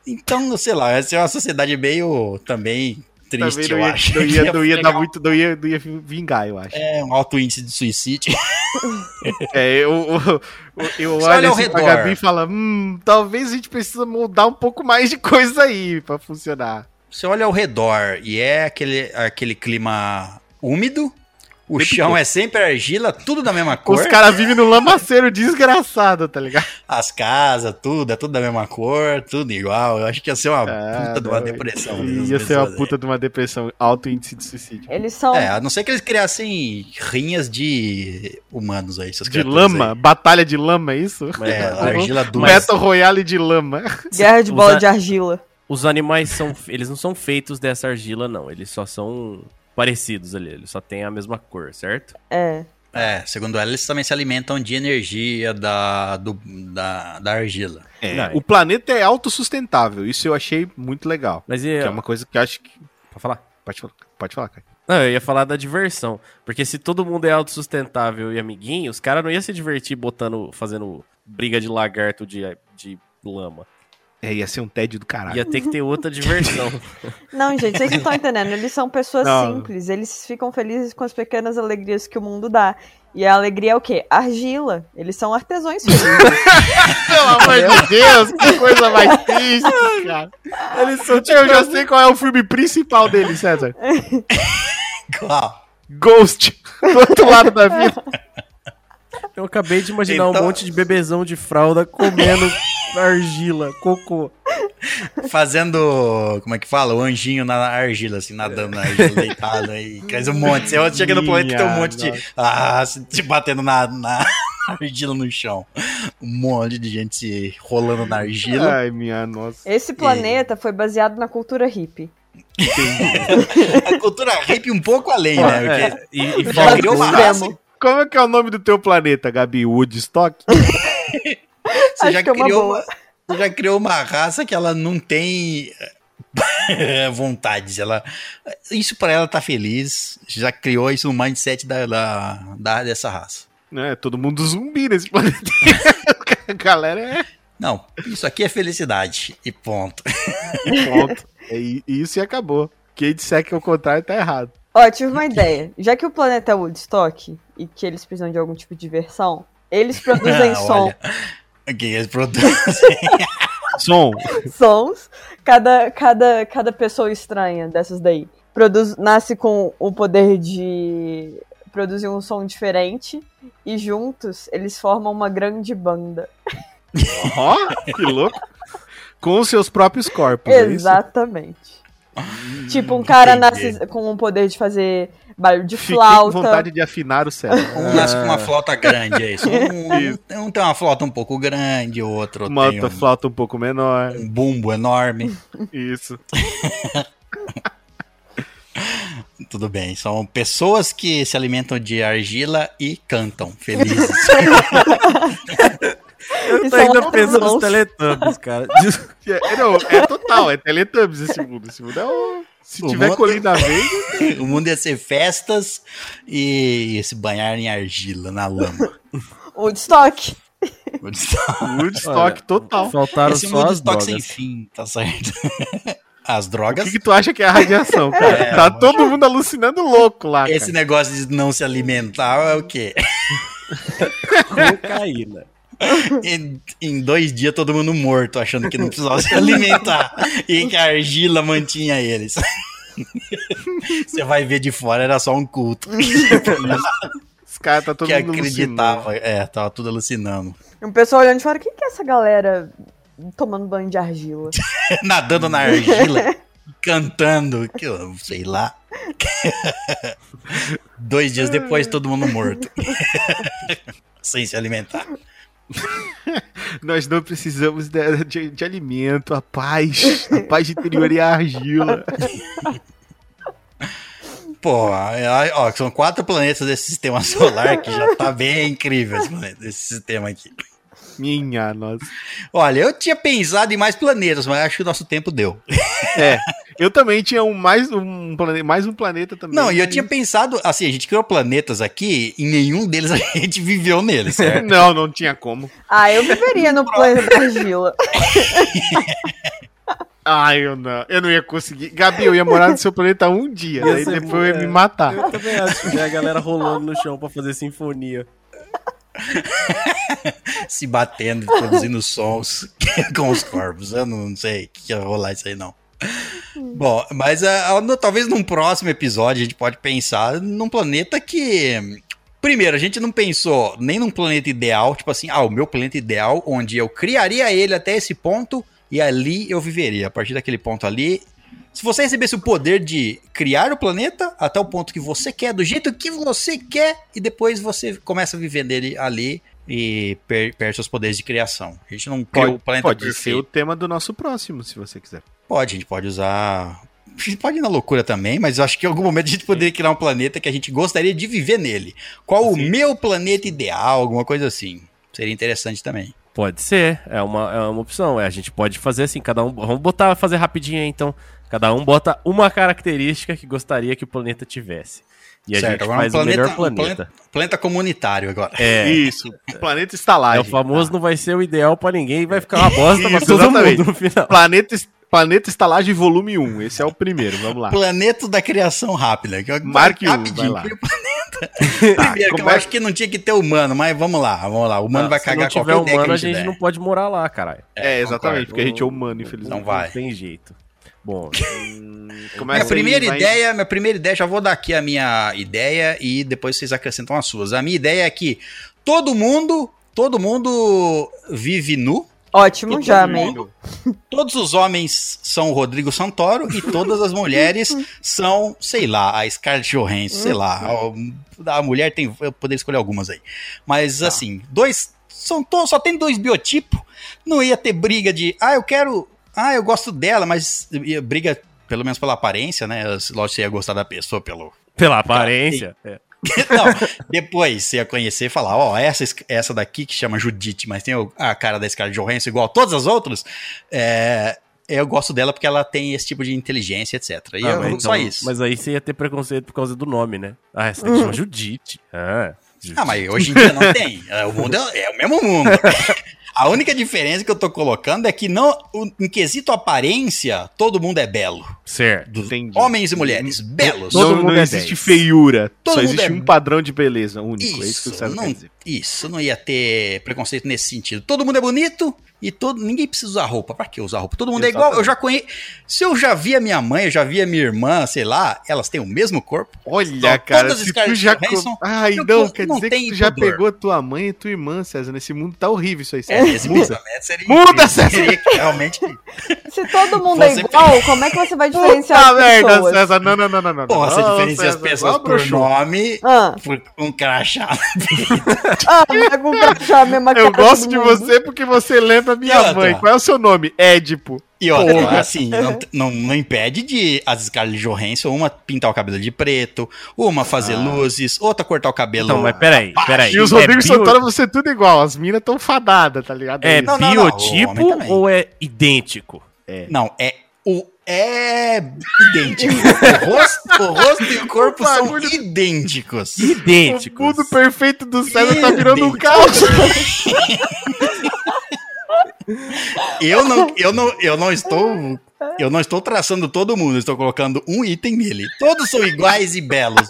Então, sei lá, essa é uma sociedade meio também triste, eu acho. não ia, não ia Legal. dar muito, não ia, não ia vingar, eu acho. É um alto índice de suicídio. É, eu, eu, olho olha ao assim pra redor. Gabi e falo, hum, talvez a gente precisa moldar um pouco mais de coisa aí pra funcionar. Você olha ao redor e é aquele, aquele clima úmido, o Sempre chão é sempre argila, tudo da mesma cor. Os caras vivem no lamaceiro desgraçado, tá ligado? As casas, tudo, é tudo da mesma cor, tudo igual. Eu acho que ia ser uma Ah, puta de uma depressão. Ia ser uma pessoas aí. puta de uma depressão, alto índice de suicídio. Eles são. É, a não ser que eles criassem rinhas de humanos aí, essas De lama, batalha de lama, é isso? Mas, Aí. É, argila dura. Battle Royale de lama. Guerra de bola de argila. Os animais são. Eles não são feitos dessa argila, não. Eles só são parecidos ali. Eles só têm a mesma cor, certo? É. É, segundo ela, eles também se alimentam de energia da, do- da, da argila. Não, o planeta é autossustentável, isso eu achei muito legal. Mas e. Que é uma coisa que eu acho que. Pode falar? Pode falar, pode falar, cara. Não, eu ia falar da diversão. Porque se todo mundo é autossustentável e amiguinho, os caras não iam se divertir botando. fazendo briga de lagarto de, de lama. É, ia ser um tédio do caralho. Ia ter que ter outra diversão. Não, gente, vocês não estão entendendo. Eles são pessoas Não. simples. Eles ficam felizes com as pequenas alegrias que o mundo dá. E a alegria é o quê? Argila. Eles são artesãos felizes. Pelo amor de Deus, que coisa mais triste, cara. Eles são tipo. Eu já sei qual é o filme principal dele, César. Qual? Ghost. Do outro lado da vida. Eu acabei de imaginar Então- um monte de bebezão de fralda comendo Argila, cocô. Fazendo, como é que fala? O anjinho na argila, assim, nadando na argila, deitado aí. Cresce um monte. Você chega no planeta e tem um monte de. Ah, se se batendo na, na argila no chão. Um monte de gente se rolando na argila. Ai, minha nossa. Esse planeta foi baseado na cultura hippie. A cultura hippie um pouco além, né? Porque É, e, e criou uma raça. Como é que é o nome do teu planeta, Gabi? Woodstock? Você Acho já que é uma criou uma, você já criou uma raça que ela não tem vontades. Ela, isso pra ela tá feliz. Já criou isso no mindset da, da, da- dessa raça. É, todo mundo zumbi nesse planeta. A galera é Não, isso aqui é felicidade. E ponto. ponto. É isso e acabou. Quem disser que é o contrário tá errado. Ó, tive uma ideia. Já que o planeta é Woodstock e que eles precisam de algum tipo de diversão, eles produzem som, Olha, que eles produzem? Som. sons. Cada, cada, cada pessoa estranha dessas daí produz, nasce com o poder de produzir um som diferente e juntos eles formam uma grande banda. Ó, que louco. Com os seus próprios corpos. é isso? Exatamente. Tipo, um cara nasce com o poder de fazer barulho de Fiquei flauta. com vontade de afinar o cérebro. Um nasce com uma flauta grande, é isso. Um, um tem uma flauta um pouco grande, o outro Uma tem outra um, flauta um pouco menor. um bumbo enorme. Isso. Tudo bem, são pessoas que se alimentam de argila e cantam felizes. Eu tô são ainda pensando nos. Teletubbies, cara. É, não, é total, é Teletubbies esse mundo. Esse mundo é o... Se O tiver mundo- colina verde, o mundo ia ser festas e se banhar em argila, na lama. Woodstock. Woodstock Olha, total. Faltaram Esse só mundo as estoque sem drogas. fim, tá certo? As O drogas. que, que tu acha que é a radiação, cara? É, tá eu todo mundo alucinando louco lá, Esse cara. negócio de não se alimentar é o quê? Cocaína. Em, em dois dias todo mundo morto, achando que não precisava se alimentar. E que a argila mantinha eles. Você vai ver de fora, era só um culto. Os caras tá todo que mundo acreditava. É, tava tudo alucinando. E um pessoal olhando de fora, quem que é essa galera tomando banho de argila? Nadando na argila, cantando, que eu sei lá. Dois dias depois, todo mundo morto. Sem se alimentar. Nós não precisamos de, de- de alimento, a paz. A paz interior e a argila. Pô, é, ó, são quatro planetas desse sistema solar que já tá bem incrível esse, planeta- esse sistema aqui. Minha nossa. Olha, eu tinha pensado em mais planetas, mas acho que o nosso tempo deu. É, eu também tinha um mais um planeta, mais um planeta também. Não, e eu tinha pensado, assim, a gente criou planetas aqui e nenhum deles a gente viveu neles, certo? Não, não tinha como. Ah, eu viveria no planeta da argila. Ai, eu não. Eu não ia conseguir. Gabi, eu ia morar no seu planeta um dia. Ia Daí ser depois bom, eu ia é. me matar. Eu também acho que é a galera rolando no chão pra fazer sinfonia. Se batendo, produzindo sons com os corpos. Eu não sei o que ia rolar isso aí, não. Bom, mas no- talvez num próximo episódio a gente pode pensar num planeta que. Primeiro, a gente não pensou nem num planeta ideal, tipo assim, ah, o meu planeta ideal, onde eu criaria ele até esse ponto e ali eu viveria. A partir daquele ponto ali. Se você recebesse o poder de criar o planeta até o ponto que você quer, do jeito que você quer, e depois você começa a viver nele ali e per perde seus poderes de criação. A gente não criou o Pode, planeta pode ser perfeito. o tema do nosso próximo, se você quiser. Pode, a gente pode usar. A gente pode ir na loucura também, mas eu acho que em algum momento a gente poderia criar um planeta que a gente gostaria de viver nele. Qual o meu planeta ideal, alguma coisa assim. Seria interessante também. Pode ser, é uma, é uma opção. É, a gente pode fazer assim, cada um. Vamos botar, fazer rapidinho aí, então. Cada um bota uma característica que gostaria que o planeta tivesse. E a gente agora faz um o melhor um planeta. planeta. planeta comunitário agora. É, Isso, planeta é estalagem. o famoso não vai ser o ideal pra ninguém e vai ficar uma bosta pra Isso, todo mundo no final. Planeta, planeta estalagem volume 1. Esse é o primeiro, vamos lá. Planeta da criação rápida. que eu- Marque um, rapidinho. vai lá. Primeiro, que eu começa- acho que não tinha que ter humano, mas vamos lá, vamos lá. O humano vai Se cagar não tiver qualquer ideia humano, a a gente, gente der. não pode morar lá, caralho. É, exatamente, concordo. porque a gente é humano, infelizmente. Não vai. Não tem jeito. Bom, Começa Minha aí, primeira vai- ideia, minha primeira ideia, já vou dar aqui a minha ideia e depois vocês acrescentam as suas. A minha ideia é que todo mundo, todo mundo vive nu, Ótimo, Todo já mundo- amei. Todos os homens são o Rodrigo Santoro e todas as mulheres são, sei lá, a Scarlett Johansson, sei lá. A, a mulher tem, eu poderia escolher algumas aí. Mas assim, dois, são to, só tem dois biotipos. Não ia ter briga de, ah, eu quero, ah, eu gosto dela, mas briga pelo menos pela aparência, né? Lógico que você ia gostar da pessoa pelo, Pela aparência. é. não, depois você ia conhecer e falar, ó, essa, essa daqui que chama Judite, mas tem a cara da Scarlett Johansson igual a todas as outras, é, eu gosto dela porque ela tem esse tipo de inteligência, etc. E Ah, eu- mas só então- isso. Mas aí você ia ter preconceito por causa do nome, né? Ah, essa daqui chama Judite. Ah, Ah, mas hoje em dia não tem. É, O mundo é, é o mesmo mundo. A única diferença que eu tô colocando é que não, o- em quesito aparência, todo mundo é belo. Certo. Dos Entendi. homens e mulheres, belos. Todo não, mundo não é existe 10. feiura. Todo só mundo existe é- um padrão de beleza único. é isso que o Isso, César não, quer dizer. isso, não ia ter preconceito nesse sentido. Todo mundo é bonito e todo, ninguém precisa usar roupa. Pra que usar roupa? Todo mundo é igual. Eu já conheço. Se eu já vi a minha mãe, eu já vi a minha irmã, sei lá, elas têm o mesmo corpo. Olha, Então, cara, todas se tu já... Co- Ai, eu não, quer não dizer que tu já pudor. pegou tua mãe e tua irmã, César. Nesse mundo tá horrível isso aí, É, César. esse Muda. seria Muda. César. Seria realmente. Se todo mundo é igual, como é que você vai diferenciar Puta as merda, pessoas? César. Não, não, não, não. não. Porra, você Não, diferencia as César, pessoas ó, por nome, Ah, por um crachá. ah, com crachá, a mesma Eu gosto de você porque você lembra minha E outra? mãe. Qual é o seu nome? Édipo. E Porra. assim, não, não, não impede de as Scarlett Johansson, uma pintar o cabelo de preto, uma fazer luzes, outra cortar o cabelo. Então, mas peraí, peraí. E os É Rodrigo bio- Santoro, você tudo igual. As minas tão fadadas, tá ligado? É Não, não, não, biotipo ou é idêntico? Não, é o é idêntico. O rosto, o rosto e o corpo O são bagulho- idênticos. O Idênticos. mundo perfeito do César tá virando um caos. Eu não, eu não, eu não estou, eu não estou traçando todo mundo, estou colocando um item nele. Todos são iguais e belos.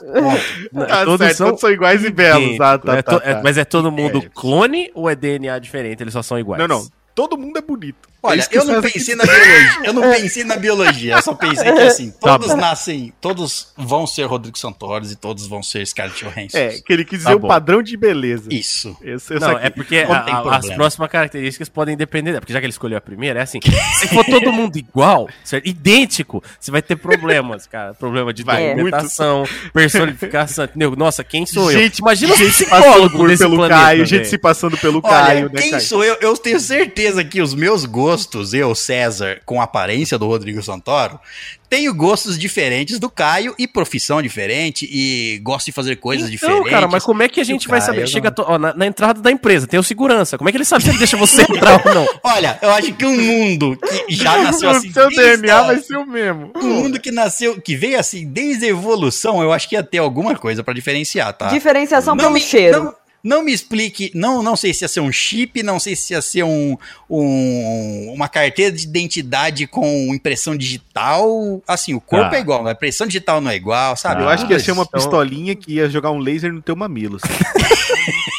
Tá Todos certo, são todos são iguais e belos. Ah, tá, É tá, é- tá. mas é todo mundo É. clone ou é DNA diferente? Eles só são iguais? Não, não. Todo mundo é bonito. É Olha, eu não pensei na biologia. Eu não pensei na biologia. Eu só pensei que assim, Tá todos nascem, todos vão ser Rodrigo Santoro e todos vão ser Scarlett Johansson. É, que ele quis dizer Tá o bom. padrão de beleza. Isso. Esse eu Não, saquei. é porque Não a- tem a- as próximas características podem depender. Porque já que ele escolheu a primeira, é assim: se for todo mundo igual, certo? idêntico, você vai ter problemas, cara. Problema de Vai, documentação, personificação, entendeu? Nossa, quem sou eu? Gente, Imagina os gente passando psicólogos por, desse pelo planeta. Caio, gente se passando pelo Olha, Caio, né, quem Caio? sou eu? Eu tenho certeza que os meus gostos, eu, César, com a aparência do Rodrigo Santoro, tenho gostos diferentes do Caio e profissão diferente e gosto de fazer coisas Não, diferentes. cara, mas como é que a gente vai Caio, saber? não. Chega ó, na, na entrada da empresa, tem o segurança. Como é que ele sabe se ele deixa você entrar ou não? Olha, eu acho que um mundo que já nasceu assim. o seu DNA a- vai ser o mesmo. Um mundo que nasceu, que veio assim desde a evolução, eu acho que ia ter alguma coisa pra diferenciar, tá? Diferenciação Não pelo me- cheiro. Não, não me explique, não, não sei se ia ser um chip, não sei se ia ser um, um- uma carteira de identidade com impressão digital. Assim, o corpo Tá. é igual, a impressão digital não é igual, sabe? Eu acho que ia ser uma. Então- pistolinha que ia jogar um laser no teu mamilo. sabe?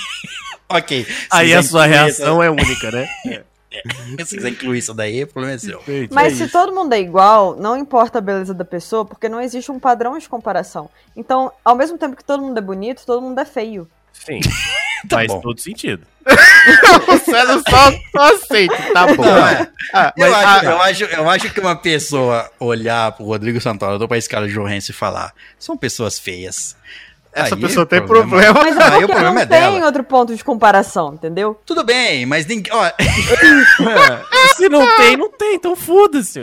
Ok. Aí a sua reação é única, né? essa- Se quiser incluir isso daí, o problema é seu. Mas se todo mundo é igual, não importa a beleza da pessoa, porque não existe um padrão de comparação. Então, ao mesmo tempo que todo mundo é bonito, todo mundo é feio. Sim. Tá Faz bom. todo sentido. o César só, só aceita, tá bom. Não, é. Ah, Eu, mas, acho, ah, eu, acho, eu acho que uma pessoa olhar pro Rodrigo Santoro ou pra esse cara Johansson e falar são pessoas feias. essa Aí pessoa tem problema. Mas é Aí o problema não é tem dela. outro ponto de comparação, entendeu? Tudo bem, mas ninguém. Ó, Se não tem, não tem, então foda-se.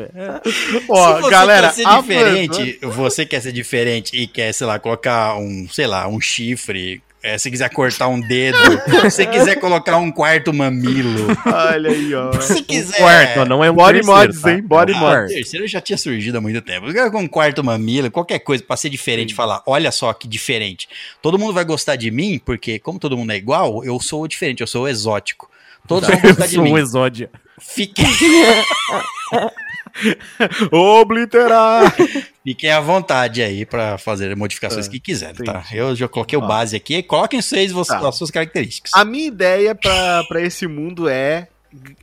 Ó, se você galera, quer ser a diferente, você quer ser diferente e quer, sei lá, colocar um, sei lá, um chifre. É, se quiser cortar um dedo, se quiser colocar um quarto mamilo, Olha aí, ó. se quiser. Quarto, não é um Body terceiro, mods, tá? hein? Body um Ah, mods. terceiro já tinha surgido há muito tempo. Com um quarto mamilo, qualquer coisa pra ser diferente, falar, olha só que diferente. Todo mundo vai gostar de mim, porque como todo mundo é igual, eu sou o diferente, eu sou o exótico. Todos vão Eu gostar de sou um mim. exódia. Obliterar. fiquem à vontade aí pra fazer modificações que quiserem, tá? Eu já coloquei o base aqui. Coloquem vocês você- Tá. as suas características. A minha ideia pra, pra esse mundo é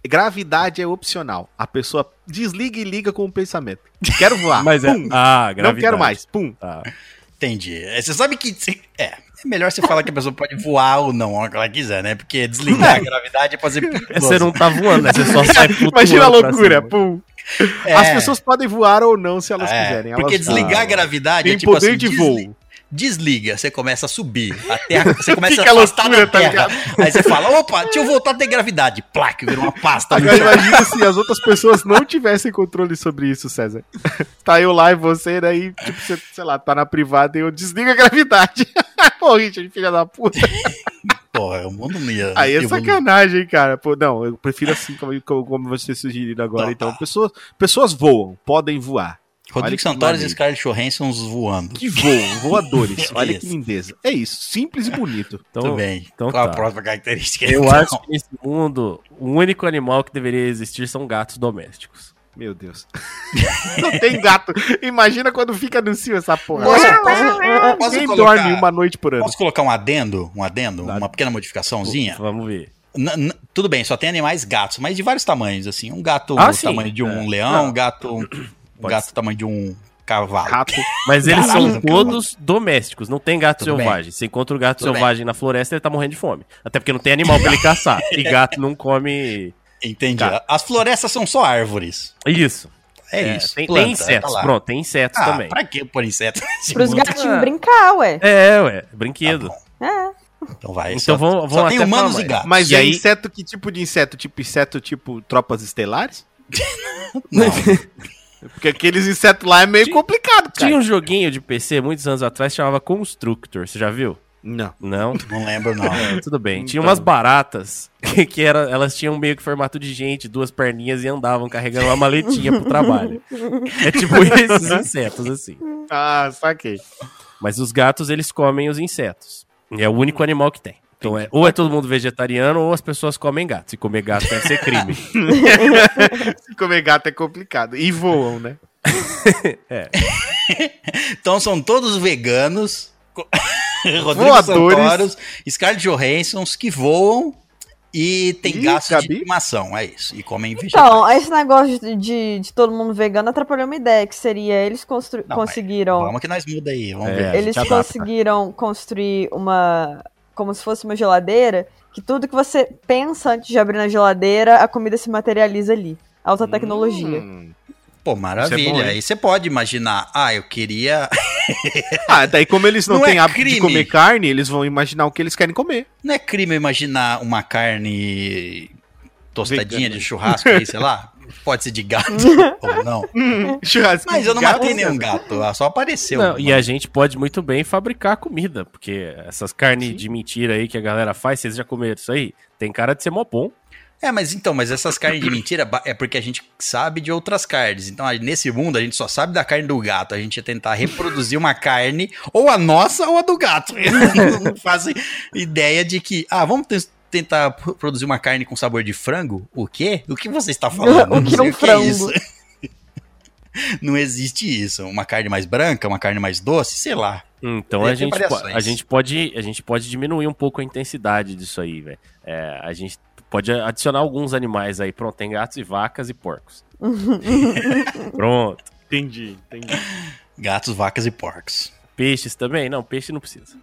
gravidade é opcional. A pessoa desliga e liga com o pensamento. Quero voar. Mas é. Pum. Ah, Não gravidade. quero mais. Pum. Tá. Entendi. É, Você sabe que. É, É melhor você falar que a pessoa pode voar ou não, hora que ela quiser, né? Porque desligar a gravidade é fazer. Você não tá voando, né? Você só sai Imagina a loucura, pum. É, As pessoas podem voar ou não se elas é, quiserem. Porque elas desligar a gravidade Tem é tipo poder assim, de desli- voo. Desliga, você começa a subir. A terra, você começa Fica a afastar loucura, da tá terra. Aí você fala, opa, deixa eu voltar a ter gravidade. Plaque, vira uma pasta. Agora imagina se as outras pessoas não tivessem controle sobre isso, César. Tá eu lá e você, daí, tipo, você, sei lá, tá na privada e eu desligo a gravidade. Pô, Richard, filha da puta. Porra, o mundo não ia. Aí é sacanagem, cara. Pô, não, eu prefiro assim como, como você sugerido agora. Então Então, tá. pessoas, pessoas voam, podem voar. Rodrigo que Santoro e. Scarlett Johansson voando. Que voam, voadores. Olha que lindeza. É isso, simples e bonito. Então, Tudo bem. então Qual a tá. próxima característica? Eu então? acho que nesse mundo, o único animal que deveria existir são gatos domésticos. Meu Deus. Não tem gato. Imagina quando fica no cio essa porra. Posso, posso, posso Ninguém colocar, dorme uma noite por ano. posso colocar um adendo? Um adendo? Claro. Uma pequena modificaçãozinha? Vamos ver. N- n- tudo bem, só tem animais gatos, mas de vários tamanhos, assim. Um gato Ah, do sim. tamanho de um É. leão, Não. um gato, um Pode gato do tamanho de um cavalo. Rato. Mas eles Caralho, são todos domésticos, não tem gato Tudo bem. selvagem. Você encontra o gato Tudo selvagem na floresta, ele tá morrendo de fome. Até porque não tem animal pra ele caçar. E gato não come. Entendi. Gato. As florestas são só árvores. Isso. É, É, isso. Tem, planta, tem insetos. tá. Pronto, tem insetos Ah, também. pra que pôr inseto nesse Pros mundo? gatinhos Ah. brincar, ué. É, ué, brinquedo. Tá É. Então vai. Então só, vão- vão só tem até humanos falar e gatos. Mas E é aí- inseto, que tipo de inseto? Tipo inseto tipo tropas estelares? Não. Porque aqueles insetos lá é meio complicado, cara. Tinha um joguinho de PC muitos anos atrás que chamava Constructor. Você já viu? Não. Não? Não lembro, não. É, tudo bem. Tinha Então. umas baratas que, que era, elas tinham meio que formato de gente, duas perninhas e andavam carregando uma maletinha pro trabalho. É tipo esses insetos, assim. Ah, saquei. Mas os gatos, eles comem os insetos. É o único animal que tem. Então é, ou é todo mundo vegetariano ou as pessoas comem gato. Se comer gato deve ser crime. Se comer gato é complicado. E voam, né? Então são todos veganos. Rodrigo Voadores. Santoros, Scarlett Johansson que voam e tem Gabi? de estimação. É isso. E comem vegetais. Então, esse negócio de, de, de todo mundo vegano atrapalhou uma ideia, que seria eles constru- Não, conseguiram. Vamos que nós muda aí. Vamos É. ver. Eles adapta. conseguiram construir uma. como se fosse uma geladeira, que tudo que você pensa antes de abrir na geladeira, a comida se materializa ali. Alta tecnologia. Hum. Pô, Isso é maravilha. bom, aí você pode imaginar. Ah, eu queria. Ah, daí como eles não, Não têm é hábito de crime. comer carne, eles vão imaginar o que eles querem comer. Não é crime eu imaginar uma carne tostadinha Vegana. de churrasco aí, sei lá? Pode ser de gato ou não. Churrasco Mas eu não de gato, matei nenhum gato, ah, só apareceu. Não, e a gente pode muito bem fabricar comida, porque essas carnes de mentira aí que a galera faz, vocês já comeram isso aí? Tem cara de ser mó bom. É, mas então, mas essas carnes de mentira é porque a gente sabe de outras carnes. Então, nesse mundo, a gente só sabe da carne do gato. A gente ia tentar reproduzir uma carne, ou a nossa ou a do gato. não, não fazem ideia de que, ah, vamos te- tentar pro- produzir uma carne com sabor de frango? O quê? O que você está falando? O Não que é um frango? Não existe isso. Uma carne mais branca, uma carne mais doce, sei lá. Então a gente, a, gente pode, a gente pode diminuir um pouco a intensidade disso aí, velho. É, a gente pode adicionar alguns animais aí. Pronto, tem gatos e vacas e porcos. Pronto. Entendi, entendi. Gatos, vacas e porcos. Peixes também? Não, peixe não precisa.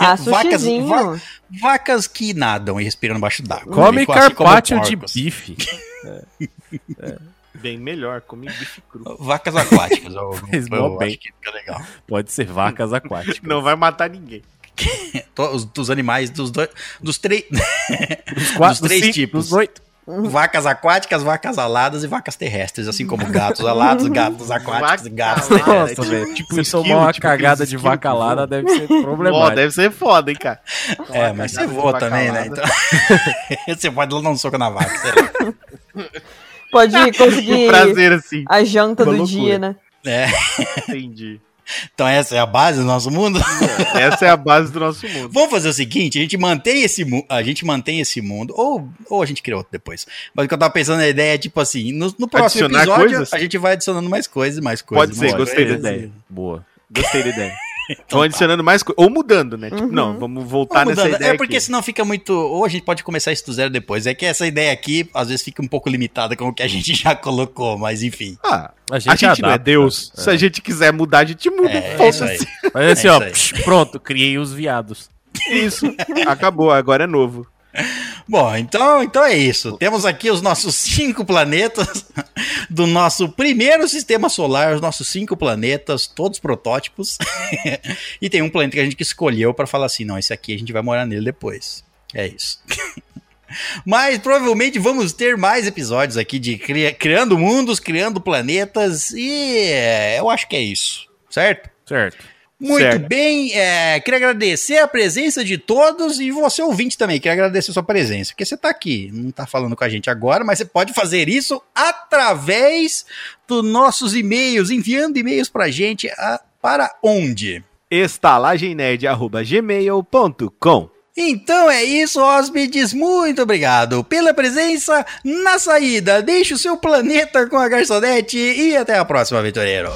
Ah, Vacas- va- Vacas que nadam e respiram embaixo d'água. Come como carpaccio de bife. Bem melhor, come bife cru. Vacas aquáticas. eu, Fez eu mó bem. acho que fica legal. Pode ser vacas aquáticas. Não vai matar ninguém. To- Os, dos animais dos dois. Dos três. Dos quatro, dos três cinco, tipos. Dos oito. vacas aquáticas, vacas aladas e vacas terrestres, assim como gatos alados, gatos aquáticos e gatos terrestres. Nossa, velho. tipo Se esquilo, tomar uma tipo cagada de vaca alada, deve ser Ó, problemático. deve ser foda, hein, cara. É, mas você voa também, né? alada. Então. você pode dar um soco na vaca, sei lá. Pode conseguir prazer, assim. a janta Uma do loucura. dia, né? É. Entendi. Então essa é a base do nosso mundo. Essa é a base do nosso mundo. Vamos fazer o seguinte, a gente mantém esse mundo, a gente mantém esse mundo, ou, ou a gente cria outro depois. Mas o que eu tava pensando na ideia é, tipo assim, no, no próximo Adicionar episódio coisas? a gente vai adicionando mais coisas, mais coisas. Pode ser, gostei da ideia. Boa. Gostei da ideia. Vão adicionando mais coisas. Ou mudando, né? Tipo, não, vamos voltar nessa mudando. ideia. É porque aqui. senão fica muito. Ou a gente pode começar isso do zero depois. É que essa ideia aqui, às vezes, fica um pouco limitada com o que a gente já colocou, mas enfim. Ah, A a gente, não é. Deus. Se a gente quiser mudar, a gente muda. É, é. Foda-se. Mas assim, É ó, isso aí. psh, pronto, criei os viados. Isso. Acabou, agora é novo. Bom, então, então é isso. Temos aqui os nossos cinco planetas do nosso primeiro sistema solar, os nossos cinco planetas, todos protótipos. e tem um planeta que a gente escolheu para falar assim: não, esse aqui a gente vai morar nele depois. É isso. Mas provavelmente vamos ter mais episódios aqui de cria- criando mundos, criando planetas, e é, eu acho que é isso, certo? Certo. Muito Certo. bem, é, queria agradecer a presença de todos e você ouvinte também, queria agradecer a sua presença, porque você está aqui, não está falando com a gente agora, mas você pode fazer isso através dos nossos e-mails, enviando e-mails para a gente, a- para onde? estalagemnerd.gmail.com Então é isso, hóspedes, muito obrigado pela presença na saída, deixe o seu planeta com a garçonete e até a próxima, aventureiro.